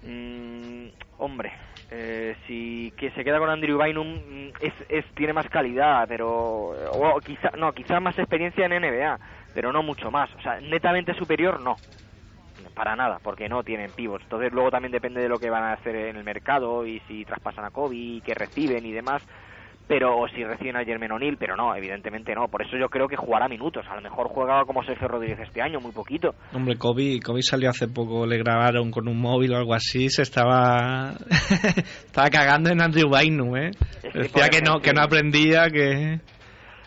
Mm, hombre, eh, si que se queda con Andrew Bynum mm, es, es tiene más calidad, pero o quizá no, quizá más experiencia en NBA, pero no mucho más. O sea, netamente superior no. Para nada, porque no tienen pivots. Entonces luego también depende de lo que van a hacer en el mercado y si traspasan a Kobe, y qué reciben y demás. Pero o si reciben a Jermaine O'Neal, pero no, evidentemente no. Por eso yo creo que jugará minutos. A lo mejor jugaba como Sergio Rodríguez este año, muy poquito. Hombre, Kobe, Kobe salió hace poco, le grabaron con un móvil o algo así, se estaba estaba cagando en Andrew Bynum, ¿eh? Es que, Decía que no, que no aprendía, que...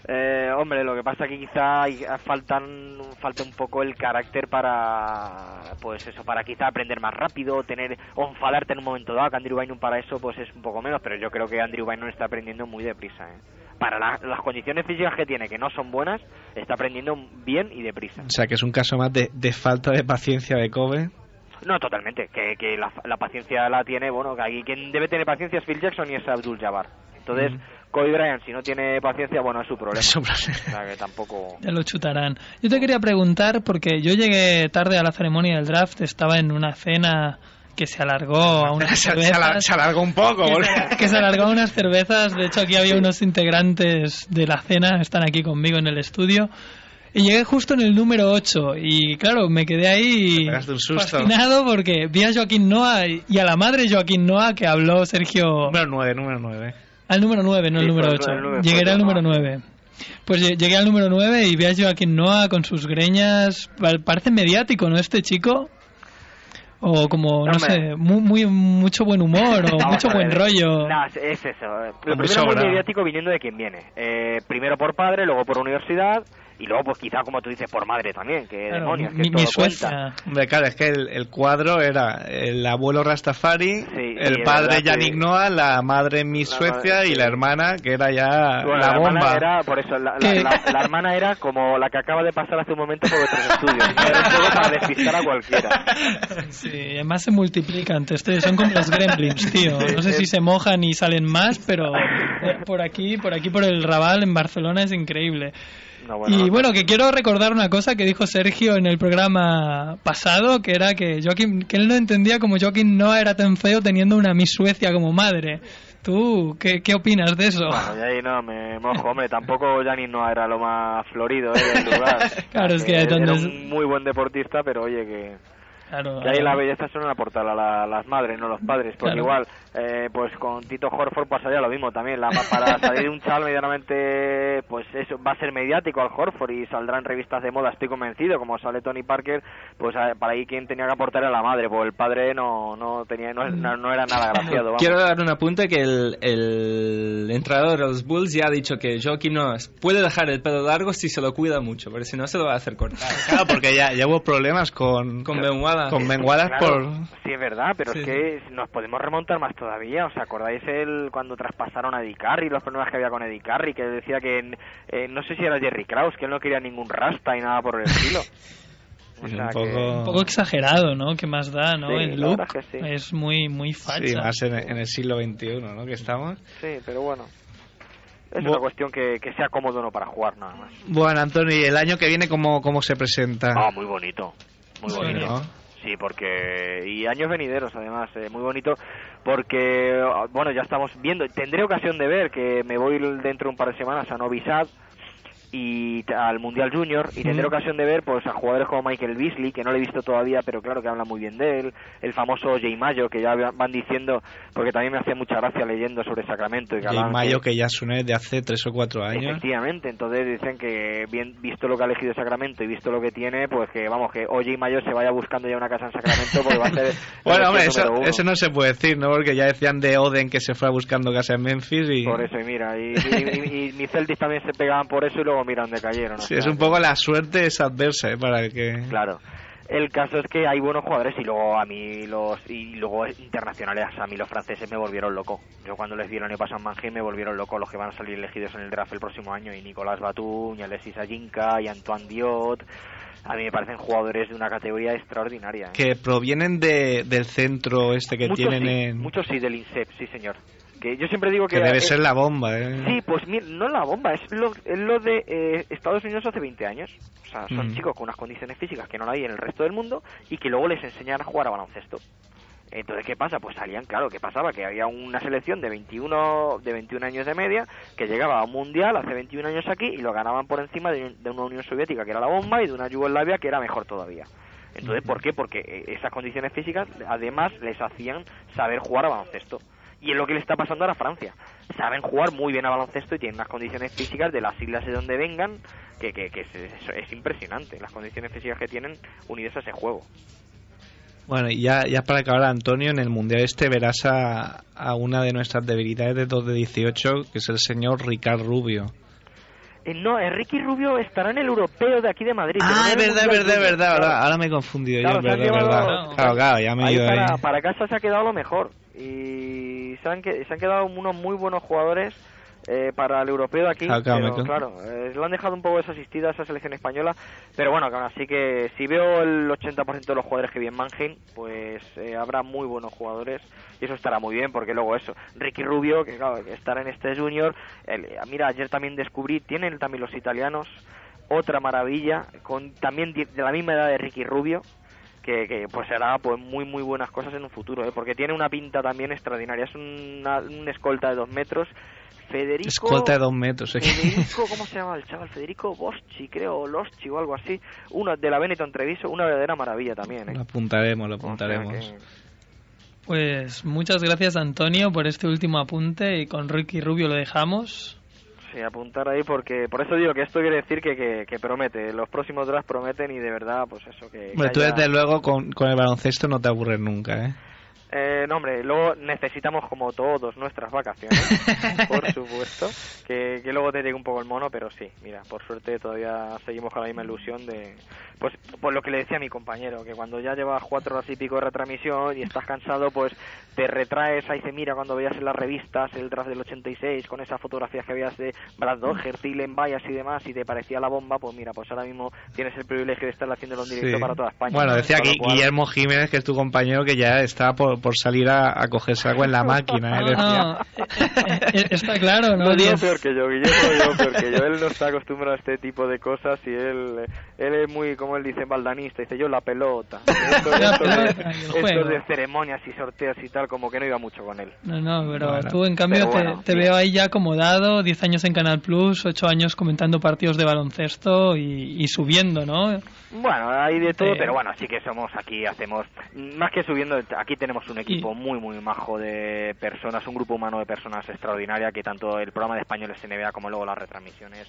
Eh, hombre, lo que pasa que quizá hay- faltan falta un poco el carácter para pues eso, para quizá aprender más rápido, tener o enfadarte en un momento dado, que Andrew Bynum para eso pues es un poco menos, pero yo creo que Andrew Bynum está aprendiendo muy deprisa, ¿eh? Para la- las condiciones físicas que tiene, que no son buenas, está aprendiendo bien y deprisa. O sea, que es un caso más de, de falta de paciencia de Kobe. No, totalmente, que, que la, la paciencia la tiene, bueno, que aquí quien debe tener paciencia es Phil Jackson y es Abdul Jabbar. Entonces, Kobe Bryant, si no tiene paciencia, bueno, es su problema. Es su O sea, que tampoco... Ya lo chutarán. Yo te quería preguntar, porque yo llegué tarde a la ceremonia del draft, estaba en una cena que se alargó a unas Se, cervezas. se alargó un poco, que que se alargó a unas cervezas. De hecho, aquí había unos integrantes de la cena, están aquí conmigo en el estudio. Y llegué justo en el número 8 y claro, me quedé ahí susto. fascinado porque vi a Joaquín Noah y y a la madre Joaquín Noah que habló Sergio Número 9, número 9. Al número 9, no Sí, el número fue 8. el nueve, Llegué fue al número nueve. 9. Pues lle- llegué al número 9 y vi a Joaquín Noah con sus greñas. Pa- Parece mediático, ¿no? Este chico. O como, no sé, muy, muy- mucho buen humor o mucho buen rollo. No, es- es eso. Lo primero muy sobrado. mediático viniendo de quien viene. Eh, primero por padre, luego por universidad y luego pues quizá como tú dices por madre también, que Claro, demonios, que mi, todo mi cuenta. Hombre, claro, es que el, el cuadro era el abuelo Rastafari, Sí, el padre que- Yannick Noah, la madre Miss La Suecia madre, y sí. la hermana, que era ya Bueno, la, hermana bomba. era, por eso, la, la- la- la hermana era como la que acaba de pasar hace un momento por nuestros estudios. Era para despistar a cualquiera. Sí, además se multiplican. Son como los gremlins, tío. No sé si se mojan y salen más, pero por- por aquí, por aquí, por el Raval, en Barcelona, es increíble. No, bueno, y no. bueno, que quiero recordar una cosa que dijo Sergio en el programa pasado, que era que Joaquín, que él no entendía como Joaquín no era tan feo teniendo una Miss Suecia como madre. ¿Tú qué, qué opinas de eso? Bueno, y ahí no me mojo, hombre, tampoco Janis no era lo más florido ¿eh? del lugar. Claro, es que era donde- un muy buen deportista, pero oye que... Claro, Y ahí la belleza suelen aportar a la- las madres, no los padres, porque Claro. igual, eh, pues con Tito Horford pasaría lo mismo también. La, para salir de un chaval medianamente, pues eso, va a ser mediático al Horford y saldrá en revistas de moda, estoy convencido, como sale Tony Parker, pues eh, para ahí quien tenía que aportar era la madre, pues el padre no, no tenía, no, no- no era nada graciado. vamos. Quiero dar un apunte que el, el entrenador de los Bulls ya ha dicho que Joaquín Noah puede dejar el pelo largo si se lo cuida mucho, pero si no se lo va a hacer cortar. Claro, porque ya, ya hubo problemas con, Con Ben Con Ben Wallace Claro, por... Sí, es verdad, pero Sí, es que nos podemos remontar más todavía. ¿Os acordáis el cuando traspasaron a Eddie Carey, los problemas que había con Eddie Carey, que decía que, eh, no sé si era Jerry Krause, que él no quería ningún rasta y nada por el estilo? O Es sea un que- poco... Un poco exagerado, ¿no? ¿Qué más da, no? Sí, el look es que sí. es muy, muy facha. Sí, más en, en el siglo XXI, ¿no? Que estamos. Sí, pero bueno. Es Bu- una cuestión que, que sea cómodo no para jugar nada más. Bueno, Antonio, ¿y el año que viene cómo, cómo se presenta? Ah, muy bonito. Muy Sí, bonito. ¿no? Sí, porque. Y años venideros, además, eh, muy bonito. Porque, bueno, ya estamos viendo. Tendré ocasión de ver que me voy dentro de un par de semanas a Novi Sad y al Mundial Junior y tendré Mm. ocasión de ver pues a jugadores como Michael Beasley que no le he visto todavía pero claro que habla muy bien de él el famoso Jay Mayo que ya van diciendo porque también me hace mucha gracia leyendo sobre Sacramento y que Y hablan Mayo, que- que ya suena de hace tres o cuatro años. Efectivamente, entonces dicen que bien visto lo que ha elegido Sacramento y visto lo que tiene, pues que vamos, que Oye y Mayo se vaya buscando ya una casa en Sacramento porque va a ser... Bueno, hombre, eso, eso no se puede decir, ¿no? Porque ya decían de Oden que se fue buscando casa en Memphis y... Por eso, y mira, y, y, y- y mis Celtics también se pegaban por eso y luego mira dónde cayeron. o Sí, sea es un poco la suerte es adversa, ¿eh? Para el que... Claro. El caso es que hay buenos jugadores y luego a mí los y luego internacionales a mí los franceses me volvieron loco. Yo cuando les vi el en Mannheim me volvieron loco los que van a salir elegidos en el draft el próximo año y Nicolás Batum, y Alexis Ajinka y Antoine Diot. A mí me parecen jugadores de una categoría extraordinaria. ¿eh? que provienen de, del centro este que muchos tienen sí, en... muchos sí del INSEP, sí señor. Que yo siempre digo que... Que debe es- ser la bomba, ¿eh? Sí, pues mira, no la bomba, es lo, es lo de eh, Estados Unidos hace 20 años. O sea, son Mm. chicos con unas condiciones físicas que no la hay en el resto del mundo y que luego les enseñan a jugar a baloncesto. Entonces, ¿qué pasa? Pues salían, claro, ¿qué pasaba? Que había una selección de 21, de 21 años de media que llegaba a un mundial hace 21 años aquí y lo ganaban por encima de, de una Unión Soviética que era la bomba y de una Yugoslavia que era mejor todavía. Entonces, ¿por qué? Porque eh, esas condiciones físicas además les hacían saber jugar a baloncesto. Y es lo que le está pasando ahora a Francia. Saben jugar muy bien a baloncesto y tienen unas condiciones físicas de las islas de donde vengan que, que, que es, es- es impresionante. Las condiciones físicas que tienen unidas a ese juego. Bueno, y ya, ya para acabar, Antonio, en el Mundial este verás a, a una de nuestras debilidades de 2 de 18, que es el señor Ricard Rubio. Eh, no, Enrique Rubio estará en el europeo de aquí de Madrid. Ah, es verdad, verdad, Junior. verdad. Claro. Ahora, ahora me he confundido Claro, yo, verdad, verdad. Claro, claro, ya me he ido para, ahí. para casa se ha quedado lo mejor. Y se han, se han quedado unos muy buenos jugadores eh, para el europeo de aquí. Ah, claro, pero claro, eh, lo han dejado un poco desasistida esa selección española. Pero bueno, así que si veo el 80% de los jugadores que vi en Mannheim, pues eh, habrá muy buenos jugadores. Y eso estará muy bien, porque luego eso. Ricky Rubio, que claro, que estará en este Junior. el- mira, ayer también descubrí, tienen también los italianos otra maravilla, con también de la misma edad de Ricky Rubio, que, que pues hará pues muy muy buenas cosas en un futuro, ¿eh? porque tiene una pinta también extraordinaria. Es una, un escolta de dos metros. Federico... Escolta de dos metros. ¿eh? Federico, ¿cómo se llama el chaval? Federico Boschi, creo, o Loschi o algo así. Uno de la Benetton Treviso, una verdadera maravilla también, ¿eh? Lo apuntaremos, lo O sea apuntaremos. que- Pues muchas gracias Antonio por este último apunte y con Ricky Rubio lo dejamos. Sí, apuntar ahí porque por eso digo que esto quiere decir que, que, que promete. Los próximos drafts prometen y de verdad, pues eso que. Que tú haya- desde luego con, con el baloncesto no te aburres nunca, ¿eh? Eh, no, hombre, luego necesitamos como todos nuestras vacaciones, por supuesto, que, que luego te llegue un poco el mono, pero sí, mira, por suerte todavía seguimos con la misma ilusión de, pues, por lo que le decía a mi compañero, que cuando ya llevas cuatro horas y pico de retransmisión y estás cansado, pues te retraes, ahí se mira cuando veías en las revistas el draft del 86 con esas fotografías que veías de Brad Dodger, Dylan Bayas y demás y te parecía la bomba, pues mira, pues ahora mismo tienes el privilegio de estar haciéndolo en directo Sí. para toda España. Bueno, decía aquí cual- Guillermo Jiménez, que es tu compañero, que ya está por, por salir a, a cogerse algo en la máquina. ¿eh? No, eh, está claro, ¿no? Diez- peor que yo, Guillermo, peor que yo. Él no está acostumbrado a este tipo de cosas y él, él es muy, como él dice, baldanista. Dice yo la pelota. Esto, La esto de, pelota esto de ceremonias y sorteos y tal, como que no iba mucho con él. No, no, pero Bueno. tú en cambio te, bueno, te veo ahí ya acomodado, 10 años en Canal Plus, 8 años comentando partidos de baloncesto y, y subiendo, ¿no? Bueno, hay de todo, Sí. pero bueno, sí que somos aquí, hacemos, más que subiendo, aquí tenemos un equipo muy, muy majo de personas, un grupo humano de personas extraordinaria que tanto el programa de españoles NBA como luego las retransmisiones,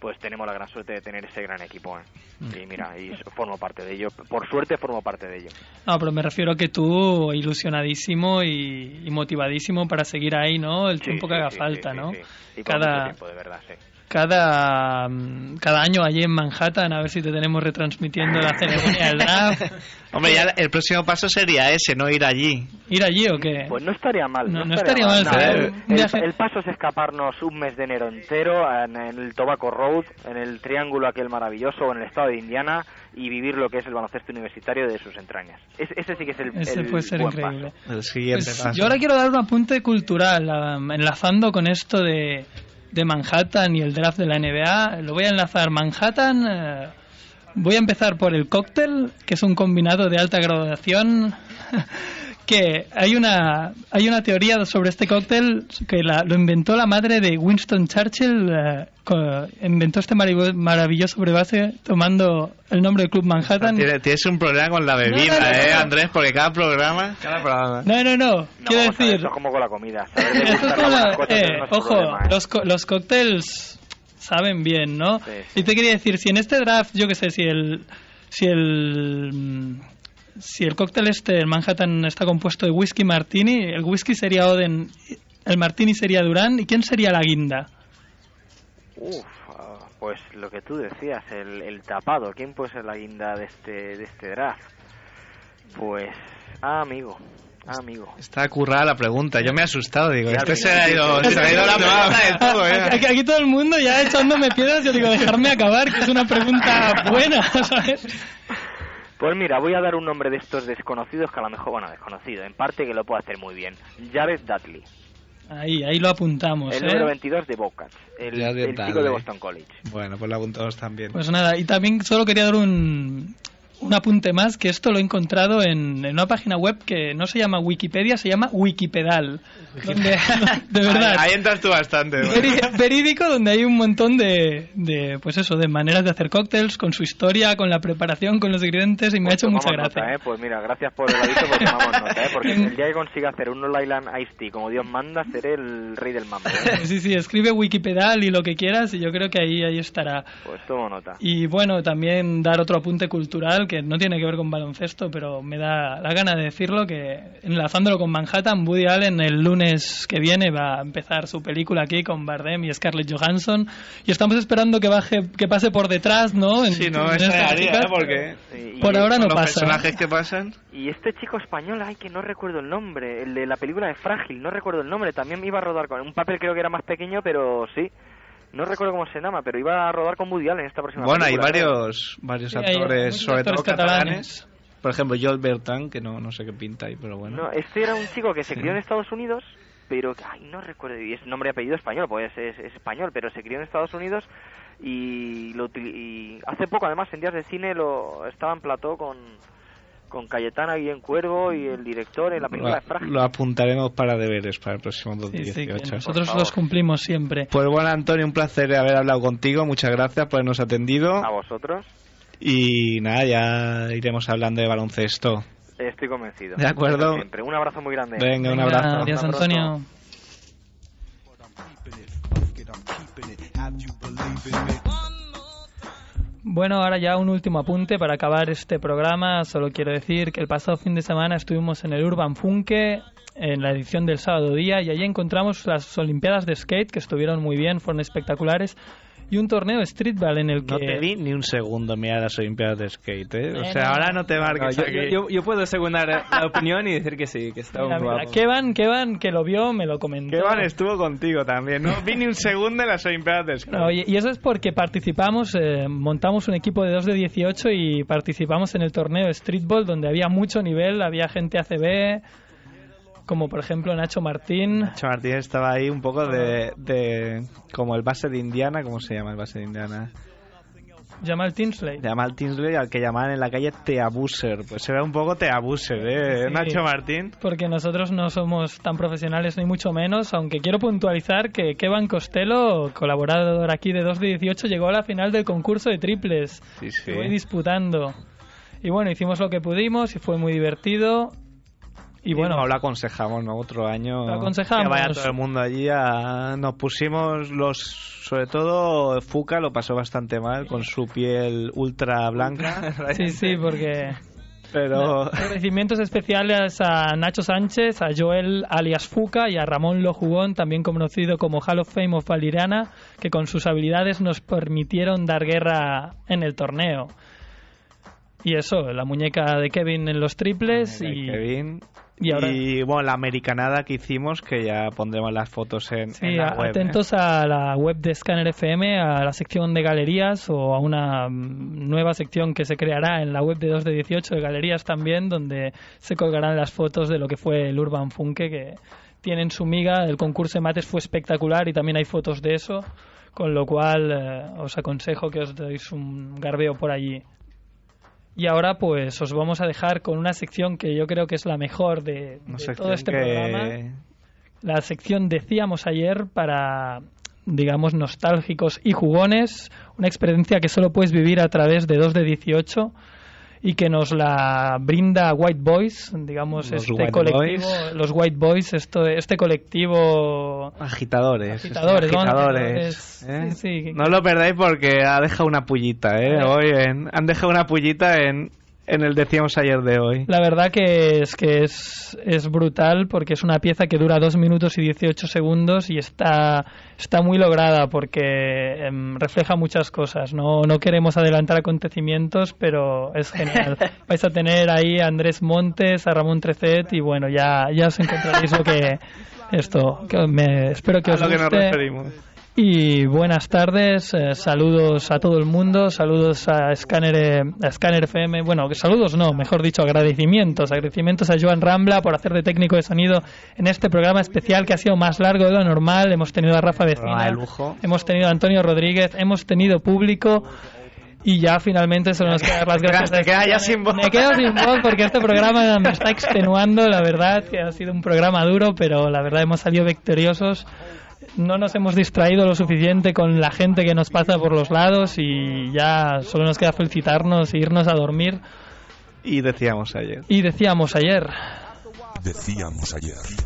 pues tenemos la gran suerte de tener ese gran equipo. ¿eh? Mm. Y mira, y formo parte de ello. Por suerte formo parte de ello. No, pero me refiero a que tú ilusionadísimo y, y motivadísimo para seguir ahí, ¿no? El Sí, tiempo que sí, haga sí, falta, ¿no? Y Cada- mucho tiempo, de verdad, sí. Cada, mm, cada año allí en Manhattan, a ver si te tenemos retransmitiendo la ceremonia del draft. Hombre, ya el próximo paso sería ese, no ir allí. ¿Ir allí o qué? Pues no estaría mal. No- No, no estaría mal, No, sería el, el- el paso es escaparnos un mes de enero entero en, en el Tobacco Road, en el triángulo aquel maravilloso, en el estado de Indiana, y vivir lo que es el baloncesto universitario de sus entrañas. Es- ese sí que es el, Ese el puede ser buen increíble. paso. El siguiente Pues paso. yo ahora quiero dar un apunte cultural, um, enlazando con esto de, de Manhattan y el draft de la NBA. Lo voy a enlazar Manhattan. eh, voy a empezar por el cóctel, que es un combinado de alta graduación. que hay una hay una teoría sobre este cóctel que la- lo inventó la madre de Winston Churchill. eh, inventó este marav- maravilloso brebase tomando el nombre del Club Manhattan. Tienes, tienes un problema con la bebida, No, no, no, ¿eh, no. Andrés? Porque cada programa... Cada programa. No, no, no. Quiero decir, Esto es como con la comida. La- eh, ojo, problema, ¿eh? los, co- los cócteles saben bien, ¿no? Sí, sí. Y te quería decir, si en este draft, yo qué sé, si el, si el, mm, si el cóctel este, el Manhattan, está compuesto de whisky martini, el whisky sería Oden, el martini sería Durán, ¿y quién sería la guinda? Uf, ah, pues lo que tú decías, el, el tapado. ¿Quién puede ser la guinda de este, de este draft? Pues, ah, amigo, ah, amigo. Está currada la pregunta. Yo me he asustado, digo. Este se ha ido, se ha ido la pregunta de todo, ¿eh? Aquí, aquí todo el mundo ya echándome piedras, yo digo, dejarme acabar, que es una pregunta buena, ¿sabes? Pues mira, voy a dar un nombre de estos desconocidos que a lo mejor, bueno, desconocido, en parte que lo puedo hacer muy bien. Jared Dudley. Ahí, ahí lo apuntamos. El ¿eh? número 22 de Bocas, el, el chico de Boston College. Bueno, pues lo apuntamos también. Pues nada, y también solo quería dar un, un apunte más, que esto lo he encontrado en, en una página web que no se llama Wikipedia, se llama Wikipedal. Donde, de verdad. Ahí, ahí entras tú bastante. ¿no? Veri- verídico donde hay un montón de, de pues eso de maneras de hacer cócteles con su historia con la preparación con los ingredientes y me ha hecho mucha gracia nota, ¿eh? Pues mira, gracias por el aviso, pues tomamos nota, ¿eh? Porque el día que consiga hacer un Long Island Iced Tea como Dios manda, seré el rey del mambo. ¿eh? sí sí escribe Wikipedal y lo que quieras y yo creo que ahí ahí estará Pues tomo nota. y bueno también dar otro apunte cultural que no tiene que ver con baloncesto pero me da la gana de decirlo que enlazándolo con Manhattan Woody Allen el lunes que viene va a empezar su película aquí con Bardem y Scarlett Johansson. Y estamos esperando que baje que pase por detrás no En- Sí, no, en chicas, ¿eh? Porque Sí, por ahora no los pasa. personajes que pasan... Y este chico español, ay, que no recuerdo el nombre, el de la película de Frágil, no recuerdo el nombre, también iba a rodar con un papel creo que era más pequeño, pero sí. No recuerdo cómo se llama, pero iba a rodar con Woody Allen esta próxima Bueno, hay película, ¿eh? varios, varios Sí, hay actores, muchos sobre actores todo catalanes. catalanes. Por ejemplo, Joel Bertrand, que no, no sé qué pinta ahí, pero bueno. No, este era un chico que se crió en Estados Unidos, pero ay, no recuerdo, y es nombre y apellido español, pues es, es español, pero se crió en Estados Unidos y, lo, y hace poco, además, en días de cine lo estaba en plató con, con Cayetana Guillén Cuervo y el director en la película de Lo, Frágil. lo apuntaremos para deberes para el próximo Sí, 2018. sí, Por nosotros los cumplimos siempre Pues bueno, Antonio, un placer haber hablado contigo. Muchas gracias por habernos atendido. A vosotros, Y nada, ya iremos hablando de baloncesto. estoy convencido. De acuerdo. Siempre. Un abrazo muy grande. Venga, un Venga, abrazo. adiós pronto. Antonio Bueno, ahora ya un último apunte para acabar este programa. Solo quiero decir que el pasado fin de semana estuvimos en el Urban Funke, en la edición del sábado día, y allí encontramos las Olimpiadas de Skate, que estuvieron muy bien, fueron espectaculares, y un torneo de streetball en el que... No te di ni un segundo mirar las Olimpiadas de Skate, ¿eh? O sea, no. ahora no te No, marques yo, aquí. yo- yo- puedo secundar eh, la opinión y decir que sí, que está Mira, muy mira, guapo. Kevan, Kevan, que lo vio, me lo comentó. Kevan estuvo contigo también, ¿no? Vi ni un segundo en las Olimpiadas de Skate. No, y, y eso es porque participamos, eh, montamos un equipo de 2 de 18 y participamos en el torneo de streetball donde había mucho nivel, había gente ACB, como por ejemplo Nacho Martín. Nacho Martínez estaba ahí un poco de, de... Como el base de Indiana, ¿cómo se llama el base de Indiana? Jamal Tinsley. Jamal Tinsley, al que llamaban en la calle Teabuser. Pues era un poco Teabuser, ¿eh? Sí. Nacho Martín. Porque nosotros no somos tan profesionales ni mucho menos, aunque quiero puntualizar que Kevan Costello, colaborador aquí de 2 de 18, llegó a la final del concurso de triples. Sí, sí. Estuve disputando. Y bueno, hicimos lo que pudimos y fue muy divertido. Y bueno, lo aconsejamos, ¿no? Otro año. Lo aconsejamos. Que vaya todo el mundo allí. a- Nos pusimos los. Sobre todo, Fuca lo pasó bastante mal con su piel ultra blanca. sí, sí, porque... Pero. Agradecimientos especiales a Nacho Sánchez, a Joel alias Fuca y a Ramón Lojugón, también conocido como Hall of Fame of Valiriana, que con sus habilidades nos permitieron dar guerra en el torneo. Y eso, la muñeca de Kevin en los triples y, Kevin. Y ahora... Y bueno, la americanada que hicimos, que ya pondremos las fotos en, Sí, en la web. ¿eh? atentos a la web de Scanner FM, a la sección de galerías o a una mm, nueva sección que se creará en la web de 2 de 18 de galerías también, donde se colgarán las fotos de lo que fue el Urban Funke, que tienen su miga. El concurso de mates fue espectacular y también hay fotos de eso, con lo cual eh, os aconsejo que os deis un garbeo por allí. Y ahora pues os vamos a dejar con una sección que yo creo que es la mejor de, todo este que- programa. La sección decíamos ayer para digamos nostálgicos y jugones. Una experiencia que solo puedes vivir a través de 2 de 18 y que nos la brinda White Boys digamos Los este White colectivo Boys. los White Boys esto este colectivo Agitadores. Agitadores, ¿no? agitadores, Agitadores, ¿eh? sí, sí. No lo perdáis porque ha dejado una pullita, ¿eh? Hoy en- han dejado una pullita en, en el decíamos ayer de hoy. La verdad que es que es, es brutal porque es una pieza que dura 2 minutos y 18 segundos y está, está muy lograda porque em, refleja muchas cosas. No, no queremos adelantar acontecimientos, pero es genial. Vais a tener ahí a Andrés Montes, a Ramón Trecet y bueno, ya, ya os encontraréis lo que esto. Que me, espero que A os lo que nos guste. referimos. Y buenas tardes, eh, saludos a todo el mundo, saludos a Scanner, eh, a Scanner FM, bueno, saludos no, mejor dicho, agradecimientos, agradecimientos a Joan Rambla por hacer de técnico de sonido en este programa especial que ha sido más largo de lo normal, hemos tenido a Rafa Vecina, Ah, de lujo. hemos tenido a Antonio Rodríguez, hemos tenido público y ya finalmente solo nos queda dar las gracias. Te quedas ya sin voz. Me quedo sin voz porque este programa me está extenuando, la verdad, que ha sido un programa duro, pero la verdad hemos salido victoriosos. No nos hemos distraído lo suficiente con la gente que nos pasa por los lados y ya solo nos queda felicitarnos e irnos a dormir. Y decíamos ayer. Y decíamos ayer, Decíamos ayer.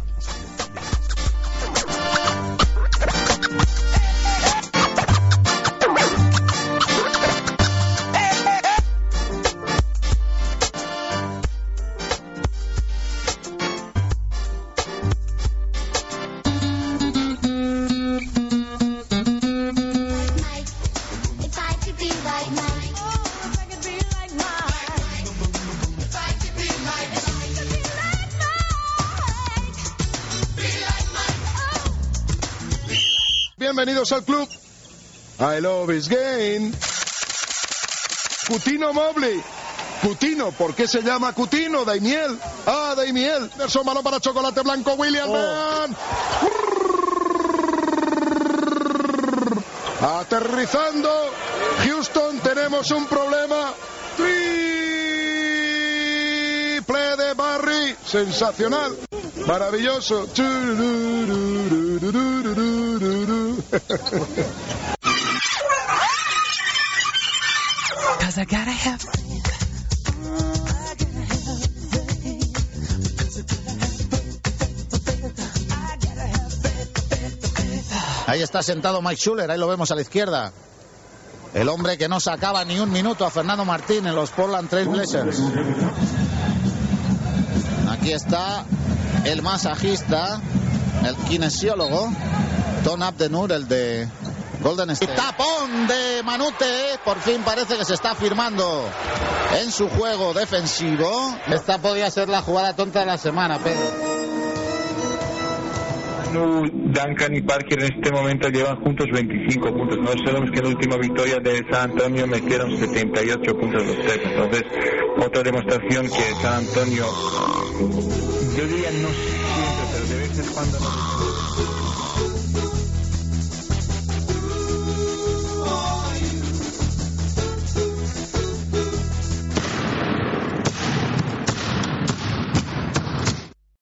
Bienvenidos al club. I love is game. Cutino Mobley. Cutino, ¿por qué se llama Cutino? Daimiel. Ah, Daimiel. Verso malo para chocolate blanco, William. Vean. Aterrizando. Houston, tenemos un problema. Triple de Barry. Sensacional. Maravilloso. Ahí está sentado Mike Schuller, ahí lo vemos a la izquierda. El hombre que no sacaba ni un minuto a Fernando Martín en los Portland Trail Blazers. Aquí está el masajista, el kinesiólogo, Tom Abdenur, el de Golden State. Tapón de Manute, por fin parece que se está firmando en su juego defensivo. Esta podía ser la jugada tonta de la semana, Pedro. Manu, Duncan y Parker en este momento llevan juntos 25 puntos. No sabemos que en la última victoria de San Antonio metieron 78 puntos los tres. Entonces, otra demostración que San Antonio, yo diría no siempre, pero de vez en cuando no.